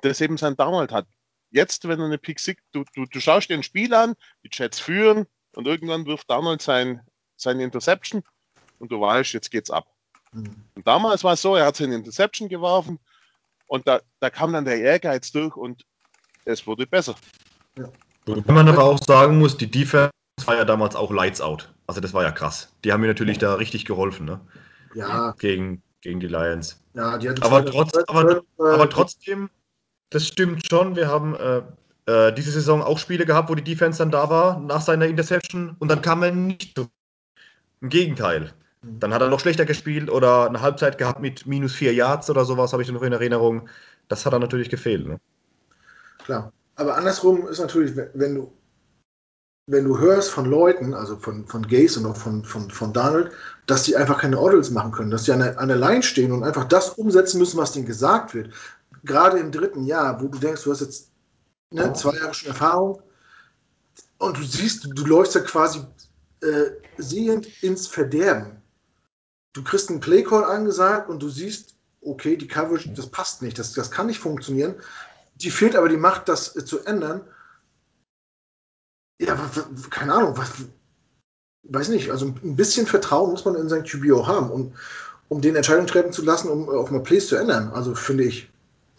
das eben sein Donald hat. Jetzt, wenn er eine Pick sieht, du, du, du schaust dir ein Spiel an, die Jets führen und irgendwann wirft Donald sein, seine Interception und du weißt, jetzt geht's ab. Mhm. Und damals war es so, er hat seine Interception geworfen und da, da kam dann der Ehrgeiz durch und es wurde besser. Ja. Wobei man aber auch sagen muss, die Defense war ja damals auch Lights Out. Also das war ja krass. Die haben mir natürlich da richtig geholfen, ne? Ja. Gegen, gegen die Lions. Ja, die hatten aber, trotz, aber, aber trotzdem, das stimmt schon. Wir haben äh, äh, diese Saison auch Spiele gehabt, wo die Defense dann da war nach seiner Interception und dann kam er nicht so. Im Gegenteil. Mhm. Dann hat er noch schlechter gespielt oder eine Halbzeit gehabt mit minus vier Yards oder sowas, habe ich noch in Erinnerung. Das hat dann natürlich gefehlt. Ne? Klar. Aber andersrum ist natürlich, wenn du wenn du hörst von Leuten, also von, von Gays und auch von, von, von Donald, dass die einfach keine Audibles machen können, dass die an der, an der Line stehen und einfach das umsetzen müssen, was denen gesagt wird. Gerade im dritten Jahr, wo du denkst, du hast jetzt ne, zwei Jahre schon Erfahrung und du siehst, du, läufst ja quasi äh, sehend ins Verderben. Du kriegst einen Playcall angesagt und du siehst, okay, die Coverage, das passt nicht, das, das kann nicht funktionieren. Die fehlt aber die Macht, das äh, zu ändern ja, keine Ahnung, was, weiß nicht, also ein bisschen Vertrauen muss man in sein QBO haben, um, um den Entscheidungen treffen zu lassen, um auch mal Plays zu ändern. Also finde ich.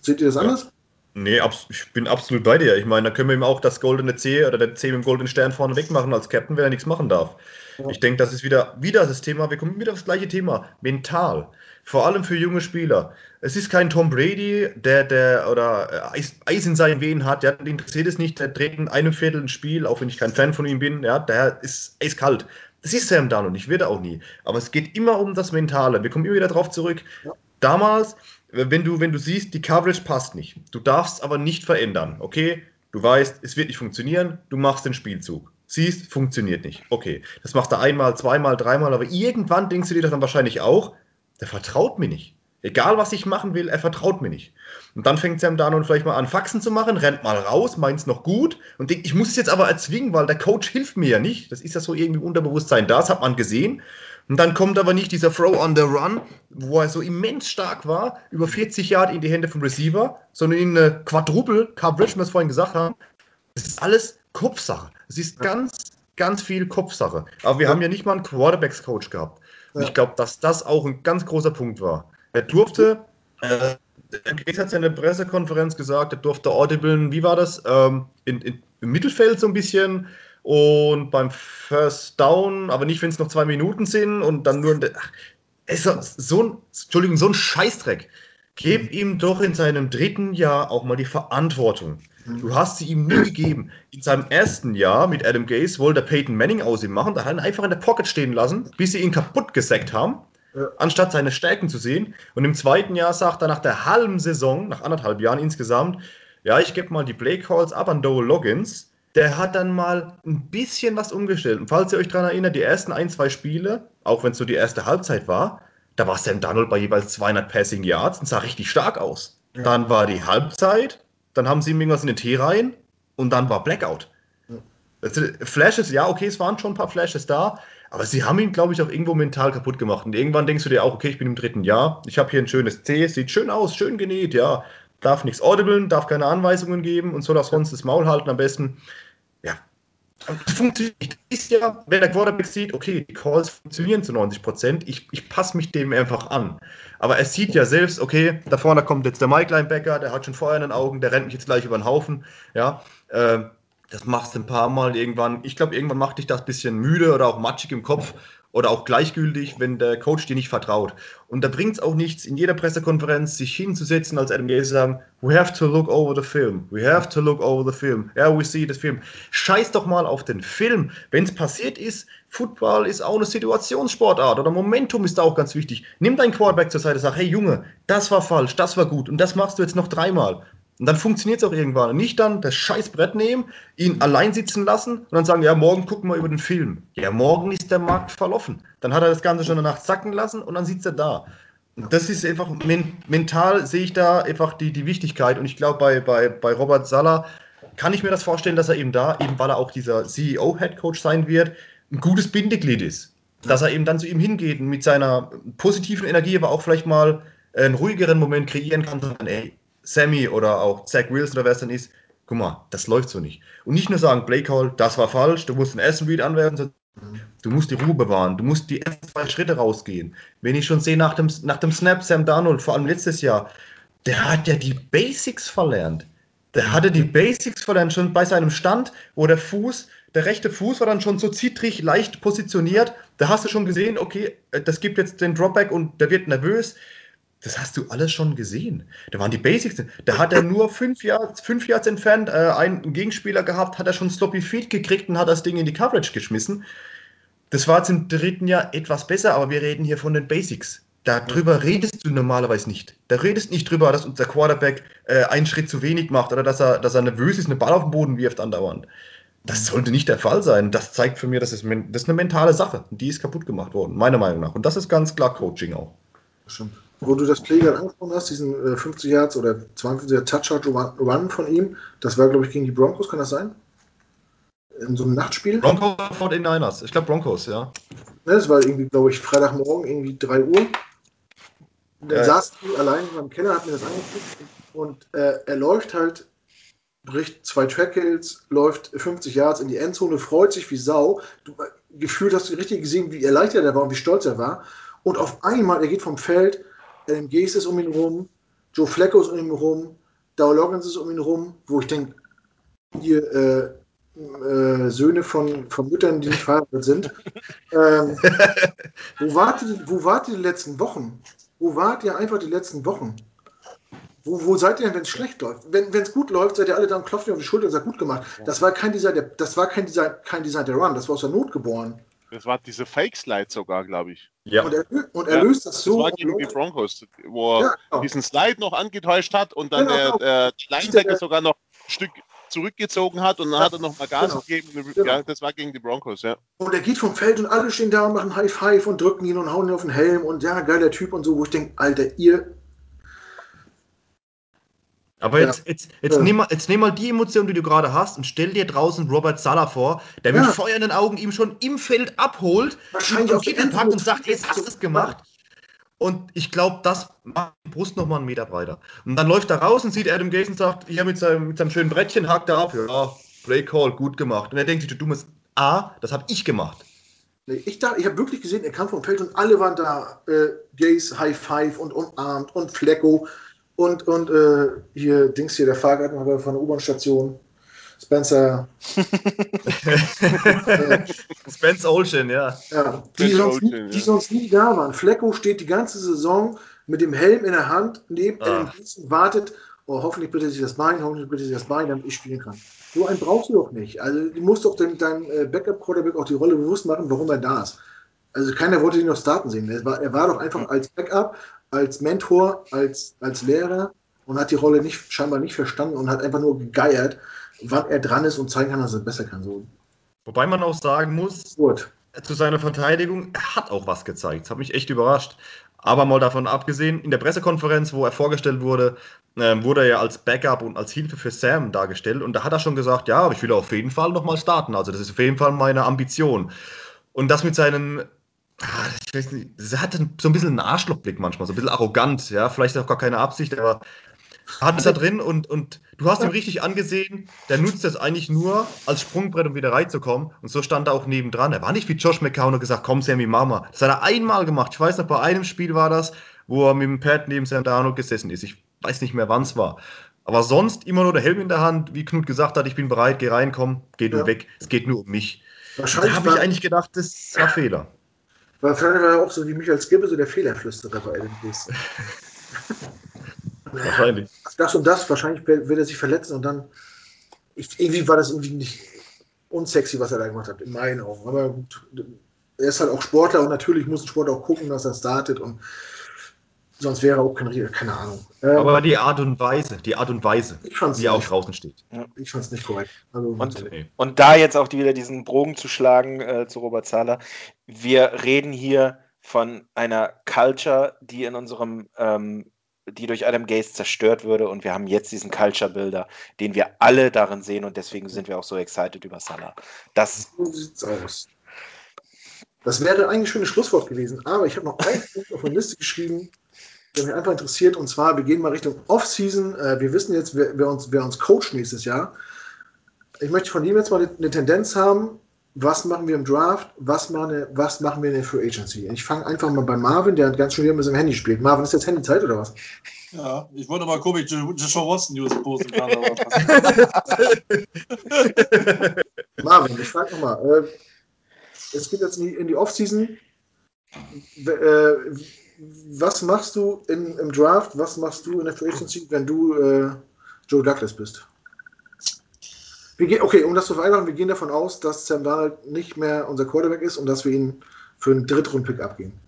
Seht ihr das anders? Nee, ich bin absolut bei dir. Ich meine, da können wir ihm auch das goldene C oder der C mit dem goldenen Stern vorne wegmachen als Captain, wenn er nichts machen darf. Ja. Ich denke, das ist wieder, wieder das Thema, wir kommen wieder auf das gleiche Thema, mental. Vor allem für junge Spieler. Es ist kein Tom Brady, der, der oder äh, Eis, Eis in seinen Venen hat, ja, den interessiert es nicht, der dreht in einem Viertel ein Spiel, auch wenn ich kein Fan von ihm bin, ja, der ist eiskalt. Das ist Sam Darnold, ich werde auch nie. Aber es geht immer um das Mentale. Wir kommen immer wieder darauf zurück. Ja. Damals, wenn du, wenn du siehst, die Coverage passt nicht, du darfst aber nicht verändern, okay? Du weißt, es wird nicht funktionieren, du machst den Spielzug. Siehst, funktioniert nicht. Okay, das macht er einmal, zweimal, dreimal, aber irgendwann denkst du dir dann wahrscheinlich auch, der vertraut mir nicht. Egal, was ich machen will, er vertraut mir nicht. Und dann fängt Sam Darnold vielleicht mal an, Faxen zu machen, rennt mal raus, meint es noch gut und denkt, ich muss es jetzt aber erzwingen, weil der Coach hilft mir ja nicht. Das ist ja so irgendwie Unterbewusstsein da, das hat man gesehen. Und dann kommt aber nicht dieser Throw on the Run, wo er so immens stark war, über 40 Jahre in die Hände vom Receiver, sondern in eine Quadruple Coverage, wie wir es vorhin gesagt haben. Das ist alles Kopfsache. Es ist ganz, ganz viel Kopfsache. Aber wir ja. haben ja nicht mal einen Quarterbacks-Coach gehabt. Und ja. ich glaube, dass das auch ein ganz großer Punkt war. Er durfte, äh, Gates hat ja in der Pressekonferenz gesagt, er durfte audiblen, wie war das? Ähm, in, in, Im Mittelfeld so ein bisschen und beim First Down, aber nicht, wenn es noch zwei Minuten sind und dann nur. Ach, ist so ein, Entschuldigung, so ein Scheißdreck. Gib ihm doch in seinem dritten Jahr auch mal die Verantwortung. Du hast sie ihm nie gegeben. In seinem ersten Jahr mit Adam Gaze wollte Peyton Manning aus ihm machen. Da hat er ihn einfach in der Pocket stehen lassen, bis sie ihn kaputt gesackt haben, anstatt seine Stärken zu sehen. Und im zweiten Jahr sagt er nach der halben Saison, nach anderthalb Jahren insgesamt, ja, ich gebe mal die Play Calls ab an Dole Loggins. Der hat dann mal ein bisschen was umgestellt. Und falls ihr euch daran erinnert, die ersten ein, zwei Spiele, auch wenn es so die erste Halbzeit war, da war Sam Donald bei jeweils 200 Passing Yards und sah richtig stark aus. Ja. Dann war die Halbzeit dann haben sie ihm irgendwas in den Tee rein und dann war Blackout. Flashes, ja, okay, es waren schon ein paar Flashes da, aber sie haben ihn, glaube ich, auch irgendwo mental kaputt gemacht. Und irgendwann denkst du dir auch, okay, ich bin im dritten Jahr, ich habe hier ein schönes C, sieht schön aus, schön genäht, ja, darf nichts audiblen, darf keine Anweisungen geben und soll auch sonst das Maul halten am besten. Ja, das funktioniert nicht. Ist ja, wenn der Quarterback sieht, okay, die Calls funktionieren zu 90 Prozent, ich, ich passe mich dem einfach an. Aber er sieht ja selbst, okay, da vorne kommt jetzt der Mike Linebacker, der hat schon Feuer in den Augen, der rennt mich jetzt gleich über den Haufen. Ja, äh, das machst du ein paar Mal irgendwann. Ich glaube, irgendwann macht dich das ein bisschen müde oder auch matschig im Kopf. Oder auch gleichgültig, wenn der Coach dir nicht vertraut. Und da bringt es auch nichts, in jeder Pressekonferenz sich hinzusetzen als Adam Gaze sagen, we have to look over the film, we have to look over the film, yeah, we see the film. Scheiß doch mal auf den Film. Wenn es passiert ist, Football ist auch eine Situationssportart oder Momentum ist da auch ganz wichtig. Nimm deinen Quarterback zur Seite, sag, hey Junge, das war falsch, das war gut und das machst du jetzt noch dreimal. Und dann funktioniert es auch irgendwann. Und nicht dann das scheiß Brett nehmen, ihn allein sitzen lassen und dann sagen, ja, morgen gucken wir über den Film. Ja, morgen ist der Markt verlaufen. Dann hat er das Ganze schon danach zacken lassen und dann sitzt er da. Und das ist einfach, men mental sehe ich da einfach die, die Wichtigkeit. Und ich glaube, bei, bei, bei Robert Sala kann ich mir das vorstellen, dass er eben da, eben weil er auch dieser CEO-Headcoach sein wird, ein gutes Bindeglied ist. Dass er eben dann zu ihm hingeht und mit seiner positiven Energie aber auch vielleicht mal einen ruhigeren Moment kreieren kann, sondern ey, Sammy oder auch Zach Wilson oder wer es dann ist, guck mal, das läuft so nicht. Und nicht nur sagen, Blake Hall, das war falsch, du musst den ersten Read anwerfen, du musst die Ruhe bewahren, du musst die ersten zwei Schritte rausgehen. Wenn ich schon sehe nach dem, nach dem Snap, Sam Darnold, vor allem letztes Jahr, der hat ja die Basics verlernt. Der hatte die Basics verlernt, schon bei seinem Stand, wo der Fuß, der rechte Fuß war dann schon so zittrig, leicht positioniert. Da hast du schon gesehen, okay, das gibt jetzt den Dropback und der wird nervös. Das hast du alles schon gesehen. Da waren die Basics. Da hat er nur fünf Yards, fünf Yards entfernt äh, einen Gegenspieler gehabt, hat er schon Sloppy Feed gekriegt und hat das Ding in die Coverage geschmissen. Das war jetzt im dritten Jahr etwas besser, aber wir reden hier von den Basics. Darüber redest du normalerweise nicht. Da redest nicht drüber, dass unser Quarterback äh, einen Schritt zu wenig macht oder dass er, dass er nervös ist, eine Ball auf den Boden wirft andauernd. Das sollte nicht der Fall sein. Das zeigt für mich, das ist, das ist eine mentale Sache. Die ist kaputt gemacht worden, meiner Meinung nach. Und das ist ganz klar Coaching auch. Stimmt wo du das Play gerade angesprochen hast, diesen äh, 50 Yards oder 52 Yards Touchdown Run von ihm, das war, glaube ich, gegen die Broncos, kann das sein? In so einem Nachtspiel? Broncos vor den Niners. Ich glaube Broncos, ja. Das war irgendwie, glaube ich, Freitagmorgen, irgendwie 3 Uhr. Und dann ja. saß du allein in meinem Keller, hat mir das angeguckt und äh, er läuft halt, bricht zwei Trackles, läuft 50 Yards in die Endzone, freut sich wie Sau. Du, äh, gefühlt hast du richtig gesehen, wie erleichtert er war und wie stolz er war. Und auf einmal, er geht vom Feld, Adam Gase ist um ihn rum, Joe Flacco ist um ihn rum, Dow Loggins ist um ihn rum, wo ich denke, hier äh, äh, Söhne von, von Müttern, die nicht verheiratet sind. ähm, wo, wart ihr, wo wart ihr die letzten Wochen? Wo wart ihr einfach die letzten Wochen? Wo, wo seid ihr denn, wenn es schlecht läuft? Wenn es gut läuft, seid ihr alle da und klopft ihr auf die Schulter und sagt, gut gemacht. Das war kein Design, der, das war kein Design, kein Design der Run, das war aus der Not geboren. Das war diese Fake-Slide sogar, glaube ich. Ja. Und er, und er ja, löst das so. Das war gegen die Broncos, wo er genau. diesen Slide noch angetäuscht hat und dann genau, der, der Linebacker sogar noch ein Stück zurückgezogen hat und dann hat er noch mal Gas genau. gegeben. Ja, das war gegen die Broncos, ja. Und er geht vom Feld und alle stehen da und machen High Five und drücken ihn und hauen ihn auf den Helm und ja, geiler Typ und so, wo ich denke, Alter, ihr aber ja. jetzt, jetzt, jetzt, ja. nimm mal, jetzt nimm mal die Emotion, die du gerade hast, und stell dir draußen Robert Sala vor, der ja. mit feuernden Augen ihm schon im Feld abholt, ihn am packt und sagt, jetzt hast du es gemacht. Und ich glaube, das macht die Brust nochmal einen Meter breiter. Und dann läuft er raus und sieht Adam Gaze und sagt, hier mit seinem, mit seinem schönen Brettchen, hakt er ab, ja, Play Call, gut gemacht. Und er denkt sich, du dummes A, das habe ich gemacht. Ich dachte, ich habe wirklich gesehen, er kam vom Feld und alle waren da. Äh, Gaze, High Five und umarmt und Flecko und, und äh, hier, Dings hier, der Fahrgartenhaber von der U-Bahn-Station. Spencer. Spence Olsen, ja. ja die, sonst, Olsen, nie, die ja. sonst nie da waren. Flecko steht die ganze Saison mit dem Helm in der Hand neben ah. Und wartet. Oh, hoffentlich bitte sich das Bein, hoffentlich bitte sich das Bein, damit ich spielen kann. So einen brauchst du doch nicht. Also, du musst doch deinem, deinem äh, Backup-Quarterback auch die Rolle bewusst machen, warum er da ist. Also, keiner wollte ihn noch starten sehen. Er war, er war doch einfach als Backup als Mentor, als, als Lehrer und hat die Rolle nicht, scheinbar nicht verstanden und hat einfach nur gegeiert, wann er dran ist und zeigen kann, dass er besser kann. So. Wobei man auch sagen muss, Gut. zu seiner Verteidigung, er hat auch was gezeigt. Das hat mich echt überrascht. Aber mal davon abgesehen, in der Pressekonferenz, wo er vorgestellt wurde, äh, wurde er ja als Backup und als Hilfe für Sam dargestellt. Und da hat er schon gesagt, ja, ich will auf jeden Fall nochmal starten. Also das ist auf jeden Fall meine Ambition. Und das mit seinen Ah, ich weiß nicht, sie hatte so ein bisschen einen Arschlochblick manchmal, so ein bisschen arrogant, ja, vielleicht auch gar keine Absicht, aber hat es da drin und, und du hast ihm richtig angesehen, der nutzt das eigentlich nur als Sprungbrett, um wieder reinzukommen. Und so stand er auch nebendran. Er war nicht wie Josh McCown und gesagt, komm Sammy, Mama. Das hat er einmal gemacht. Ich weiß noch, bei einem Spiel war das, wo er mit dem Pad neben Sam Darnold gesessen ist. Ich weiß nicht mehr, wann es war. Aber sonst immer nur der Helm in der Hand, wie Knut gesagt hat, ich bin bereit, geh rein, komm, geh du ja. weg. Es geht nur um mich. Da habe ich eigentlich gedacht, das war Fehler. Vielleicht war er auch so wie Michael Skibbe, so der Fehlerflüsterer bei LMDs. wahrscheinlich. Das und das, wahrscheinlich wird er sich verletzen und dann. Ich, irgendwie war das irgendwie nicht unsexy, was er da gemacht hat, in meinen Augen. Aber gut, er ist halt auch Sportler und natürlich muss ein Sportler auch gucken, dass er startet und Sonst wäre auch kein Rieder, keine Ahnung. Ähm, Aber die Art und Weise, die Art und Weise, wie er auch draußen steht. Ja, ich fand es nicht korrekt. Also, und, und, da jetzt auch wieder diesen Bogen zu schlagen äh, zu Robert Zahler. Wir reden hier von einer Culture, die in unserem, ähm, die durch Adam Gaze zerstört würde und wir haben jetzt diesen Culture-Builder, den wir alle darin sehen und deswegen sind wir auch so excited über Salah. Das so sieht's aus. Das wäre eigentlich schon ein Schlusswort gewesen, aber ich habe noch einen Punkt auf meine Liste geschrieben, der mich einfach interessiert. Und zwar, wir gehen mal Richtung Off-Season. Äh, wir wissen jetzt, wer, wer, uns, wer uns coacht nächstes Jahr. Ich möchte von ihm jetzt mal eine, Tendenz haben. Was machen wir im Draft? Was machen wir, was machen wir in der Free Agency? Ich fange einfach mal bei Marvin, der ganz schön wieder mit seinem Handy spielt. Marvin, ist jetzt Handyzeit oder was? Ja, ich wollte mal gucken, ob ich Joshua Watson News posten kann. Marvin, ich frage nochmal. Äh, es geht jetzt in die, in die Offseason. Was machst du in, im Draft, was machst du in der Free Agency, wenn du äh, Joe Douglas bist? Gehen, okay, um das zu vereinfachen, wir gehen davon aus, dass Sam Darnold nicht mehr unser Quarterback ist und dass wir ihn für einen Drittrund-Pick abgeben.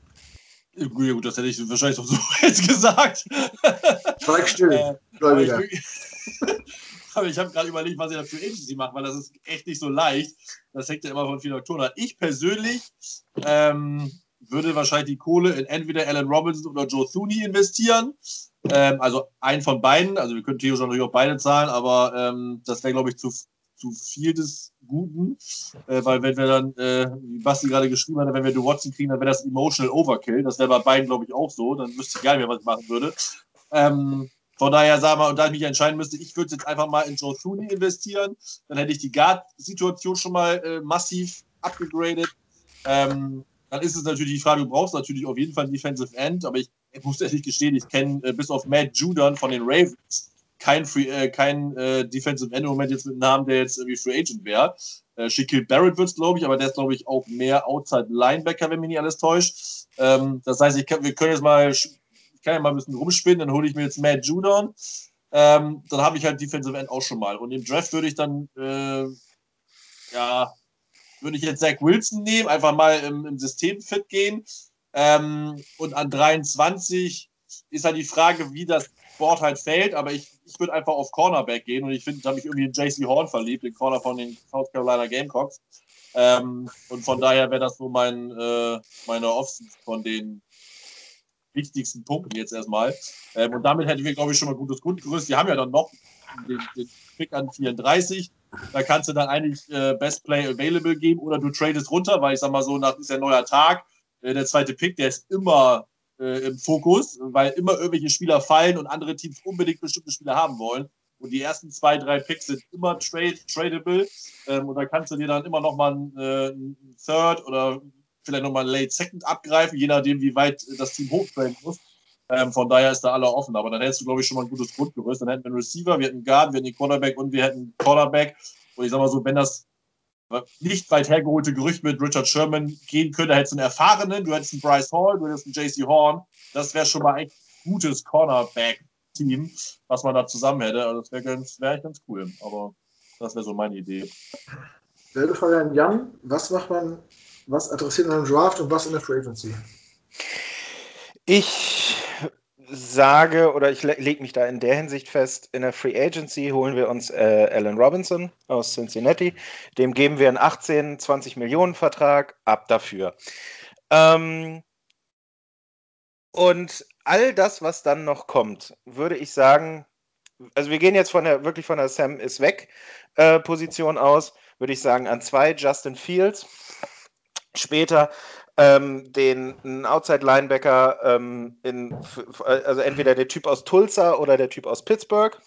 Ja, gut, das hätte ich wahrscheinlich so jetzt gesagt. Schweig still, äh, Gläubiger. Aber ich habe gerade überlegt, was ich da für Agency mache, weil das ist echt nicht so leicht. Das hängt ja immer von vielen Faktoren ab. Ich persönlich ähm, würde wahrscheinlich die Kohle in entweder Alan Robinson oder Joe Thuney investieren. Ähm, also einen von beiden. Also wir können theoretisch natürlich auch beide zahlen, aber ähm, das wäre, glaube ich, zu, zu viel des Guten. Äh, weil wenn wir dann, äh, wie Basti gerade geschrieben hat, wenn wir The Watson kriegen, dann wäre das Emotional Overkill. Das wäre bei beiden, glaube ich, auch so. Dann wüsste ich gar nicht mehr, was ich machen würde. Ähm, von daher sagen wir, und da ich mich entscheiden müsste, ich würde jetzt einfach mal in Joe Thuney investieren. Dann hätte ich die Guard-Situation schon mal äh, massiv abgegradet. Ähm, dann ist es natürlich die Frage, du brauchst natürlich auf jeden Fall Defensive End, aber ich, ich muss ehrlich gestehen, ich kenne äh, bis auf Matt Judon von den Ravens kein, Free, äh, kein äh, Defensive End im Moment jetzt mit einem Namen, der jetzt irgendwie Free Agent wäre. Äh, Shaquille Barrett wird es, glaube ich, aber der ist, glaube ich, auch mehr Outside Linebacker, wenn mich nicht alles täuscht. Ähm, das heißt, ich kann, wir können jetzt mal, ich kann ja mal ein bisschen rumspinnen, dann hole ich mir jetzt Matt Judon. Ähm, dann habe ich halt Defensive End auch schon mal. Und im Draft würde ich dann, äh, ja, würde ich jetzt Zach Wilson nehmen, einfach mal im, im System fit gehen. Ähm, und an 23 ist halt die Frage, wie das Board halt fällt, aber ich, ich würde einfach auf Cornerback gehen und ich finde, da habe ich irgendwie in JC Horn verliebt, den Corner von den South Carolina Gamecocks. Ähm, und von daher wäre das so mein, äh, meine Offseason von den wichtigsten Punkten jetzt erstmal. Ähm, und damit hätten wir, glaube ich, schon mal gutes Grundgerüst. Wir haben ja dann noch den, den Pick an 34. Da kannst du dann eigentlich äh, Best Play Available geben oder du tradest runter, weil ich sag mal so, nach ist ja neuer Tag. Äh, der zweite Pick, der ist immer äh, im Fokus, weil immer irgendwelche Spieler fallen und andere Teams unbedingt bestimmte Spieler haben wollen. Und die ersten zwei, drei Picks sind immer trade, tradable. Ähm, und da kannst du dir dann immer noch mal einen, äh, einen Third oder vielleicht noch mal einen Late Second abgreifen, je nachdem, wie weit das Team hochtraden muss. Ähm, von daher ist da alle offen. Aber dann hättest du, glaube ich, schon mal ein gutes Grundgerüst. Dann hätten wir einen Receiver, wir hätten einen Guard, wir hätten einen Cornerback und wir hätten einen Cornerback. Und ich sag mal so, wenn das nicht weit hergeholte Gerücht mit Richard Sherman gehen könnte, hättest du einen erfahrenen, du hättest einen Bryce Hall, du hättest einen JC Horn. Das wäre schon mal ein gutes Cornerback-Team, was man da zusammen hätte. Also das wäre ganz, wär ganz cool. Aber das wäre so meine Idee. Selbe Frage an Jan. Was macht man, was adressiert man im Draft und was in der Free Agency? Ich sage oder ich lege mich da in der Hinsicht fest, in der Free Agency holen wir uns äh, Alan Robinson aus Cincinnati. Dem geben wir einen 18, 20 Millionen Vertrag, ab dafür. Ähm, und all das, was dann noch kommt, würde ich sagen, also wir gehen jetzt von der wirklich von der Sam ist weg äh, Position aus, würde ich sagen an zwei Justin Fields. Später ähm, den Outside Linebacker, ähm, in, also entweder der Typ aus Tulsa oder der Typ aus Pittsburgh.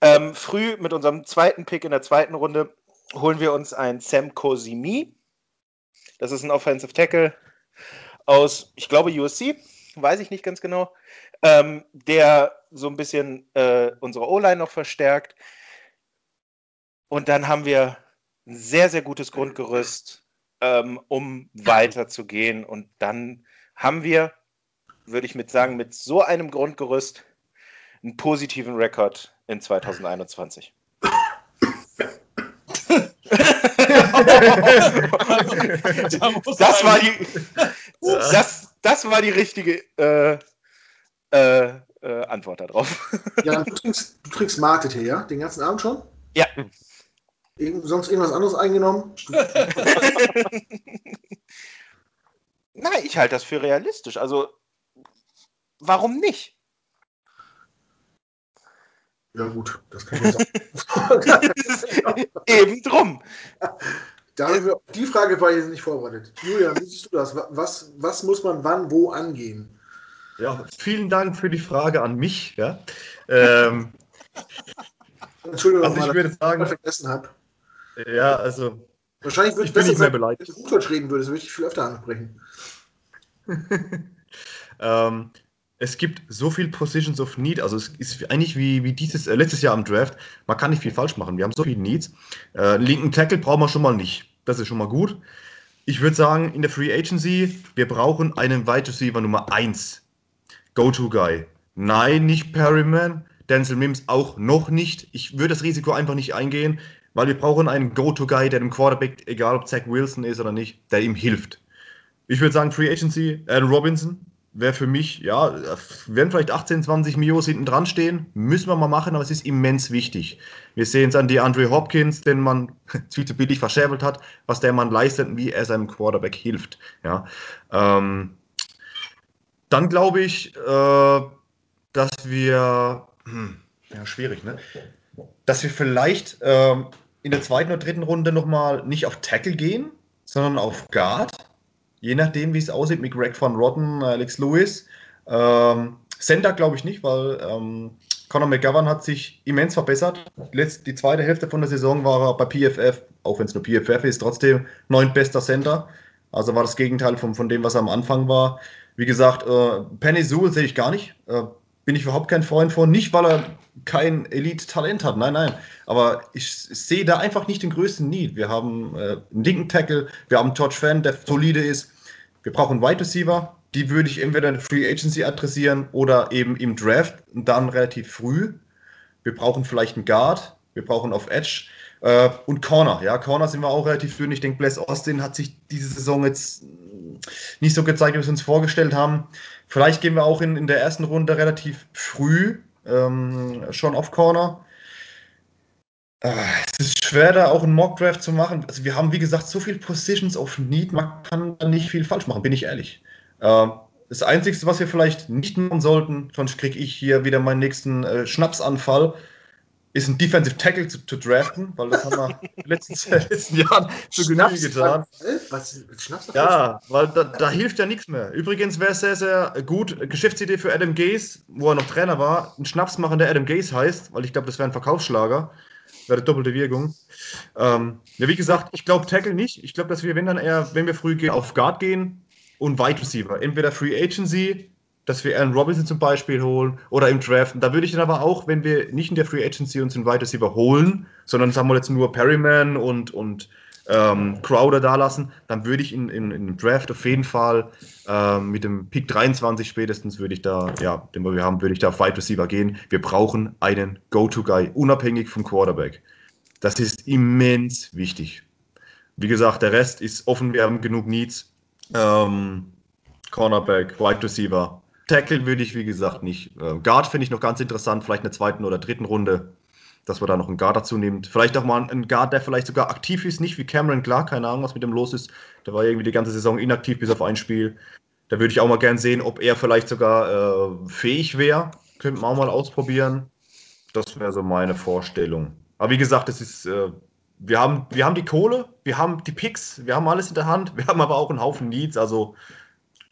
Ähm, früh mit unserem zweiten Pick in der zweiten Runde holen wir uns einen Sam Cosimi. Das ist ein Offensive Tackle aus, ich glaube, USC, weiß ich nicht ganz genau, ähm, der so ein bisschen äh, unsere O-Line noch verstärkt. Und dann haben wir ein sehr, sehr gutes Grundgerüst ähm, um weiterzugehen. Und dann haben wir, würde ich mit sagen, mit so einem Grundgerüst einen positiven Rekord in 2021. das war die, das, das war die richtige äh, äh, äh, Antwort darauf. Ja, du trinkst, du trinkst Mate-Tee, ja? Den ganzen Abend schon? Ja. Sonst irgendwas anderes eingenommen? Nein, ich halte das für realistisch. Also, warum nicht? Ja, gut, das kann ich sagen. Eben drum. Da wir, die Frage war jetzt nicht vorbereitet. Julian, wie siehst du das? Was, was muss man wann wo angehen? Ja, vielen Dank für die Frage an mich. Ja. Ähm, Entschuldigung, also ich würde sagen, ich vergessen habe. Ja, also. Wahrscheinlich würde ich bin nicht mehr beleidigt. Wenn du Hochdeutsch reden würdest, würde ich viel öfter ansprechen. ähm, es gibt so viel Positions of Need, also es ist eigentlich wie, wie dieses äh, letztes Jahr am Draft. Man kann nicht viel falsch machen. Wir haben so viele Needs. Äh, linken Tackle brauchen wir schon mal nicht. Das ist schon mal gut. Ich würde sagen, in der Free Agency, wir brauchen einen Wide Receiver Nummer 1. Go-To-Guy. Nein, nicht Perryman. Denzel Mims auch noch nicht. Ich würde das Risiko einfach nicht eingehen, weil wir brauchen einen Go-To-Guy, der dem Quarterback, egal ob Zach Wilson ist oder nicht, der ihm hilft. Ich würde sagen, Free Agency, Aaron Robinson wäre für mich, ja, werden vielleicht 18, 20 Mios hinten dran stehen. Müssen wir mal machen, aber es ist immens wichtig. Wir sehen es an die Andre Hopkins, den man viel zu billig verscherbelt hat, was der Mann leistet und wie er seinem Quarterback hilft. Ja. Ähm, dann glaube ich, äh, dass wir, hm, ja, schwierig, ne? Dass wir vielleicht ähm, in der zweiten oder dritten Runde nochmal nicht auf Tackle gehen, sondern auf Guard. Je nachdem, wie es aussieht mit Greg von Rotten, Alex Lewis. Ähm, Center glaube ich nicht, weil ähm, Conor McGovern hat sich immens verbessert. Letzt, die zweite Hälfte von der Saison war er bei PFF, auch wenn es nur PFF ist, trotzdem neuntbester Center. Also war das Gegenteil von, von dem, was er am Anfang war. Wie gesagt, äh, Penny Sewell sehe ich gar nicht. Äh, bin ich überhaupt kein Freund von. Nicht, weil er kein Elite-Talent hat, nein, nein. Aber ich sehe da einfach nicht den größten Need. Wir haben äh, einen linken Tackle, wir haben einen Todd Fan, der solide ist. Wir brauchen einen Wide Receiver. Die würde ich entweder in der Free Agency adressieren oder eben im Draft und dann relativ früh. Wir brauchen vielleicht einen Guard. Wir brauchen auf Edge. Äh, und Corner, ja, Corner sind wir auch relativ dünn. Ich denke, Bless Austin hat sich diese Saison jetzt nicht so gezeigt, wie wir es uns vorgestellt haben. Vielleicht gehen wir auch in, in der ersten Runde relativ früh ähm, schon auf Corner. Äh, es ist schwer, da auch einen Mock-Draft zu machen. Also wir haben, wie gesagt, so viele Positions of Need, man kann da nicht viel falsch machen, bin ich ehrlich. Ähm, das Einzige, was wir vielleicht nicht machen sollten, sonst kriege ich hier wieder meinen nächsten äh, Schnapsanfall, ist ein Defensive Tackle zu, zu, draften, weil das haben wir in den letzten, letzten Jahren zu Genüge getan. Was, ja, weil da, da, hilft ja nichts mehr. Übrigens wäre es sehr, sehr gut, Geschäftsidee für Adam Gaze, wo er noch Trainer war, ein Schnaps machen, der Adam Gaze heißt, weil ich glaube, das wäre ein Verkaufsschlager. Wäre doppelte Wirkung. Ähm, ja, wie gesagt, ich glaube Tackle nicht. Ich glaube, dass wir, wenn dann eher, wenn wir früh gehen, auf Guard gehen und Wide Receiver. Entweder Free Agency dass wir Aaron Robinson zum Beispiel holen oder im Draft. Da würde ich dann aber auch, wenn wir nicht in der Free Agency uns einen Wide Receiver holen, sondern sagen wir jetzt nur Perryman und, und ähm, Crowder da lassen, dann würde ich in, in, dem Draft auf jeden Fall ähm, mit dem Pick 23 spätestens würde ich da, ja, den wir haben, würde ich da auf Wide Receiver gehen. Wir brauchen einen Go-To-Guy, unabhängig vom Quarterback. Das ist immens wichtig. Wie gesagt, der Rest ist offen, wir haben genug Needs. Ähm, Cornerback, Wide Receiver, Tackle würde ich, wie gesagt, nicht. Äh, Guard finde ich noch ganz interessant, vielleicht in der zweiten oder dritten Runde, dass man da noch einen Guard dazu nimmt. Vielleicht auch mal einen Guard, der vielleicht sogar aktiv ist, nicht wie Cameron Clark, keine Ahnung, was mit dem los ist. Der war irgendwie die ganze Saison inaktiv bis auf ein Spiel. Da würde ich auch mal gern sehen, ob er vielleicht sogar äh, fähig wäre. Könnten wir auch mal ausprobieren. Das wäre so meine Vorstellung. Aber wie gesagt, es ist, äh, wir, haben, wir haben die Kohle, wir haben die Picks, wir haben alles in der Hand, wir haben aber auch einen Haufen Needs, also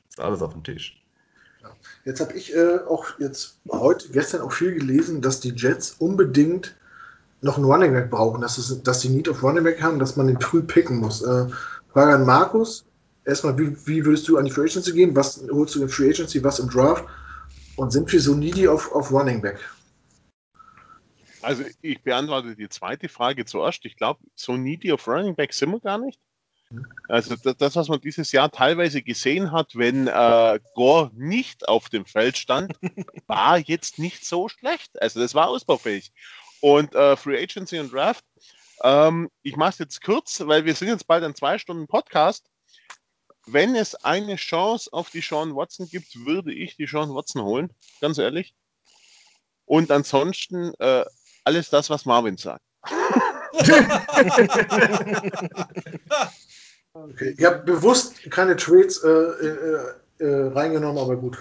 ist alles auf dem Tisch. Jetzt habe ich äh, auch jetzt heute, gestern auch viel gelesen, dass die Jets unbedingt noch einen Running Back brauchen, dass, es, dass die Need of Running Back haben, dass man den früh picken muss. Äh, Frage an Markus. Erstmal, wie, wie würdest du an die Free Agency gehen? Was holst du in Free Agency, was im Draft? Und sind wir so needy auf, auf Running Back? Also ich beantworte die zweite Frage zuerst. Ich glaube, so needy auf Running Back sind wir gar nicht. Also das, was man dieses Jahr teilweise gesehen hat, wenn äh, Gore nicht auf dem Feld stand, war jetzt nicht so schlecht. Also das war ausbaufähig. Und äh, Free Agency und Draft, ähm, ich mache es jetzt kurz, weil wir sind jetzt bald ein zwei Stunden Podcast. Wenn es eine Chance auf die Sean Watson gibt, würde ich die Sean Watson holen, ganz ehrlich. Und ansonsten äh, alles das, was Marvin sagt. okay. Ich habe bewusst keine Trades äh, äh, äh, reingenommen, aber gut.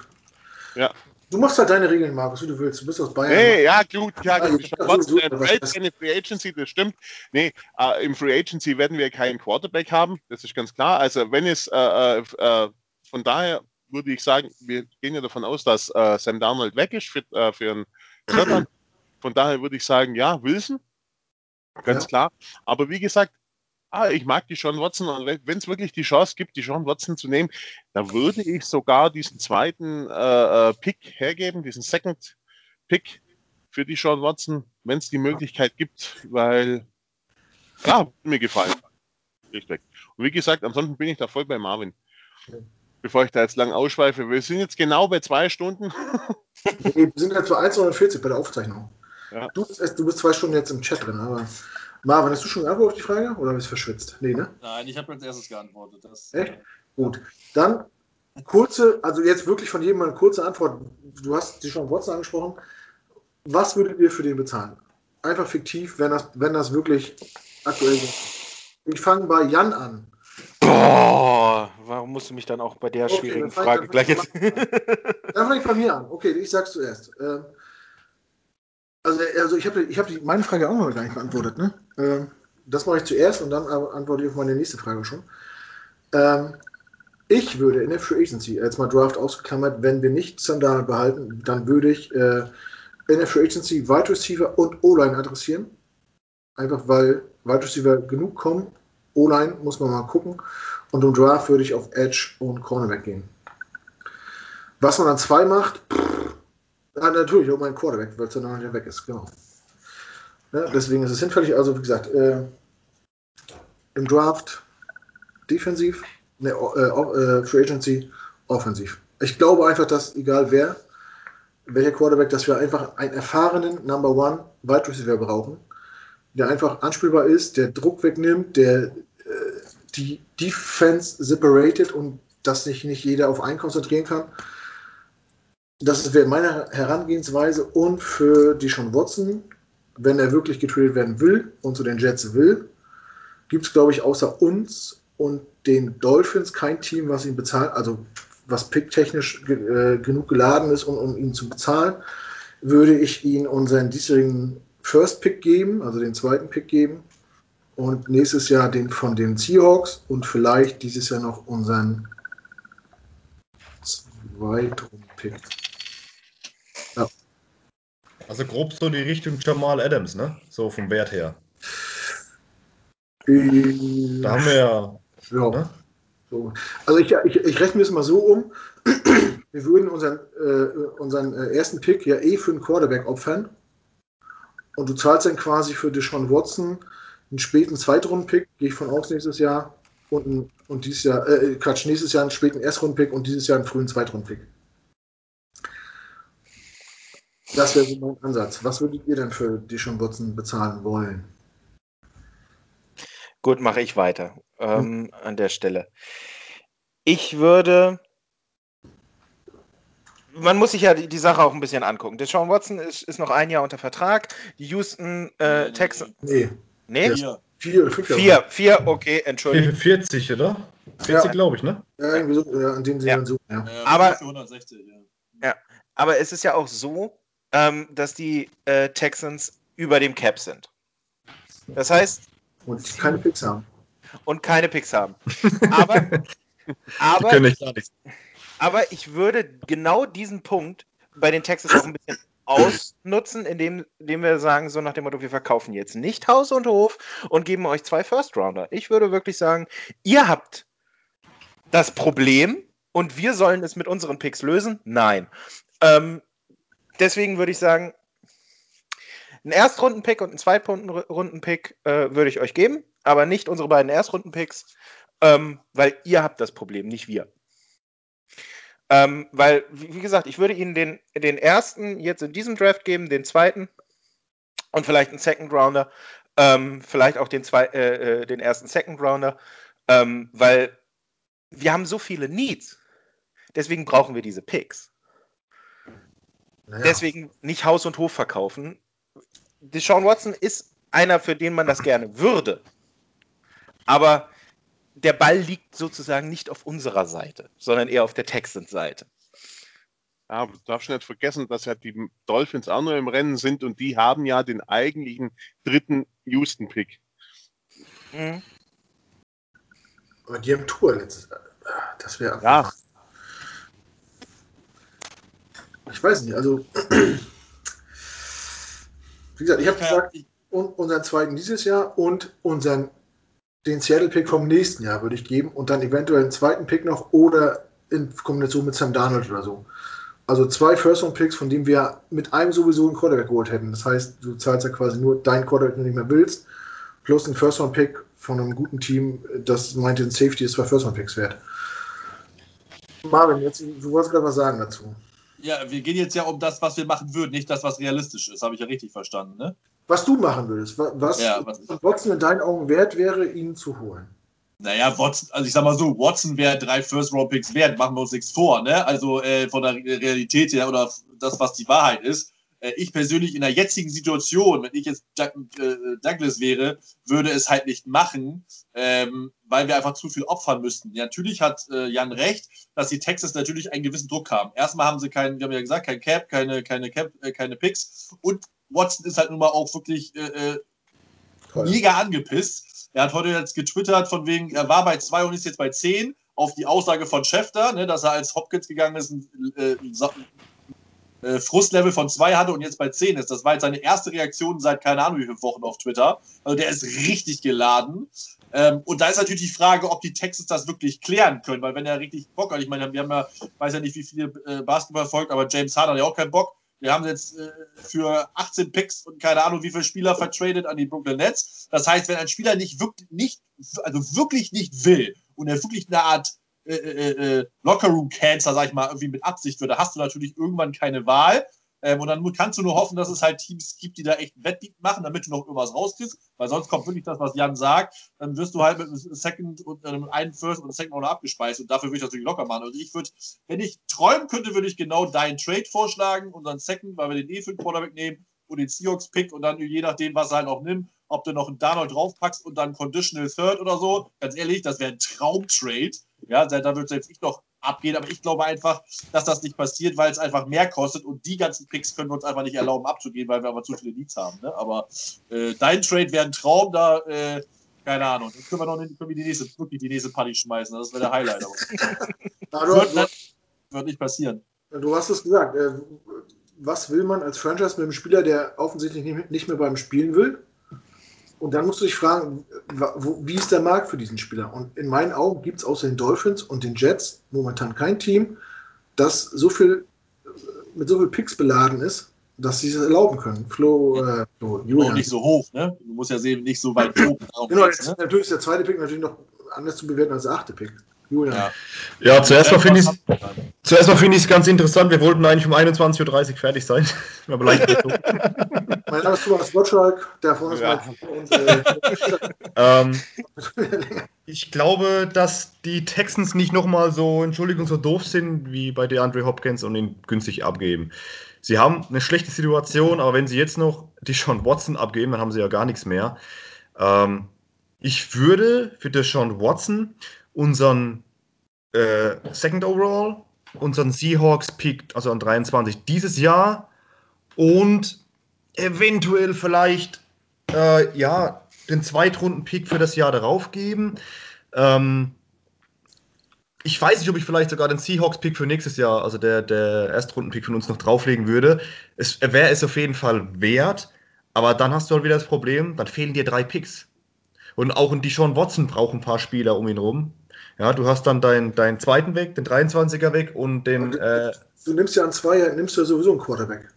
Ja. Du machst halt deine Regeln, Markus, wie du willst. Du bist aus Bayern. Nee, ja, gut, ja, gut. Ich trotzdem keine Free Agency, das stimmt. Nee, äh, im Free Agency werden wir keinen Quarterback haben, das ist ganz klar. Also, wenn es, äh, äh, äh von daher würde ich sagen, wir gehen ja davon aus, dass Sam Darnold weg ist für, für einen Dritter. Von daher würde ich sagen, ja, Wilson, ganz ja. klar. Aber wie gesagt, ah, ich mag die Sean Watson und wenn es wirklich die Chance gibt, die Sean Watson zu nehmen, da würde ich sogar diesen zweiten äh, äh Pick hergeben, diesen Second Pick für die Sean Watson, wenn es die Möglichkeit gibt, weil ja, mir gefallen. Richtig. Und wie gesagt, ansonsten bin ich da voll bei Marvin. Bevor ich da jetzt lang ausschweife, wir sind jetzt genau bei zwei Stunden. wir sind jetzt bei 1,49 bei der Aufzeichnung. Ja. Du, du, bist zwei Stunden jetzt im Chat drin, aber Marvin, hast du schon geantwortet auf die Frage oder bist du verschwitzt? Nee, ne? Nein, ich habe als erstes geantwortet. Das, Echt? Äh, Gut. Dann kurze, also jetzt wirklich von jedem eine kurze Antwort. Du hast die schon Watson angesprochen. Was würdet ihr für den bezahlen? Einfach fiktiv, wenn das, wenn das wirklich aktuell ist. Ich fange bei Jan an. Boah, warum musst du mich dann auch bei der okay, schwierigen Frage gleich jetzt. Dann fange ich bei mir an. Okay, ich sag's zuerst. Ähm, also, also ich habe ich hab meine Frage auch noch gar nicht beantwortet. Ne? Ähm, das mache ich zuerst und dann antworte ich auf meine nächste Frage schon. Ähm, ich würde in der Free Agency, jetzt mal Draft ausgeklammert, wenn wir nicht Sandal behalten, dann würde ich äh, in der Free Agency Wide Receiver und O-Line adressieren. Einfach weil Wide Receiver genug kommen. O-Line muss man mal gucken. Und im Draft würde ich auf Edge und Cornerback gehen. Was man an zwei macht, pff, ja, natürlich, auch mein Quarterback, weil noch nicht weg ist, genau. Ja, deswegen ist es hinfällig. Also, wie gesagt, äh, im Draft defensiv, ne, äh, äh, Free Agency offensiv. Ich glaube einfach, dass egal wer, welcher Quarterback, dass wir einfach einen erfahrenen Number One Wide Receiver brauchen, der einfach anspielbar ist, der Druck wegnimmt, der äh, die Defense separated und dass sich nicht jeder auf einen konzentrieren kann das wäre meine Herangehensweise und für die schon Watson, wenn er wirklich getradet werden will und zu den Jets will, gibt es, glaube ich, außer uns und den Dolphins kein Team, was ihn bezahlt, also was picktechnisch äh, genug geladen ist, um, um ihn zu bezahlen, würde ich ihn unseren diesjährigen First Pick geben, also den zweiten Pick geben und nächstes Jahr den von den Seahawks und vielleicht dieses Jahr noch unseren zweiten Pick. Also grob so die Richtung Jamal Adams, ne? So vom Wert her. Äh, da haben wir ja. ja. Ne? So. Also ich, ich, ich rechne es mal so um. Wir würden unseren, äh, unseren äh, ersten Pick ja eh für einen Quarterback opfern. Und du zahlst dann quasi für Deshaun Watson einen späten Zweitrunden-Pick, gehe ich von aus nächstes Jahr. Und, und dieses Jahr, äh, Quatsch, nächstes Jahr einen späten Erstrunden-Pick und dieses Jahr einen frühen Zweitrunden-Pick. Das wäre so mein Ansatz. Was würdet ihr denn für die schon Watson bezahlen wollen? Gut, mache ich weiter ähm, hm. an der Stelle. Ich würde. Man muss sich ja die, die Sache auch ein bisschen angucken. Der Sean Watson ist, ist, noch ein Jahr unter Vertrag. Die Houston äh, nee, Texans. Nee. Nee? Vier. Vier fünf Vier, vier, okay, entschuldigung. 40, oder? 40, ja. glaube ich, ne? Ja, irgendwie so, ja, in dem Sinne ja. so, ja. Aber, 160, ja. ja. Aber es ist ja auch so, ähm, dass die äh, Texans über dem Cap sind. Das heißt. Und keine Picks haben. Und keine Picks haben. Aber, aber, aber ich würde genau diesen Punkt bei den Texans auch ein bisschen ausnutzen, indem, indem wir sagen, so nach dem Motto, wir verkaufen jetzt nicht Haus und Hof und geben euch zwei First Rounder. Ich würde wirklich sagen, ihr habt das Problem und wir sollen es mit unseren Picks lösen? Nein. Ähm, deswegen würde ich sagen, einen Erstrunden-Pick und einen Zweitrunden-Pick äh, würde ich euch geben, aber nicht unsere beiden Erstrunden-Picks. Ähm, weil ihr habt das Problem, nicht wir. Ähm, weil, wie, gesagt, ich würde Ihnen den, den ersten jetzt in diesem Draft geben, den zweiten und vielleicht einen Second Rounder, ähm, vielleicht auch den, zwei, äh, äh den ersten Second Rounder, ähm, weil wir haben so viele Needs. Deswegen brauchen wir diese Picks. Naja. Deswegen nicht Haus und Hof verkaufen. Deshaun Watson ist einer, für den man das gerne würde. Aber der Ball liegt sozusagen nicht auf unserer Seite, sondern eher auf der Texans-Seite. Ja, aber du darfst nicht vergessen, dass ja die Dolphins auch noch im Rennen sind und die haben ja den eigentlichen dritten Houston-Pick. Mhm. Aber die haben Tour letztes Das wäre Ja. Ich weiß nicht, also wie gesagt, ich habe gesagt, unseren zweiten dieses Jahr und unseren den Seattle-Pick vom nächsten Jahr würde ich geben und dann eventuell einen zweiten Pick noch oder in Kombination mit Sam Darnold oder so. Also zwei First-Round-Picks, von denen wir mit einem sowieso einen Quarterback geholt hätten. Das heißt, du zahlst ja quasi nur deinen Quarterback, den du nicht mehr willst, plus einen First-Round-Pick von einem guten Team, das meinte ein Safety ist zwei First-Round-Picks wert. Marvin, jetzt, du wolltest gerade was sagen dazu. Ja, wir gehen jetzt ja um das, was wir machen würden, nicht das, was realistisch ist. Habe ich ja richtig verstanden, ne? Was du machen würdest. Was, ja, was Watson in deinen Augen wert wäre, ihn zu holen. Naja, Watson, also ich sag mal so, Watson wäre drei First-Round-Picks wert, machen wir uns nichts vor, ne? Also äh, von der Realität her oder das, was die Wahrheit ist. Äh, ich persönlich in der jetzigen Situation, wenn ich jetzt äh, Douglas wäre, würde es halt nicht machen, ähm, weil wir einfach zu viel opfern müssten. Ja, natürlich hat äh, Jan recht, dass die Texas natürlich einen gewissen Druck haben. Erstmal haben sie keinen, wir haben ja gesagt, kein Cap, keine, keine Cap, keine Picks und Watson ist halt nun mal auch wirklich äh, mega angepisst. Er hat heute jetzt getwittert, von wegen, er war bei zwei und ist jetzt bei zehn auf die Aussage von Schäfter, ne, dass er als Hopkins gegangen ist, ein, äh, äh, Frustlevel von 2 hatte und jetzt bei 10 ist. Das war jetzt seine erste Reaktion seit keine Ahnung wie vielen Wochen auf Twitter. Also der ist richtig geladen. Ähm, und da ist natürlich die Frage, ob die Texans das wirklich klären können, weil wenn er richtig Bock hat, ich meine, wir haben ja, weiß ja nicht, wie viele äh, Basketball folgt, aber James Harden hat ja auch keinen Bock. Wir haben jetzt äh, für 18 Picks und keine Ahnung, wie viele Spieler vertradet an die Brooklyn Nets. Das heißt, wenn ein Spieler nicht wirklich, nicht, also wirklich nicht will und er wirklich eine Art äh, äh, äh, Lockerroom-Cancer, sag ich mal, irgendwie mit Absicht würde, hast du natürlich irgendwann keine Wahl. Ähm, und dann kannst du nur hoffen, dass es halt Teams gibt, die da echt Wettbeat machen, damit du noch irgendwas rauskriegst. Weil sonst kommt wirklich das, was Jan sagt. Dann wirst du halt mit einem Second und einem First und einem Second Owner abgespeist. Und dafür würde ich natürlich locker machen. Also ich würde, wenn ich träumen könnte, würde ich genau deinen Trade vorschlagen, unseren Second, weil wir den eh für den Quarterback nehmen und den Seahawks-Pick und dann je nachdem, was er halt auch nimmt, ob du noch einen Darnold draufpackst und dann Conditional Third oder so. Ganz ehrlich, das wäre ein Traumtrade. Ja, da, würde selbst ich noch abgehen, aber ich glaube einfach, dass das nicht passiert, weil es einfach mehr kostet und die ganzen Picks können wir uns einfach nicht erlauben abzugehen, weil wir aber zu viele Leads haben. Ne? Aber äh, dein Trade wäre ein Traum, da, äh, keine Ahnung, dann können wir noch können wir die nächste, wirklich die nächste Party schmeißen, das wäre der Highlight. Na, du, wird, du, wird, nicht passieren. Du hast es gesagt, äh, was will man als Franchise mit einem Spieler, der offensichtlich nicht mehr beim Spielen will? Und dann musst du dich fragen, wie ist der Markt für diesen Spieler? Und in meinen Augen gibt es außer den Dolphins und den Jets momentan kein Team, das so viel mit so viel Picks beladen ist, dass sie es erlauben können. Flo, äh, Flo Julian. Auch nicht so hoch, ne? Du musst ja sehen, nicht so weit hoch. genau, jetzt, ne? natürlich ist der zweite Pick natürlich noch anders zu bewerten als der achte Pick. Julian. Ja, ja zuerst mal finde ich zuerst mal finde ich es ganz interessant. Wir wollten eigentlich um 21.30 Uhr fertig sein. Aber leicht mein Name ist Thomas Gottschalk, der von uns äh, ähm, Ich glaube, dass die Texans nicht nochmal so, Entschuldigung, so doof sind wie bei DeAndre Hopkins und ihn günstig abgeben. Sie haben eine schlechte Situation, aber wenn sie jetzt noch die Sean Watson abgeben, dann haben sie ja gar nichts mehr. Ähm, ich würde für Deshaun Watson unseren äh, Second Overall, unseren Seahawks Pick, also an 23 dieses Jahr und eventuell vielleicht äh, ja den Zweitrunden-Pick für das Jahr darauf geben. Ähm, ich weiß nicht, ob ich vielleicht sogar den Seahawks-Pick für nächstes Jahr, also der, der Erstrunden-Pick von uns noch drauflegen würde. Es wäre es auf jeden Fall wert, aber dann hast du halt wieder das Problem, dann fehlen dir drei Picks. Und auch ein Deshaun Watson braucht ein paar Spieler um ihn rum. Ja, du hast dann deinen dein zweiten weg, den 23er weg und den. Du, äh, du nimmst ja an zwei, nimmst du ja sowieso einen Quarterback.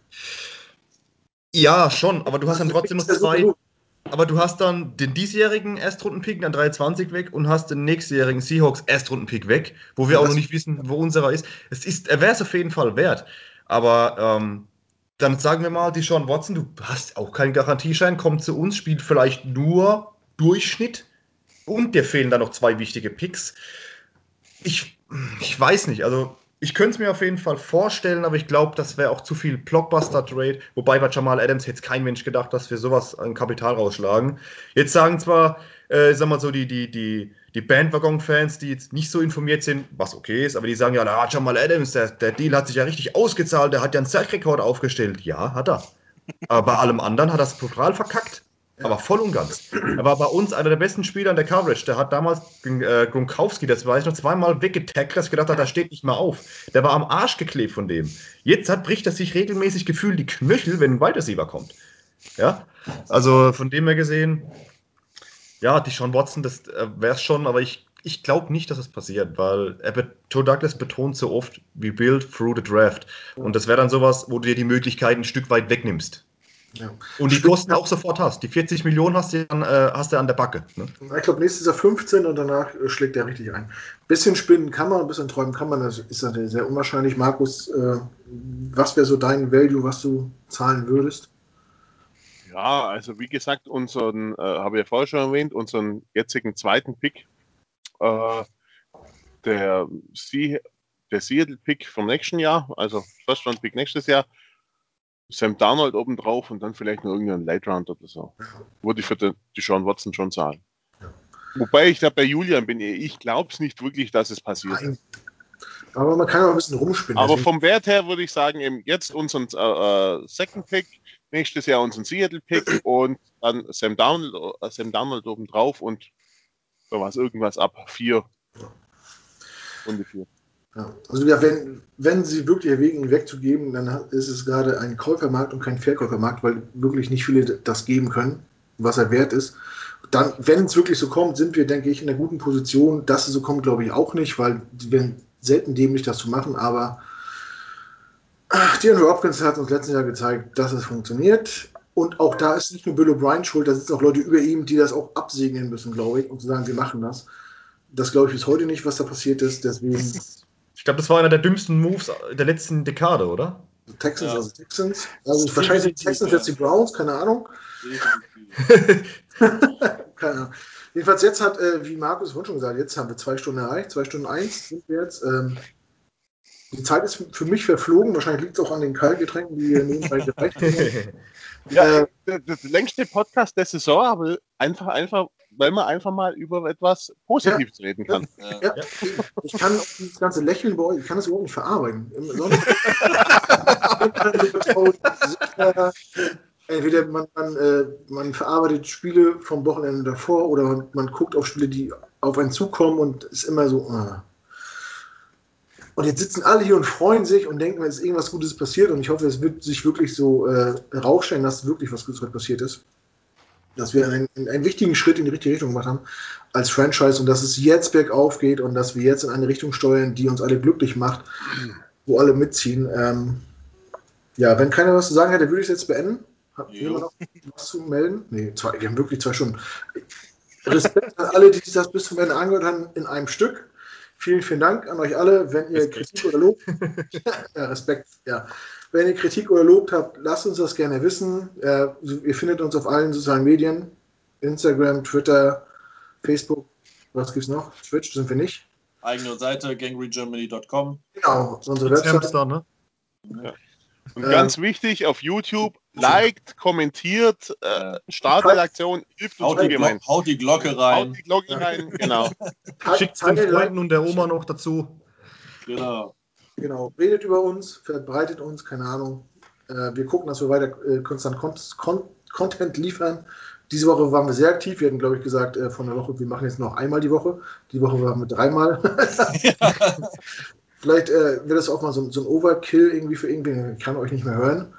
Ja, schon, aber du hast dann trotzdem noch zwei. aber du hast dann den diesjährigen Erstrundenpick an 23 weg und hast den nächstjährigen Seahawks Erstrundenpick weg, wo wir auch noch nicht wissen, wo unserer ist. Es ist, er wäre es auf jeden Fall wert. Aber ähm, dann sagen wir mal, die Sean Watson, du hast auch keinen Garantieschein, kommt zu uns, spielt vielleicht nur Durchschnitt und dir fehlen dann noch zwei wichtige Picks. Ich, ich weiß nicht, also ich könnte es mir auf jeden Fall vorstellen, aber ich glaube, das wäre auch zu viel Blockbuster-Trade. Wobei bei Jamal Adams hätte kein Mensch gedacht, dass wir sowas an Kapital rausschlagen. Jetzt sagen zwar, äh, sag mal so, die, die, die, die Bandwagon-Fans, die jetzt nicht so informiert sind, was okay ist, aber die sagen ja, na, Jamal Adams, der, der Deal hat sich ja richtig ausgezahlt, der hat ja einen Sack-Rekord aufgestellt. Ja, hat er. Aber bei allem anderen hat er es total verkackt. Aber voll und ganz. Er war bei uns einer der besten Spieler in der Coverage. Der hat damals äh, Gronkowski, das weiß ich noch, zweimal weggetackelt, dass ich gedacht habe, der steht nicht mehr auf. Der war am Arsch geklebt von dem. Jetzt hat, bricht er sich regelmäßig gefühlt die Knöchel, wenn ein Weitersieber kommt. Ja, also von dem her gesehen, ja, die Sean Watson, das äh, wäre es schon, aber ich, ich glaube nicht, dass es passiert, weil Joe Douglas betont so oft, we build through the draft. Und das wäre dann sowas, wo du dir die Möglichkeiten ein Stück weit wegnimmst. Ja. Und die Kosten auch sofort hast. Die 40 Millionen hast du, an, äh, hast du an der Backe. Ne? Ich glaube, nächstes Jahr 15 und danach äh, schlägt er richtig ein. Bisschen spinnen kann man, ein bisschen träumen kann man, das ist natürlich sehr unwahrscheinlich. Markus, äh, was wäre so dein Value, was du zahlen würdest? Ja, also wie gesagt, unseren, äh, habe ich ja vorher schon erwähnt, unseren jetzigen zweiten Pick, äh, der, Sie der Seattle-Pick vom nächsten Jahr, also First-Round-Pick nächstes Jahr, Sam Darnold oben drauf und dann vielleicht noch irgendein Late Round oder so. Würde ich für die, die Sean Watson schon zahlen. Wobei ich da bei Julian bin, ich glaube es nicht wirklich, dass es passiert. Nein. Aber man kann auch ein bisschen rumspinnen. Aber vom Wert her würde ich sagen, eben jetzt unseren äh, äh, Second Pick, nächstes Jahr unseren Seattle Pick und dann Sam Darnold, äh, Sam Darnold oben drauf und was, irgendwas ab vier. Runde vier. Ja. Also ja, wenn, wenn sie wirklich erwägen, ihn wegzugeben, dann ist es gerade ein Käufermarkt und kein Verkäufermarkt, weil wirklich nicht viele das geben können, was er wert ist. Dann, wenn es wirklich so kommt, sind wir, denke ich, in einer guten Position. Dass es so kommt, glaube ich auch nicht, weil werden selten dämlich, das zu machen, aber Andrew Hopkins hat uns letztes Jahr gezeigt, dass es funktioniert. Und auch da ist nicht nur Bill O'Brien schuld, da sitzen auch Leute über ihm, die das auch absegnen müssen, glaube ich, und zu sagen, wir machen das. Das glaube ich bis heute nicht, was da passiert ist. Deswegen ich glaube, das war einer der dümmsten Moves der letzten Dekade, oder? Texans, ja. also Texans. Also wahrscheinlich die Texans jetzt die Browns, keine Ahnung. keine Ahnung. Jedenfalls jetzt hat, äh, wie Markus vorhin schon gesagt, jetzt haben wir zwei Stunden erreicht, zwei Stunden eins sind wir jetzt. Ähm, die Zeit ist für mich verflogen. Wahrscheinlich liegt es auch an den Kaltgetränken, die wir nebenbei gereicht haben. Ja, äh, das längste Podcast der Saison, aber einfach, einfach weil man einfach mal über etwas Positives ja. reden kann. Ja. Ja. Ich kann dieses ganze Lächeln bei euch, ich kann das überhaupt nicht verarbeiten. Entweder man, man, äh, man, verarbeitet Spiele vom Wochenende davor oder man, man, guckt auf Spiele, die auf einen zukommen und ist immer so. Uh. Und jetzt sitzen alle hier und freuen sich und denken, es ist irgendwas Gutes passiert und ich hoffe, es wird sich wirklich so äh, herausstellen, dass wirklich was Gutes passiert ist dass wir einen, einen wichtigen Schritt in die richtige Richtung gemacht haben als Franchise und dass es jetzt bergauf geht und dass wir jetzt in eine Richtung steuern, die uns alle glücklich macht, wo alle mitziehen. Ähm, ja, wenn keiner was zu sagen hätte, würde ich es jetzt beenden. Habt ihr noch was zu melden? Nee, zwei, wir haben wirklich zwei Stunden. Respekt an alle, die sich das bis zum Ende angehört haben, in einem Stück. Vielen, vielen Dank an euch alle. Wenn ihr Respekt. Kritik oder Lob. ja, Respekt, ja. Wenn ihr Kritik oder Lob habt, lasst uns das gerne wissen. Äh, ihr findet uns auf allen sozialen Medien: Instagram, Twitter, Facebook. Was gibt's noch? Twitch sind wir nicht. Eigene Seite, gangregermany.com. Genau, unsere Website. Ne? Ja. Und ganz ähm, wichtig, auf YouTube, liked, kommentiert, äh, Startredaktion, hilft uns ungemein. Haut die Glocke rein. Haut die Glocke rein, genau. Schickt den Freunden und der Oma noch dazu. Genau. Genau, redet über uns, verbreitet uns, keine Ahnung. Äh, wir gucken, dass wir weiter äh, konstant Con Content liefern. Diese Woche waren wir sehr aktiv. Wir hatten, glaube ich, gesagt, äh, von der Woche, wir machen jetzt noch einmal die Woche. Die Woche waren wir dreimal. Vielleicht äh, wird das auch mal so, so, ein Overkill irgendwie für irgendwen. Ich kann euch nicht mehr hören.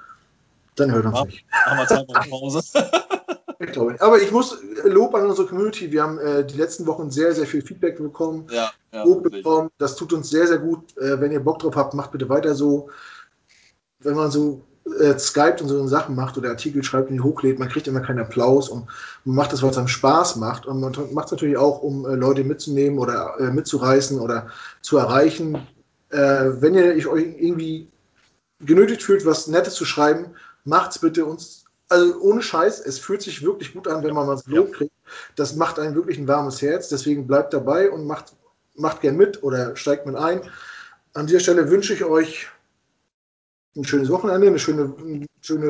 Dann hört uns ja, nicht. Machen wir Zeit mal Ich glaube. Aber ich muss Lob an unsere Community. Wir haben äh, die letzten Wochen sehr, sehr viel Feedback bekommen. Ja, ja, Lob bekommen. Das tut uns sehr, sehr gut. Äh, wenn ihr Bock drauf habt, macht bitte weiter so. Wenn man so äh, Skype und so Sachen macht oder Artikel schreibt und die hochlädt, man kriegt immer keinen Applaus und man macht das, weil es einem Spaß macht und man macht es natürlich auch, um äh, Leute mitzunehmen oder äh, mitzureißen oder zu erreichen. Äh, wenn ihr euch irgendwie genötigt fühlt, was Nettes zu schreiben, macht's bitte uns. Also ohne Scheiß, es fühlt sich wirklich gut an, wenn man mal das Lob ja. kriegt. Das macht einem wirklich ein warmes Herz. Deswegen bleibt dabei und macht, macht gern mit oder steigt mit ein. An dieser Stelle wünsche ich euch ein schönes Wochenende, eine schöne, schöne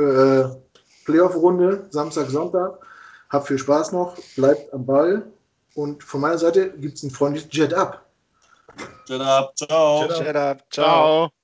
äh, Playoff-Runde, Samstag, Sonntag. Habt viel Spaß noch, bleibt am Ball. Und von meiner Seite gibt es ein freundliches Jet Up. Jet Up, ciao. Jet Up, ciao. ciao.